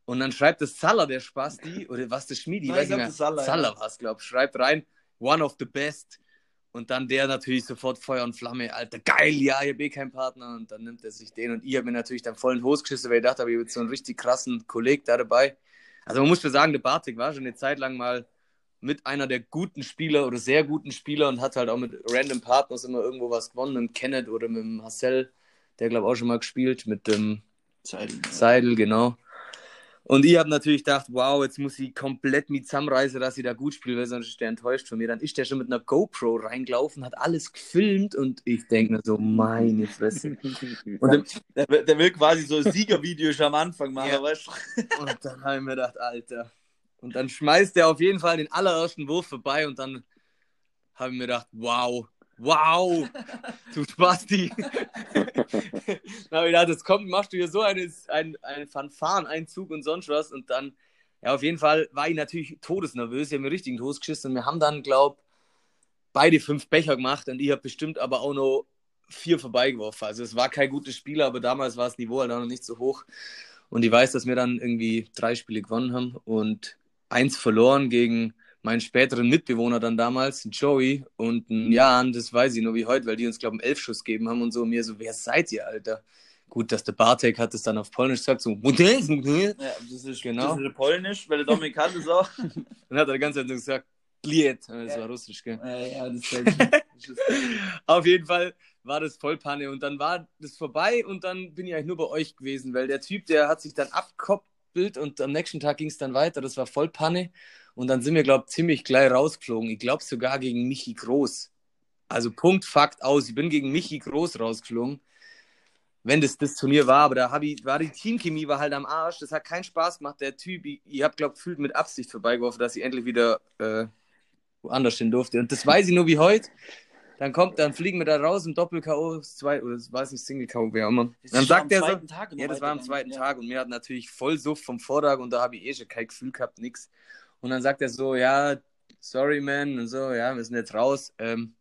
B: Und dann schreibt das Salah, der Spasti, oder was, der Schmiedi,
C: Nein,
B: weiß
C: ich
B: nicht
C: glaub,
B: mehr.
C: Salah,
B: Salah
C: ja.
B: glaube ich. Schreibt rein, one of the best. Und dann der natürlich sofort Feuer und Flamme, Alter, geil, ja, ich habe eh keinen Partner. Und dann nimmt er sich den. Und ich habe mir natürlich dann vollen Hose geschissen, weil ich dachte, ich habe jetzt so einen richtig krassen Kollegen da dabei. Also man muss schon sagen, der Bartik war schon eine Zeit lang mal mit einer der guten Spieler oder sehr guten Spieler und hat halt auch mit random Partners immer irgendwo was gewonnen, mit dem Kenneth oder mit dem Hassel, der glaube auch schon mal gespielt, mit dem
C: Seidel.
B: Seidel, genau. Und ich habe natürlich gedacht, wow, jetzt muss ich komplett mit zusammenreißen, dass ich da gut spiele, weil sonst ist der enttäuscht von mir. Dann ist der schon mit einer GoPro reingelaufen, hat alles gefilmt und ich denke mir so, meine Fresse. Und
C: Der, will- der will quasi so ein Siegervideo schon am Anfang machen,
B: Ja.
C: weißt du?
B: und dann habe ich mir gedacht, Alter. Und dann schmeißt er auf jeden Fall den allerersten Wurf vorbei und dann habe ich mir gedacht, wow, wow, du Spasti. dann habe ich gedacht, jetzt kommt, machst du hier so eine, ein, einen Fanfareneinzug und sonst was. Und dann, ja, auf jeden Fall war ich natürlich todesnervös. Ich habe mir richtig in die Hose geschissen. Und wir haben dann, glaube beide fünf Becher gemacht und ich habe bestimmt aber auch noch vier vorbeigeworfen. Also es war kein gutes Spiel, aber damals war das Niveau halt auch noch nicht so hoch. Und ich weiß, dass wir dann irgendwie drei Spiele gewonnen haben und eins verloren gegen meinen späteren Mitbewohner dann damals, Joey und einen Jan, das weiß ich nur wie heute, weil die uns, glaube ich, einen Elfschuss gegeben haben und so. Und mir so, wer seid ihr, Alter? Gut, dass der Bartek hat es dann auf Polnisch gesagt, so,
C: Ja, das ist,
B: Genau.
C: das ist Polnisch, weil der Dominik kann das auch.
B: dann hat er die ganze Zeit gesagt, Bliet. Das war russisch, gell?
C: Ja, ja, das ist
B: Auf jeden Fall war das voll Panne und dann war das vorbei und dann bin ich eigentlich nur bei euch gewesen, weil der Typ, der hat sich dann abkoppelt und am nächsten Tag ging es dann weiter, das war voll Panne und dann sind wir, glaube ich, ziemlich gleich rausgeflogen. Ich glaube sogar gegen Michi Groß. Also Punkt, Fakt aus. Ich bin gegen Michi Groß rausgeflogen, wenn das das Turnier war, aber da ich, war die Teamchemie war halt am Arsch. Das hat keinen Spaß gemacht. Der Typ, ich, ich habe, glaube ich, gefühlt mit Absicht vorbeigeworfen, dass ich endlich wieder äh, woanders stehen durfte. Und das weiß ich nur wie heute. Dann kommt, dann fliegen wir da raus im Doppel-K.O. zwei oder das weiß nicht, Single-K.O. wer auch immer. Dann sagt er so,
C: Tag
B: ja, das war am zweiten
C: ja.
B: Tag und mir hat natürlich voll Suff vom Vortag und da habe ich eh schon kein Gefühl gehabt, nix. Und dann sagt er so, ja, sorry man und so, ja, wir sind jetzt raus. Ähm,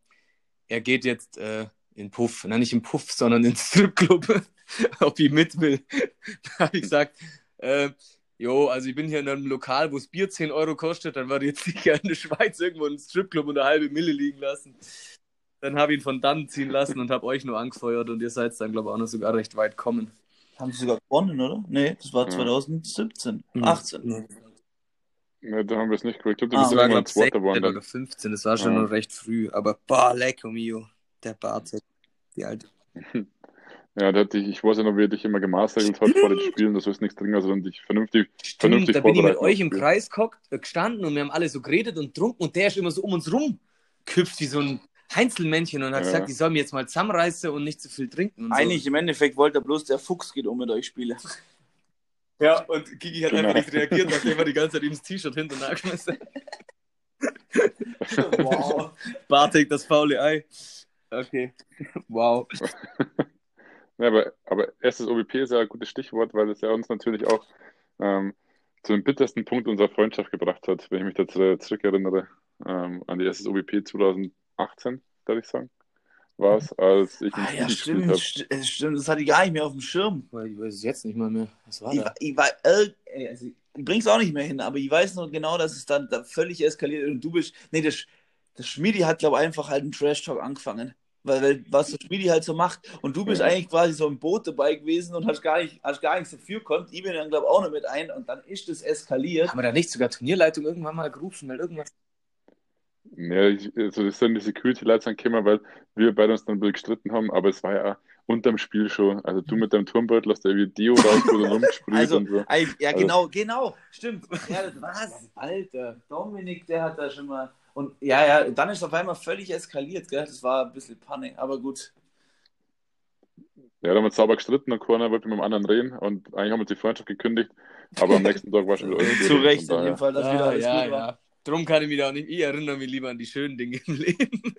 B: er geht jetzt äh, in Puff, na nicht in Puff, sondern in Stripclub, ob ich mit will. da habe ich gesagt, äh, jo, also ich bin hier in einem Lokal, wo das Bier 10 Euro kostet, dann war ich jetzt sicher in der Schweiz irgendwo in einem Stripclub und eine halbe Mille liegen lassen. Dann habe ich ihn von dann ziehen lassen und habe euch nur angefeuert und ihr seid dann, glaube ich, auch noch sogar recht weit kommen.
C: Haben sie sogar gewonnen, oder? Nee, das war
D: Ja.
C: 2017.
B: Mhm.
C: 18.
D: Ne, da haben wir es nicht geholt. Ich glaube,
C: Ah,
D: da bist
B: Das
D: du
B: war,
D: irgendwann
B: glaube ich,
D: Zweiter
B: 16
D: geworden.
B: oder
D: Dann.
B: 15. Das war schon
D: Ja.
B: noch recht früh. Aber boah, lecco mio. Der Bartek. Die alte.
D: Ja, der hat dich, ich weiß ja noch, wie er dich immer gemaßregelt hat vor den Spielen, dass du es nichts dringend, sondern dich vernünftig,
B: Stimmt,
D: vernünftig
B: da bin ich mit euch im. Kreis gehockt, gestanden und wir haben alle so geredet und trunken und der ist immer so um uns rum geküpft wie so ein Heinzelmännchen und hat
D: Ja.
B: gesagt, ich soll mir jetzt mal zusammenreißen und nicht zu viel trinken. Und
C: Eigentlich im Endeffekt wollte er bloß, der Fuchs geht um mit euch spielen.
B: So. Ja, und Kiki hat
D: Genau.
B: einfach nicht reagiert, nachdem er die ganze Zeit ihm das T-Shirt hinten angeschmissen hat.
C: Wow.
B: Bartek, das faule Ei. Okay. Wow.
D: Ja, aber, aber erstes OBP ist ja ein gutes Stichwort, weil es ja uns natürlich auch ähm, zu dem bittersten Punkt unserer Freundschaft gebracht hat, wenn ich mich da zu- zurückerinnere, ähm, an die erstes OBP 2018, darf ich sagen, war es, als ich
C: Ah, ja, stimmt,
D: habe.
C: st- äh, stimmt. Das hatte ich gar nicht mehr auf dem Schirm.
B: Ich weiß es jetzt nicht mal mehr. Was war
C: Ich,
B: da?
C: ich, war, äh, also, ich bring's auch nicht mehr hin, aber ich weiß noch genau, dass es dann da völlig eskaliert ist und du bist. Nee, der, Sch- der Schmiedi hat, glaube ich, einfach halt einen Trash-Talk angefangen. Weil, weil was der Schmiedi halt so macht. Und du bist
D: Ja.
C: eigentlich quasi so im Boot dabei gewesen und hast gar, nicht, hast gar nichts dafür kommt. Ich bin dann, glaube ich, auch noch mit ein und dann ist das eskaliert.
B: Haben wir da nicht sogar Turnierleitung irgendwann mal gerufen, weil irgendwas.
D: Ja, ich, also das sind die Security-Leute dann gekommen, weil wir beide uns dann ein bisschen gestritten haben, aber es war ja unterm Spiel schon. Also du mit deinem Turmbeutel hast ja wie Deo rausgeholt und rumgesprüht
C: Also,
D: und so.
C: ey, ja,
D: Also-
C: genau, genau, stimmt. Ja, das was? Alter, Dominik, der hat da schon mal. Und ja, ja, dann ist auf einmal völlig eskaliert, gell? Das war ein bisschen Panik, aber gut.
D: Ja, da haben wir sauber gestritten und keiner wollte mit dem anderen reden und eigentlich haben wir die Freundschaft gekündigt, aber am nächsten Tag war schon wieder alles gut.
C: Zu Recht, in dem Fall, dass wieder
B: Ah,
C: alles
B: ja,
C: gut war.
B: ja. Drum kann ich mich da auch nicht. Ich erinnere mich lieber an die schönen Dinge im Leben.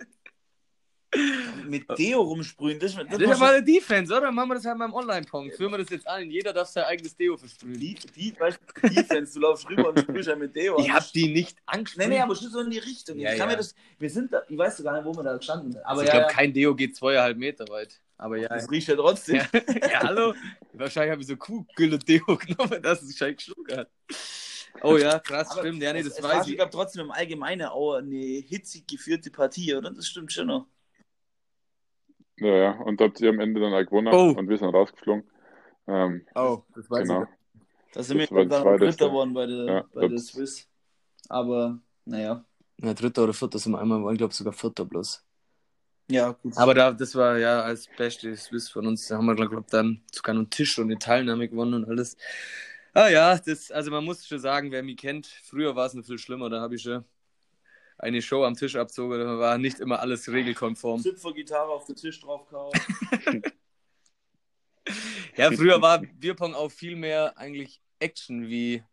C: Mit Deo rumsprühen, das, das,
B: Das ist ja mal eine Defense, oder? Machen wir das halt beim Online-Pong. Führen wir das jetzt an. Jeder darf sein eigenes Deo versprühen.
C: die, die, Defense, du laufst rüber und sprühst ja mit Deo.
B: Ich hab die nicht
C: Nee,
B: angesprochen.
C: nee, aber schon so in die Richtung.
B: Ja,
C: ich kann
B: ja.
C: mir das, wir sind da, ich weiß gar nicht, wo wir da gestanden sind. Aber
B: also ich glaube, kein Deo geht zweieinhalb Meter weit. Aber ja.
C: das riecht ja trotzdem.
B: Ja, hallo? Wahrscheinlich habe ich so Kuhgülle-Deo genommen, dass es scheiß geschluckt hat. Oh ja, krass,
C: Aber
B: stimmt. Ja, nee, das
C: es
B: weiß
C: ich
B: ich.
C: glaube trotzdem im Allgemeinen auch eine hitzig geführte Partie, oder? Das stimmt schon noch.
D: Ja, ja, und da habt ihr am Ende dann auch gewonnen
B: Oh.
D: und wir sind rausgeflogen. Ähm,
B: Oh, das weiß
D: genau.
B: ich.
C: Da sind wir dann Dritter geworden bei der,
D: Ja,
C: bei der Swiss. Aber, naja.
B: Ja, dritter oder vierter sind wir einmal, ich glaube sogar vierter bloß.
C: Ja, gut.
B: Aber da, das war ja als beste Swiss von uns. Da haben wir, glaube ich, dann sogar einen Tisch und eine Teilnahme gewonnen und alles. Ah ja, das, also man muss schon sagen, wer mich kennt, früher war es noch viel schlimmer, da habe ich schon eine Show am Tisch abzogen, da war nicht immer alles regelkonform.
C: Zipfergitarre auf den Tisch draufgehauen.
B: Ja, früher war Bierpong auch viel mehr eigentlich Action wie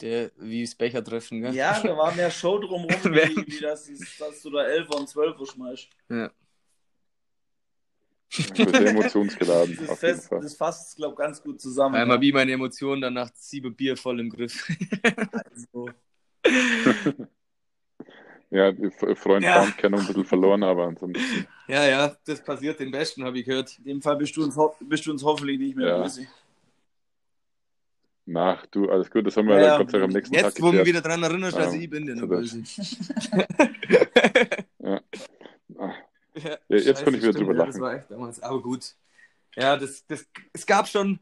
B: der, wie das Bechertreffen, gell?
C: Ja, da war mehr Show drumherum, wie, wie das dass du da 11 und 12 Uhr schmeißt.
B: Ja.
D: Sehr emotionsgeladen,
C: Das,
D: auf jeden
C: fest,
D: Fall.
C: das fasst, glaube ich, ganz gut zusammen.
B: Einmal wie meine Emotionen, danach sieben Bier voll im Griff.
C: So.
D: Ja, Freund
C: Ja.
D: Kennung ein bisschen verloren, aber ansonsten.
B: ja, ja, das passiert den Besten, habe ich gehört.
C: In dem Fall bist du uns, ho bist du uns hoffentlich nicht mehr
D: Ja.
C: böse.
D: Nach, du, alles gut, das haben wir
C: Ja,
D: ja. Gott sei Dank am nächsten
B: Jetzt,
D: Tag
B: wo du mich wieder dran erinnerst, also
D: Ja,
B: ich bin nur
D: das.
B: böse. Ja,
D: Ja, jetzt
B: scheiße,
D: kann ich wieder drüber
B: ja,
D: lachen.
B: Das war echt damals, aber gut. Ja, das, das, es gab schon,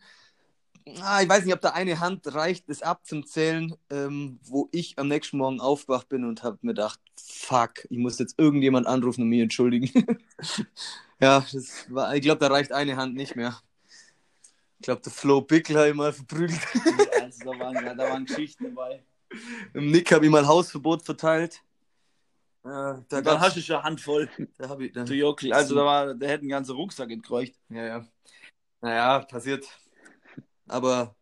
B: ah, ich weiß nicht, ob da eine Hand reicht, das abzuzählen, ähm, wo ich am nächsten Morgen aufgewacht bin und habe mir gedacht, fuck, ich muss jetzt irgendjemand anrufen und mich entschuldigen. ja, das war, ich glaube, da reicht eine Hand nicht mehr. Ich glaube, der Flo Bickel habe ich mal verprügelt.
C: Also, da, waren, ja, da waren Geschichten dabei.
B: Im Nick habe ich mal Hausverbot verteilt. Ja, da
C: dann hast du schon eine Handvoll,
B: da hab ich, da,
C: du Jockel. Also, da war, der hätte einen ganzen Rucksack entkreucht.
B: Ja, ja. Naja, passiert. Aber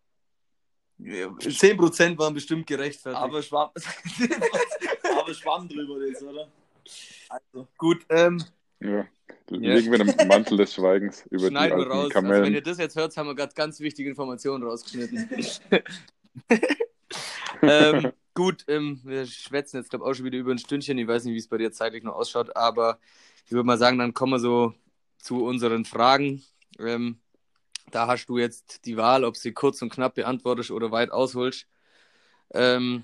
B: ja, 10% waren bestimmt gerechtfertigt.
C: Aber schwamm, aber schwamm drüber jetzt, oder? Also,
B: gut, ähm,
D: Ja.
B: Ja.
D: Legen wir den Mantel des Schweigens über die
B: schneiden wir
D: alten
B: raus. Also,
D: Kamellen.
B: wenn ihr das jetzt hört, haben wir gerade ganz wichtige Informationen rausgeschnitten. ähm, gut, ähm, wir schwätzen jetzt, glaube ich, auch schon wieder über ein Stündchen. Ich weiß nicht, wie es bei dir zeitlich noch ausschaut, aber ich würde mal sagen, dann kommen wir so zu unseren Fragen. Ähm, da hast du jetzt die Wahl, ob sie kurz und knapp beantwortest oder weit ausholst. Ähm,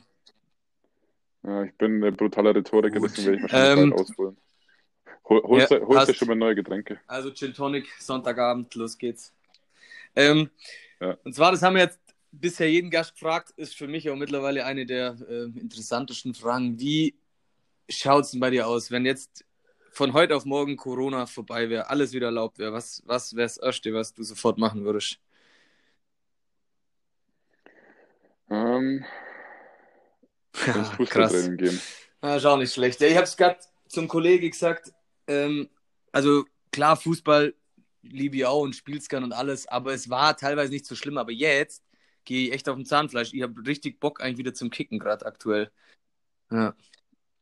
D: Ja, ich bin ein brutaler Rhetoriker,
B: Gut.
D: deswegen werde ich wahrscheinlich
B: Ähm,
D: weit ausholen. Hol, holst
B: ja,
D: du holst schon mal neue Getränke?
B: Also Gin Tonic, Sonntagabend, los geht's. Ähm,
D: Ja.
B: Und zwar, das haben wir jetzt bisher jeden Gast gefragt, ist für mich auch mittlerweile eine der äh, interessantesten Fragen. Wie schaut's denn bei dir aus, wenn jetzt von heute auf morgen Corona vorbei wäre, alles wieder erlaubt wäre? Was, was wäre das Erste, was du sofort machen würdest?
D: Ähm, ins Fußballtraining gehen.
B: Ja, ist auch nicht schlecht. Ich habe es gerade zum Kollegen gesagt. Ähm, also klar, Fußball liebe ich auch und spiel's gern und alles, aber es war teilweise nicht so schlimm. Aber jetzt gehe ich echt auf dem Zahnfleisch. Ich habe richtig Bock eigentlich wieder zum Kicken gerade aktuell. Ja.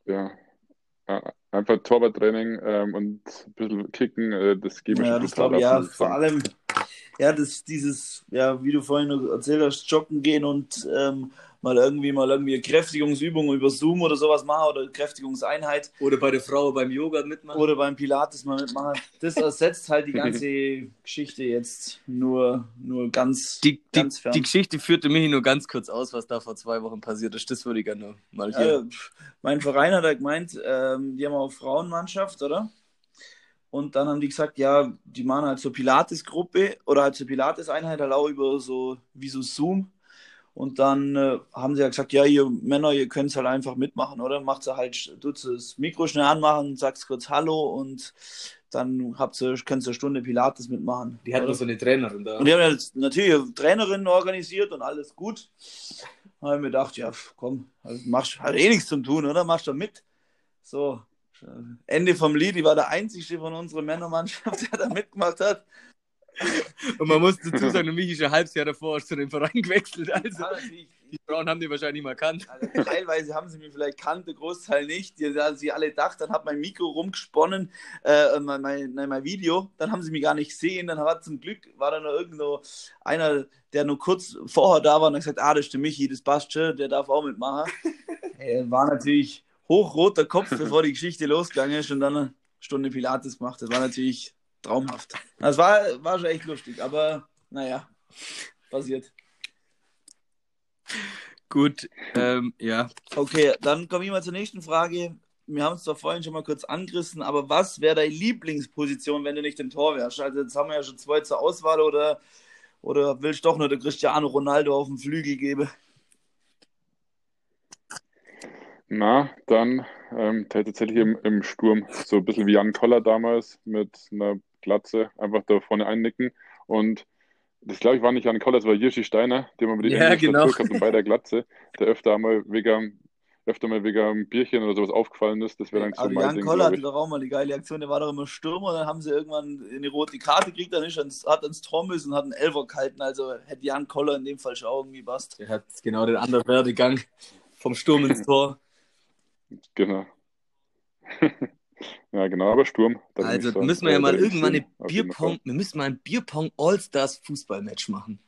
D: Ja. Ja, Einfach Torwarttraining ähm, und ein bisschen kicken, äh, das gebe ich
C: ja, das glaube ich, ja. Vor allem, ja, das, dieses, ja, wie du vorhin noch erzählt hast, joggen gehen und ähm, mal irgendwie mal irgendwie eine Kräftigungsübung über Zoom oder sowas machen oder Kräftigungseinheit
B: Oder bei der Frau beim Yoga mitmachen.
C: oder beim Pilates mal mitmachen. Das ersetzt halt die ganze Geschichte jetzt nur, nur ganz,
B: die, die,
C: ganz fern.
B: die Geschichte führte mich nur ganz kurz aus, was da vor zwei Wochen passiert ist. Das würde ich gerne mal hier.
C: Ja, pf, mein Verein hat ja gemeint, ähm, die haben auch Frauenmannschaft, oder? Und dann haben die gesagt, ja, die machen halt so Pilates-Gruppe oder halt so Pilates-Einheit halt auch über so, wie so Zoom. Und dann äh, haben sie ja gesagt, ja, ihr Männer, ihr könnt halt einfach mitmachen, oder? Macht sie halt, tut das Mikro schnell anmachen, sagst kurz Hallo und dann habt ihr, könnt ihr eine Stunde Pilates mitmachen.
B: die hatten so eine Trainerin da.
C: Und die haben ja natürlich Trainerin organisiert und alles gut. Da habe ich mir gedacht, ja, komm, also machst hat eh nichts zum tun, oder? Machst du mit. So, Ende vom Lied, ich war der Einzige von unserer Männermannschaft, der da mitgemacht hat.
B: Und man muss dazu sagen, der Michi ist ein halbes Jahr davor hast du den Verein gewechselt. Also die Frauen haben die wahrscheinlich mal kannt.
C: Also, teilweise haben sie mich vielleicht kannt, der Großteil nicht. Die, da sie alle gedacht, dann hat mein Mikro rumgesponnen, äh, mein, mein, nein, mein Video, dann haben sie mich gar nicht gesehen. Dann war zum Glück, war da noch irgendwo einer, der nur kurz vorher da war und hat gesagt, ah, das ist der Michi, das passt schon, der darf auch mitmachen. Ey, war natürlich hochroter Kopf, bevor die Geschichte losgegangen ist und dann eine Stunde Pilates gemacht. Das war natürlich traumhaft. Das war, war schon echt lustig, aber naja, passiert.
B: Gut, ähm, ja.
C: Okay, dann komme ich mal zur nächsten Frage. Wir haben es zwar vorhin schon mal kurz angerissen, aber was wäre deine Lieblingsposition, wenn du nicht im Tor wärst? Also jetzt haben wir ja schon zwei zur Auswahl oder, oder willst du doch nur der Cristiano Ronaldo auf den Flügel geben?
D: Na, dann ähm, tatsächlich im, im Sturm. So ein bisschen wie Jan Koller damals mit einer Glatze, einfach da vorne einnicken und das glaube ich war nicht Jan Koller, das war Jirschi Steiner, der mal mit die
B: Ja, genau.
D: Gehabt und bei der Glatze, der öfter einmal wegen, öfter mal wegen einem Bierchen oder sowas aufgefallen ist. Das wäre dann so
C: Aber Jan Koller hatte doch auch mal die geile Aktion, der war doch immer Stürmer, dann haben sie irgendwann eine rote Karte gekriegt, dann ist er ins, hat ins Tor müssen und hat einen Elfer gehalten, also hätte Jan Koller in dem Fall schon irgendwie passt.
B: Der hat genau den anderen Werdegang vom Sturm ins Tor.
D: Genau. ja, genau, aber Sturm.
B: Also
D: so,
B: müssen wir ja mal irgendwann eine Bierpong, wir müssen mal ein Bierpong All-Stars Fußballmatch machen.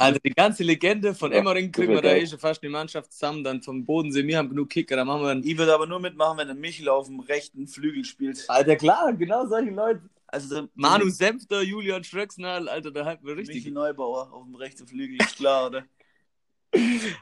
B: Also die ganze Legende von
D: Ja,
B: Emmering kriegen wir da eh schon fast die Mannschaft zusammen, dann vom Bodensee, wir haben genug Kicker, dann machen wir einen...
C: Ich würde aber nur mitmachen, wenn der Michel auf dem rechten Flügel spielt.
B: Alter, klar, genau solche Leute.
C: Also
B: Manu Senfter, Julian Schröcksnall, Alter, da halten wir
C: Michel
B: richtig.
C: Neubauer auf dem rechten Flügel, ist klar, oder?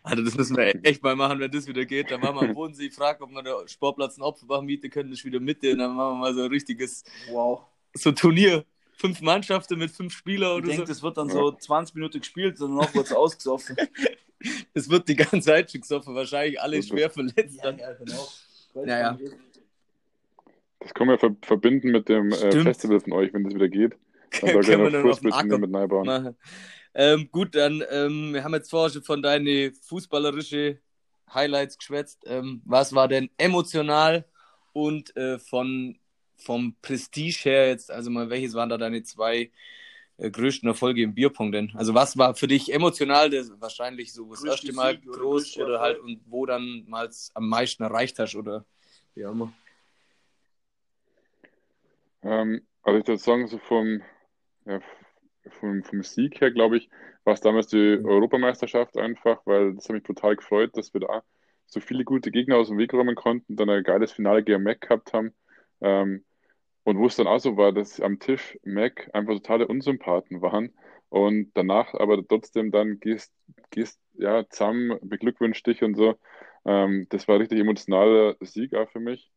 B: Alter, das müssen wir echt mal machen, wenn das wieder geht. Dann machen wir am Bodensee, frag, ob wir der Sportplatz in Opferbach mieten können, das ist wieder Mitte, und dann machen wir mal so ein richtiges
C: Wow.
B: so Turnier. Fünf Mannschaften mit fünf Spielern
C: Ich
B: oder
C: denke,
B: so.
C: das wird dann so 20 Minuten gespielt und danach wird es ausgesoffen.
B: Es wird die ganze Zeit schon gesoffen, wahrscheinlich alle schwer verletzt. Dann.
C: ja, genau.
B: Ja, ja.
D: Das können wir ver verbinden mit dem äh,
B: Stimmt.
D: Festival von euch, wenn das wieder geht. Dann
B: Können wir
D: ich noch
B: dann auf
D: Fußball
B: Acker
D: mit Neubauen.
B: machen. Ähm, gut, dann, ähm, wir haben jetzt vorher schon von deinen fußballerischen Highlights geschwätzt. Ähm, was war denn emotional und äh, von, vom Prestige her jetzt, also mal, welches waren da deine zwei äh, größten Erfolge im Bierpong denn? Also was war für dich emotional das wahrscheinlich so das
C: Größte
B: erste Mal
C: Sieg oder
B: groß
C: größte
B: oder halt und wo dann mal am meisten erreicht hast oder wie auch immer?
D: Ähm, also ich würde sagen, so vom, ja, vom, vom Sieg her, glaube ich, war es damals die Europameisterschaft einfach, weil das hat mich brutal gefreut, dass wir da so viele gute Gegner aus dem Weg räumen konnten, dann ein geiles Finale gegen Mac gehabt haben. Ähm, und wo es dann auch so war, dass am Tisch Mac einfach totale Unsympathen waren und danach aber trotzdem dann gehst, gehst ja, zusammen, beglückwünscht dich und so. Ähm, das war ein richtig emotionaler Sieg auch für mich.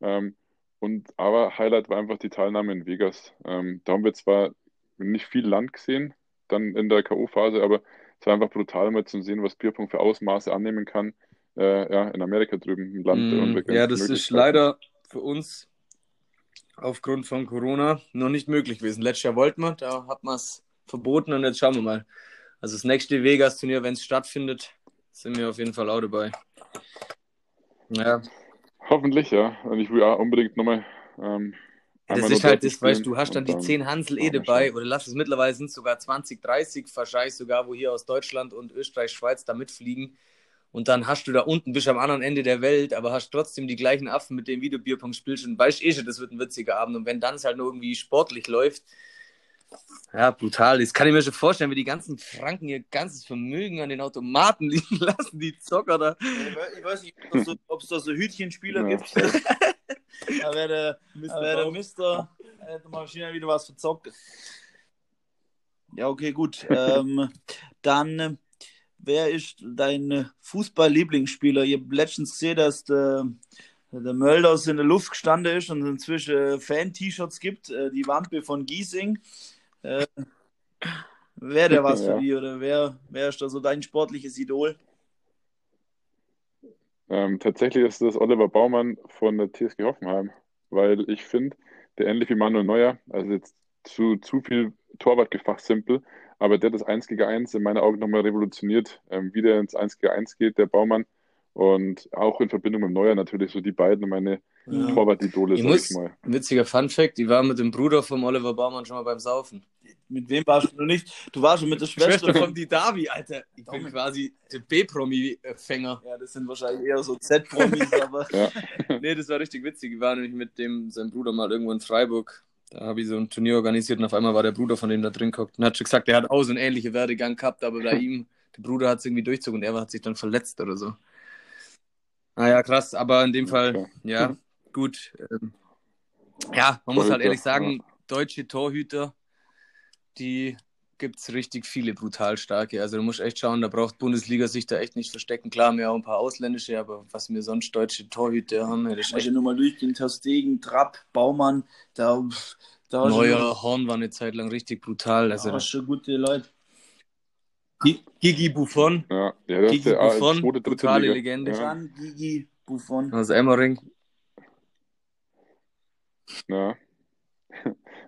D: Ähm, und aber Highlight war einfach die Teilnahme in Vegas. Ähm, da haben wir zwar nicht viel Land gesehen, dann in der K.O.-Phase, aber es war einfach brutal mal zu sehen, was Bierpong für Ausmaße annehmen kann. Äh, ja, in Amerika drüben im Land
B: Mm, Ja, das ist leider für uns aufgrund von Corona noch nicht möglich gewesen. Letztes Jahr wollten wir, da hat man es verboten und jetzt schauen wir mal. Also das nächste Vegas-Turnier, wenn es stattfindet, sind wir auf jeden Fall auch dabei. Ja,
D: Hoffentlich, ja. Und ich will auch unbedingt nochmal. Ähm,
B: das ist halt das, weißt du, hast dann die 10 Hansel eh dabei oder lass es mittlerweile sind es sogar 20, 30, wahrscheinlich sogar, wo hier aus Deutschland und Österreich, Schweiz da mitfliegen. Und dann hast du da unten, bist am anderen Ende der Welt, aber hast trotzdem die gleichen Affen, mit denen du Bierpong spielst und weißt eh schon, das wird ein witziger Abend. Und wenn dann es halt nur irgendwie sportlich läuft, ja, brutal. Das kann ich mir schon vorstellen, wie die ganzen Franken ihr ganzes Vermögen an den Automaten liegen lassen, die Zocker da.
C: Ich weiß nicht, ob es da so, so Hütchenspieler
D: Ja,
C: gibt. da wäre der, da wär der Mister, hätte mal schnell wieder was verzockt. Ja, okay, gut. ähm, dann, äh, wer ist dein Fußball-Lieblingsspieler? Ich habe letztens gesehen, dass der, der Mölders in der Luft gestanden ist und inzwischen Fan-T-Shirts gibt. Äh, die Wampe von Giesing. Äh, Wäre der was
D: Ja.
C: für die oder wer, wer ist da so dein sportliches Idol?
D: Ähm, tatsächlich ist das Oliver Baumann von der TSG Hoffenheim, weil ich finde, der ähnlich wie Manuel Neuer, also jetzt zu, zu viel Torwartgefachsimpel, aber der hat das 1 gegen 1 in meinen Augen nochmal revolutioniert, ähm, wie der ins 1 gegen 1 geht, der Baumann. Und auch in Verbindung mit Neuer natürlich so die beiden meine
B: Ja.
D: Torwart-Idole, sag
B: muss,
D: ich mal.
B: witziger Fun-Fact, ich war mit dem Bruder vom Oliver Baumann schon mal beim Saufen.
C: Mit wem warst du noch nicht? Du warst schon mit der Schwester.
B: Schwester von Didavi, Alter. Ich bin
C: Daumen.
B: quasi der B-Promi-Fänger.
C: Ja, das sind wahrscheinlich eher so Z-Promis, aber
D: Ja,
B: Nee, das war richtig witzig. Ich war nämlich mit dem, seinem Bruder mal irgendwo in Freiburg. Da habe ich so ein Turnier organisiert und auf einmal war der Bruder von dem da drin geguckt und hat schon gesagt, der hat auch so einen ähnlichen Werdegang gehabt, aber bei ihm, der Bruder hat es irgendwie durchzogen und er hat sich dann verletzt oder so. Naja, krass, aber in dem Fall,
D: Okay.
B: ja, gut. Ähm, ja, man muss halt
D: Torhüter,
B: ehrlich sagen, deutsche Torhüter, die gibt es richtig viele brutal starke. Also du musst echt schauen, da braucht Bundesliga sich da echt nicht verstecken. Klar, haben wir auch ein paar ausländische, aber was wir sonst deutsche Torhüter haben, ja, das ist
C: ich
B: echt
C: nur mal durchgehen, Terstegen, Trapp, Baumann, da, da
B: Neuer Horn war eine Zeit lang richtig brutal. Also
C: du schon gute Leute.
B: Gi- Gigi Buffon
D: ja, ja das
B: Gigi
D: der
B: Buffon,
D: zweite, dritte
B: brutale
D: Liga.
B: Legende.
D: Ja,
C: Can, Gigi, Buffon.
B: aus Emmering.
D: ja.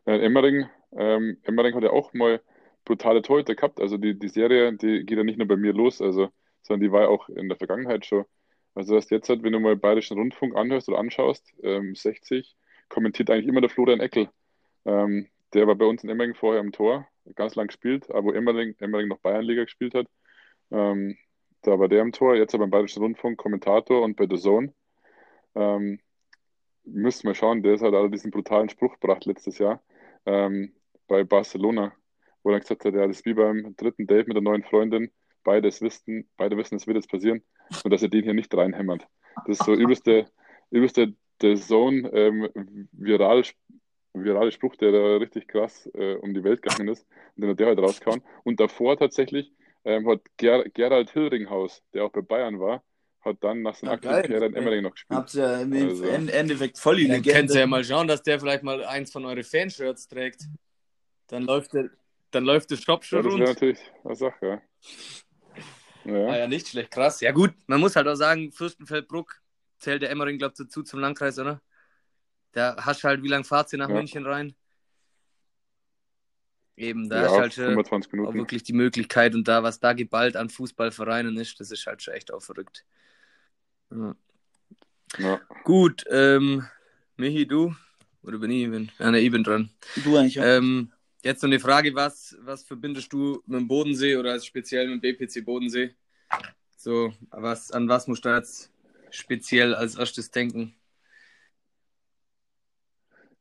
D: ja, Emmering, ähm, Emmering hat ja auch mal brutale Torhüter gehabt. Also die, die Serie, die geht ja nicht nur bei mir los, also, sondern die war ja auch in der Vergangenheit schon. Also das jetzt halt, wenn du mal Bayerischen Rundfunk anhörst oder anschaust, ähm, 60, kommentiert eigentlich immer der Florian Eckel. Ähm, der war bei uns in Emmering vorher im Tor, ganz lang gespielt, aber wo Emmering, Emmering noch Bayernliga gespielt hat. Ähm, da war der im Tor, jetzt aber beim Bayerischen Rundfunk Kommentator und bei The Zone. Ähm, müsst mal schauen, der ist halt auch diesen brutalen Spruch gebracht letztes Jahr ähm, bei Barcelona, wo er gesagt hat, ja, das ist wie beim dritten Date mit der neuen Freundin, beides wissen, beide wissen, es wird jetzt passieren und dass er den hier nicht reinhämmert. Das ist so übelste, übelste The Zone ähm, viral, virale Spruch, der da richtig krass äh, um die Welt gegangen ist und den hat der halt rausgehauen. Und davor tatsächlich ähm, hat Ger Gerald Hillringhaus, der auch bei Bayern war, hat dann nach seiner
C: Ja,
D: aktiven
C: geil.
D: Karriere in Emmering noch gespielt.
C: Habt ihr im
D: Also.
C: End- Endeffekt voll die
B: Dann
C: Legende.
B: könnt ihr ja mal schauen, dass der vielleicht mal eins von euren Fanshirts trägt. Dann läuft der, dann läuft der Shop
D: Ja,
B: schon
D: das
B: rund.
D: wäre natürlich eine Sache, ja. Ja,
B: Ah ja, nicht schlecht, krass. Ja gut, man muss halt auch sagen, Fürstenfeldbruck zählt der Emmering, glaube ich, dazu zum Landkreis, oder? Da hast du halt, wie lange fahrt ihr nach
D: Ja.
B: München rein? Eben, da
D: ja,
B: hast du halt schon
D: 25
B: auch wirklich die Möglichkeit und da, was da geballt an Fußballvereinen ist, das ist halt schon echt auch verrückt. Ja.
D: Ja.
B: Gut, ähm, Michi, du? Oder bin ich? Bin, ja, ne, ich bin dran.
C: Du eigentlich, ja.
B: Ähm, jetzt noch eine Frage, was, was verbindest du mit dem Bodensee oder speziell mit dem BPC Bodensee? So, was, an was musst du jetzt speziell als erstes denken?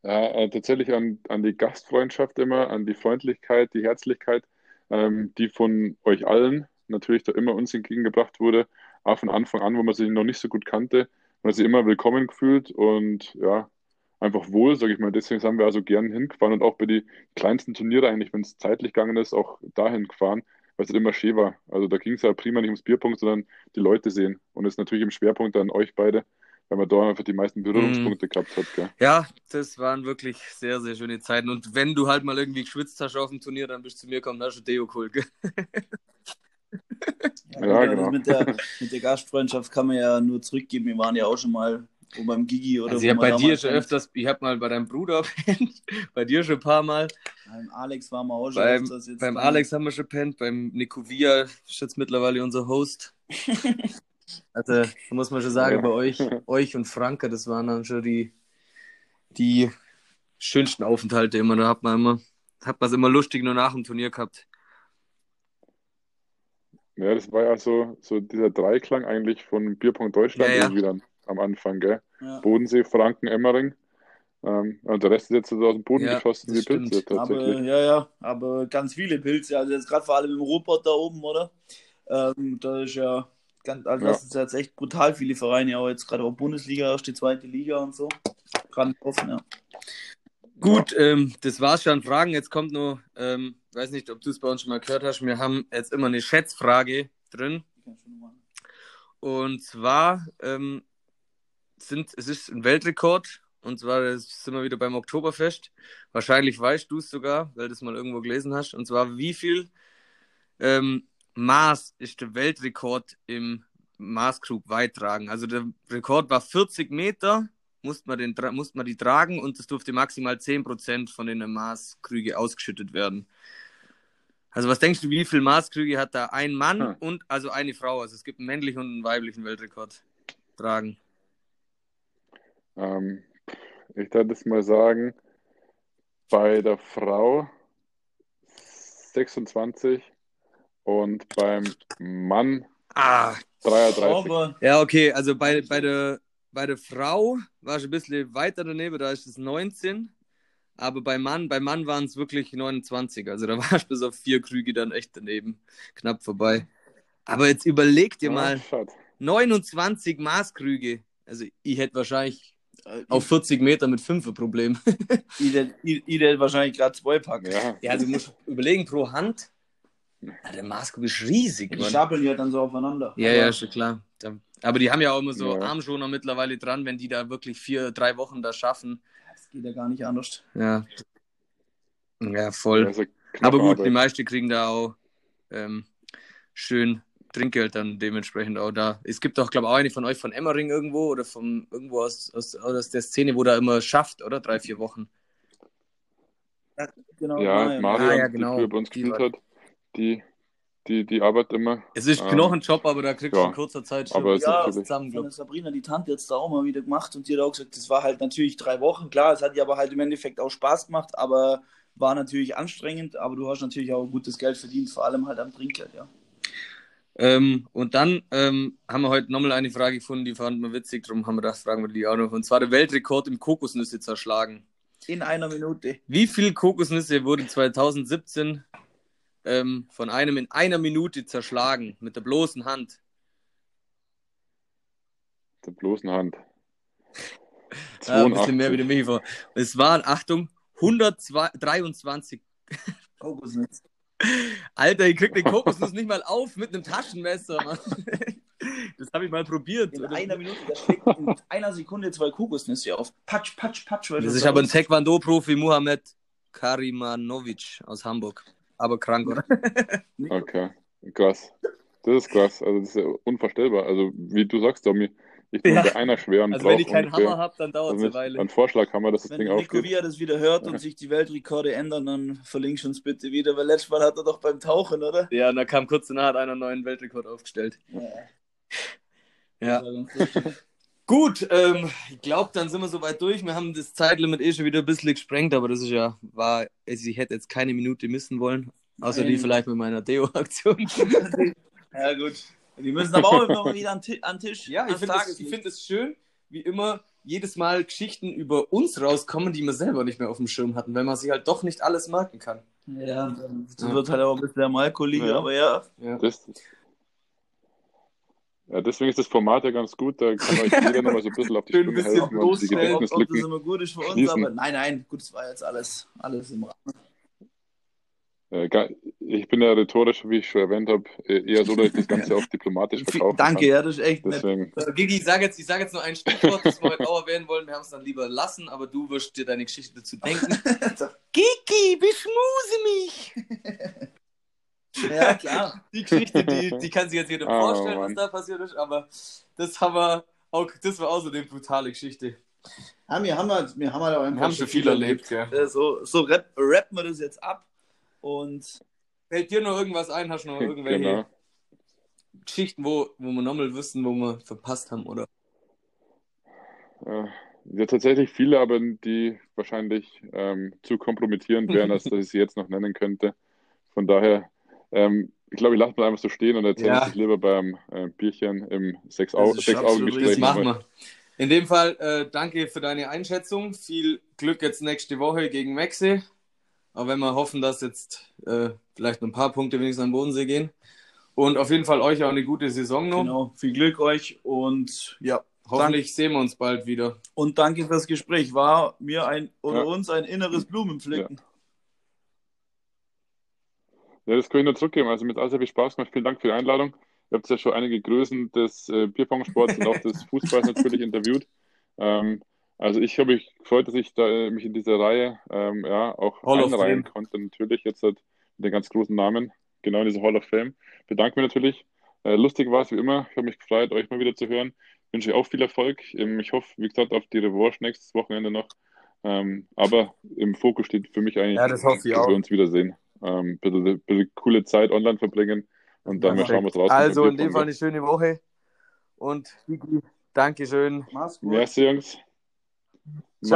D: Ja, äh, tatsächlich an, an die Gastfreundschaft immer, an die Freundlichkeit, die Herzlichkeit, ähm, die von euch allen natürlich da immer uns entgegengebracht wurde, auch von Anfang an, wo man sich noch nicht so gut kannte, man sich immer willkommen gefühlt und ja, einfach wohl, sage ich mal. Deswegen sind wir also gern hingefahren und auch bei den kleinsten Turniere eigentlich, wenn es zeitlich gegangen ist, auch dahin gefahren, weil es halt immer schön war. Also da ging es ja prima nicht ums Bierpunkt, sondern die Leute sehen. Und es ist natürlich im Schwerpunkt an euch beide, weil man da einfach die meisten Berührungspunkte gehabt hat. Gell?
B: Ja, das waren wirklich sehr, sehr schöne Zeiten. Und wenn du halt mal irgendwie geschwitzt hast auf dem Turnier, dann bist du zu mir gekommen, da hast du Deo geholt, gell?
D: Ja,
C: gut,
D: genau.
C: also mit, der, mit der Gastfreundschaft kann man ja nur zurückgeben. Wir waren ja auch schon mal wo beim Gigi oder
B: Also
C: wo
B: ich habe bei dir schon öfters, ich habe mal bei deinem Bruder pennt, bei dir schon ein paar Mal.
C: Beim Alex waren wir auch schon
B: Beim,
C: öfters jetzt.
B: beim Alex haben wir schon pennt, beim Nico Via ist jetzt mittlerweile unser Host. Also, da muss man schon sagen,
D: Ja.
B: bei euch, euch und Franke, das waren dann schon die, die schönsten Aufenthalte immer. Da hat man immer, hat man es immer lustig nur nach dem Turnier gehabt.
D: Ja, das war ja so, so dieser Dreiklang eigentlich von Bierpunkt Deutschland
B: Ja, ja.
D: irgendwie dann am Anfang, gell?
C: Ja.
D: Bodensee, Franken, Emmering. Ähm, und der Rest ist jetzt so aus dem Boden
B: Ja,
D: geschossen wie Pilze
B: stimmt.
C: Aber,
D: tatsächlich.
C: ja, ja, aber ganz viele Pilze. Also jetzt gerade vor allem im Ruhrpott da oben, oder? Ähm, da ist ja, ganz, also
D: Ja.
C: das ist jetzt echt brutal viele Vereine, auch jetzt gerade auch Bundesliga, erst die zweite Liga und so. Gerade offen, ja.
B: Gut, ähm, das war's schon an Fragen. Jetzt kommt nur, ähm, weiß nicht, ob du es bei uns schon mal gehört hast, wir haben jetzt immer eine Schätzfrage drin. Und zwar ähm, sind, es ist ein Weltrekord. Und zwar sind wir wieder beim Oktoberfest. Wahrscheinlich weißt du es sogar, weil du es mal irgendwo gelesen hast. Und zwar, wie viel ähm, Maß ist der Weltrekord im Maßkrug weittragen? Also der Rekord war 40 Meter, musste man, den, musste man die tragen und es durfte maximal 10% von den Maßkrüge ausgeschüttet werden. Also was denkst du, wie viel Maßkrüge hat da ein Mann
D: Hm.
B: und also eine Frau? Also es gibt einen männlichen und einen weiblichen Weltrekord tragen.
D: Ähm, ich würde das mal sagen, bei der Frau 26 und beim Mann
B: Ah,
D: 33.
C: Aber
B: ja, okay, also bei, bei, der, bei der Frau war es ein bisschen weiter daneben, da ist es 19. Aber beim Mann, beim Mann waren es wirklich 29. Also da war es bis auf vier Krüge dann echt daneben. Knapp vorbei. Aber jetzt überleg dir
D: Ja,
B: mal,
D: schade.
B: 29 Maßkrüge. Also ich hätte wahrscheinlich auf 40 Meter mit 5 ein Problem.
C: hätte wahrscheinlich gerade zwei packen.
D: Ja,
B: Ja, also du musst überlegen pro Hand. Ja, der Maßkrug ist riesig,
C: Die
B: Mann.
C: stapeln ja dann so aufeinander.
B: Ja,
C: Aber
B: ja, schon klar. Aber die haben ja auch immer so
D: Ja.
B: Armschoner mittlerweile dran, wenn die da wirklich vier, drei Wochen da schaffen.
C: Das geht ja gar nicht anders.
B: Ja. Ja, voll. Aber gut,
D: Arbeit.
B: die meisten kriegen da auch ähm, schön Trinkgeld dann dementsprechend auch da. Es gibt auch, glaube ich, auch eine von euch von Emmering irgendwo oder von irgendwo aus, aus, aus der Szene, wo da immer schafft, oder? Drei, vier Wochen.
C: Genau,
D: Ja,
C: Marion.
B: Ah, ja, genau.
D: die früher bei uns
B: Die
D: gespielt hat, die, die, die arbeitet immer.
B: Es ist
D: Ähm,
B: Knochenjob, aber da kriegst du
D: ja.
B: in kurzer Zeit schon
D: Aber es ist
C: Ja,
B: zusammen,
C: Von. Sabrina, die Tante, jetzt da auch mal wieder gemacht und die hat auch gesagt, das war halt natürlich drei Wochen. Klar, es hat ihr aber halt im Endeffekt auch Spaß gemacht, aber war natürlich anstrengend. Aber du hast natürlich auch gutes Geld verdient, vor allem halt am Trinkgeld, ja.
B: Ähm, und dann ähm, haben wir heute nochmal eine Frage gefunden, die fanden wir witzig, darum haben wir gedacht, fragen wir die auch noch. Und zwar der Weltrekord im Kokosnüsse zerschlagen.
C: In einer Minute.
B: Wie viel Kokosnüsse wurde 2017 ähm, von einem in einer Minute zerschlagen mit der bloßen Hand?
D: der bloßen Hand.
B: Ja, ein bisschen mehr wie
D: 82.
B: der Michi vor. Es waren, Achtung, 123.
C: Kokosnuss.
B: Alter, ich krieg den Kokosnuss nicht mal auf mit einem Taschenmesser, Mann. Das habe ich mal probiert.
C: In einer Minute, der schlägt in einer Sekunde zwei Kokosnüsse auf. Patsch, patsch, patsch.
B: Das
C: das
B: ist aber ein Taekwondo-Profi, Mohamed Karimanovic aus Hamburg. Aber krank, oder?
D: Okay, krass. Das ist krass. Also das ist ja unvorstellbar. Also wie du sagst, Tommy, ich bin
B: Ja.
D: bei einer schwer und
B: Also wenn ich keinen
D: ungefähr
B: Hammer habe, dann dauert es
D: also
B: eine Weile.
D: einem Vorschlaghammer, dass das
C: Wenn
D: Ding
C: Nico
D: aufgeht.
C: Via das wieder hört und sich die Weltrekorde ändern, dann verlinkst du uns bitte wieder, weil letztes Mal hat er doch beim Tauchen, oder?
B: Ja, und da kam kurz danach hat einer einen neuen Weltrekord aufgestellt. Ja. Gut, ähm, ich glaube, dann sind wir soweit durch. Wir haben das Zeitlimit eh schon wieder ein bisschen gesprengt, aber das ist ja, war, also ich hätte jetzt keine Minute missen wollen. Außer die
C: Nein.
B: vielleicht mit meiner Deo-Aktion.
C: Ja, gut. Die müssen aber auch immer wieder an, an Tisch.
B: Ja, ich finde es find es schön, wie immer jedes Mal Geschichten über uns rauskommen, die wir selber nicht mehr auf dem Schirm hatten, weil man sich halt doch nicht alles merken kann.
C: Ja, das wird halt auch ein bisschen der Malkollege,
D: Ja.
C: aber ja.
B: Ja.
D: Das, ja, deswegen ist das Format ja ganz gut. Da kann euch jeder nochmal so ein bisschen auf die
B: bisschen
D: helfen und die
B: bloßstellen,
C: Ob, das immer gut ist für uns, aber nein, nein, gut, das war jetzt alles, alles im Rahmen.
D: Äh, Ich bin ja rhetorisch, wie ich schon erwähnt habe, eher so, dass ich das Ganze auch diplomatisch verkaufen
C: Danke,
D: kann.
C: ja, das ist echt nett.
D: Deswegen,
B: Äh, Gigi, ich sage jetzt, ich sag jetzt nur ein Stichwort, das wir heute auch erwähnen wollen. Wir haben es dann lieber lassen, aber du wirst dir deine Geschichte dazu denken. Gigi, beschmuse mich!
C: Ja, klar.
B: Die Geschichte, die, die kann sich jetzt jeder
D: Oh,
B: vorstellen, was
D: Mann.
B: da passiert ist, aber das haben wir auch, das war auch so eine brutale Geschichte.
C: Ja, wir haben halt, wir haben halt auch einfach
B: Wir haben schon viel erlebt, gell?
C: Ja, so so rap, rappen wir das jetzt ab. Und
B: Fällt dir noch irgendwas ein? Hast du noch irgendwelche
D: genau.
B: Geschichten, wo, wo wir nochmal wissen, wo wir verpasst haben, oder?
D: Äh, Ja, tatsächlich viele, aber die wahrscheinlich ähm, zu kompromittierend wären, als dass ich sie jetzt noch nennen könnte. Von daher, ähm, ich glaube, ich lasse mal einfach so stehen und erzähle
B: Ja.
D: es lieber beim äh, Bierchen im Sechs-Augen-Gespräch.
B: Das machen wir. In dem Fall, äh, danke für deine Einschätzung. Viel Glück jetzt nächste Woche gegen Mexe. Auch wenn wir hoffen, dass jetzt äh, vielleicht noch ein paar Punkte wenigstens am Bodensee gehen. Und auf jeden Fall euch auch eine gute Saison noch.
C: genau, viel Glück euch und ja.
B: Hoffentlich sehen wir uns bald wieder.
C: Und danke fürs Gespräch. War mir ein oder
D: Ja.
C: uns ein inneres Blumenpflücken.
D: Ja, das kann ich nur zurückgeben. Also mit all sehr viel Spaß gemacht. Vielen Dank für die Einladung. Ihr habt ja schon einige Größen des äh, Bierpong-Sports und auch des Fußballs natürlich interviewt. Ähm, also ich habe mich gefreut, dass ich da, äh, mich in diese Reihe ähm, ja, auch
B: Hall
D: einreihen konnte. Natürlich jetzt halt mit den ganz großen Namen, genau in diese Hall of Fame. Bedanke mich natürlich. Äh, lustig war es wie immer. Ich habe mich gefreut, euch mal wieder zu hören. Wünsche euch auch viel Erfolg. Ähm, ich hoffe, wie gesagt, auf die Revanche nächstes Wochenende noch. Ähm, aber im Fokus steht für mich eigentlich,
B: Ja, das hoffe ich
D: dass
B: auch.
D: wir uns wiedersehen. Ähm, bitte, bitte coole Zeit online verbringen und dann mal schauen, was rauskommt.
B: Also in dem. Fall eine schöne Woche. Und Dankeschön.
C: Mach's gut.
D: Merci, Jungs. So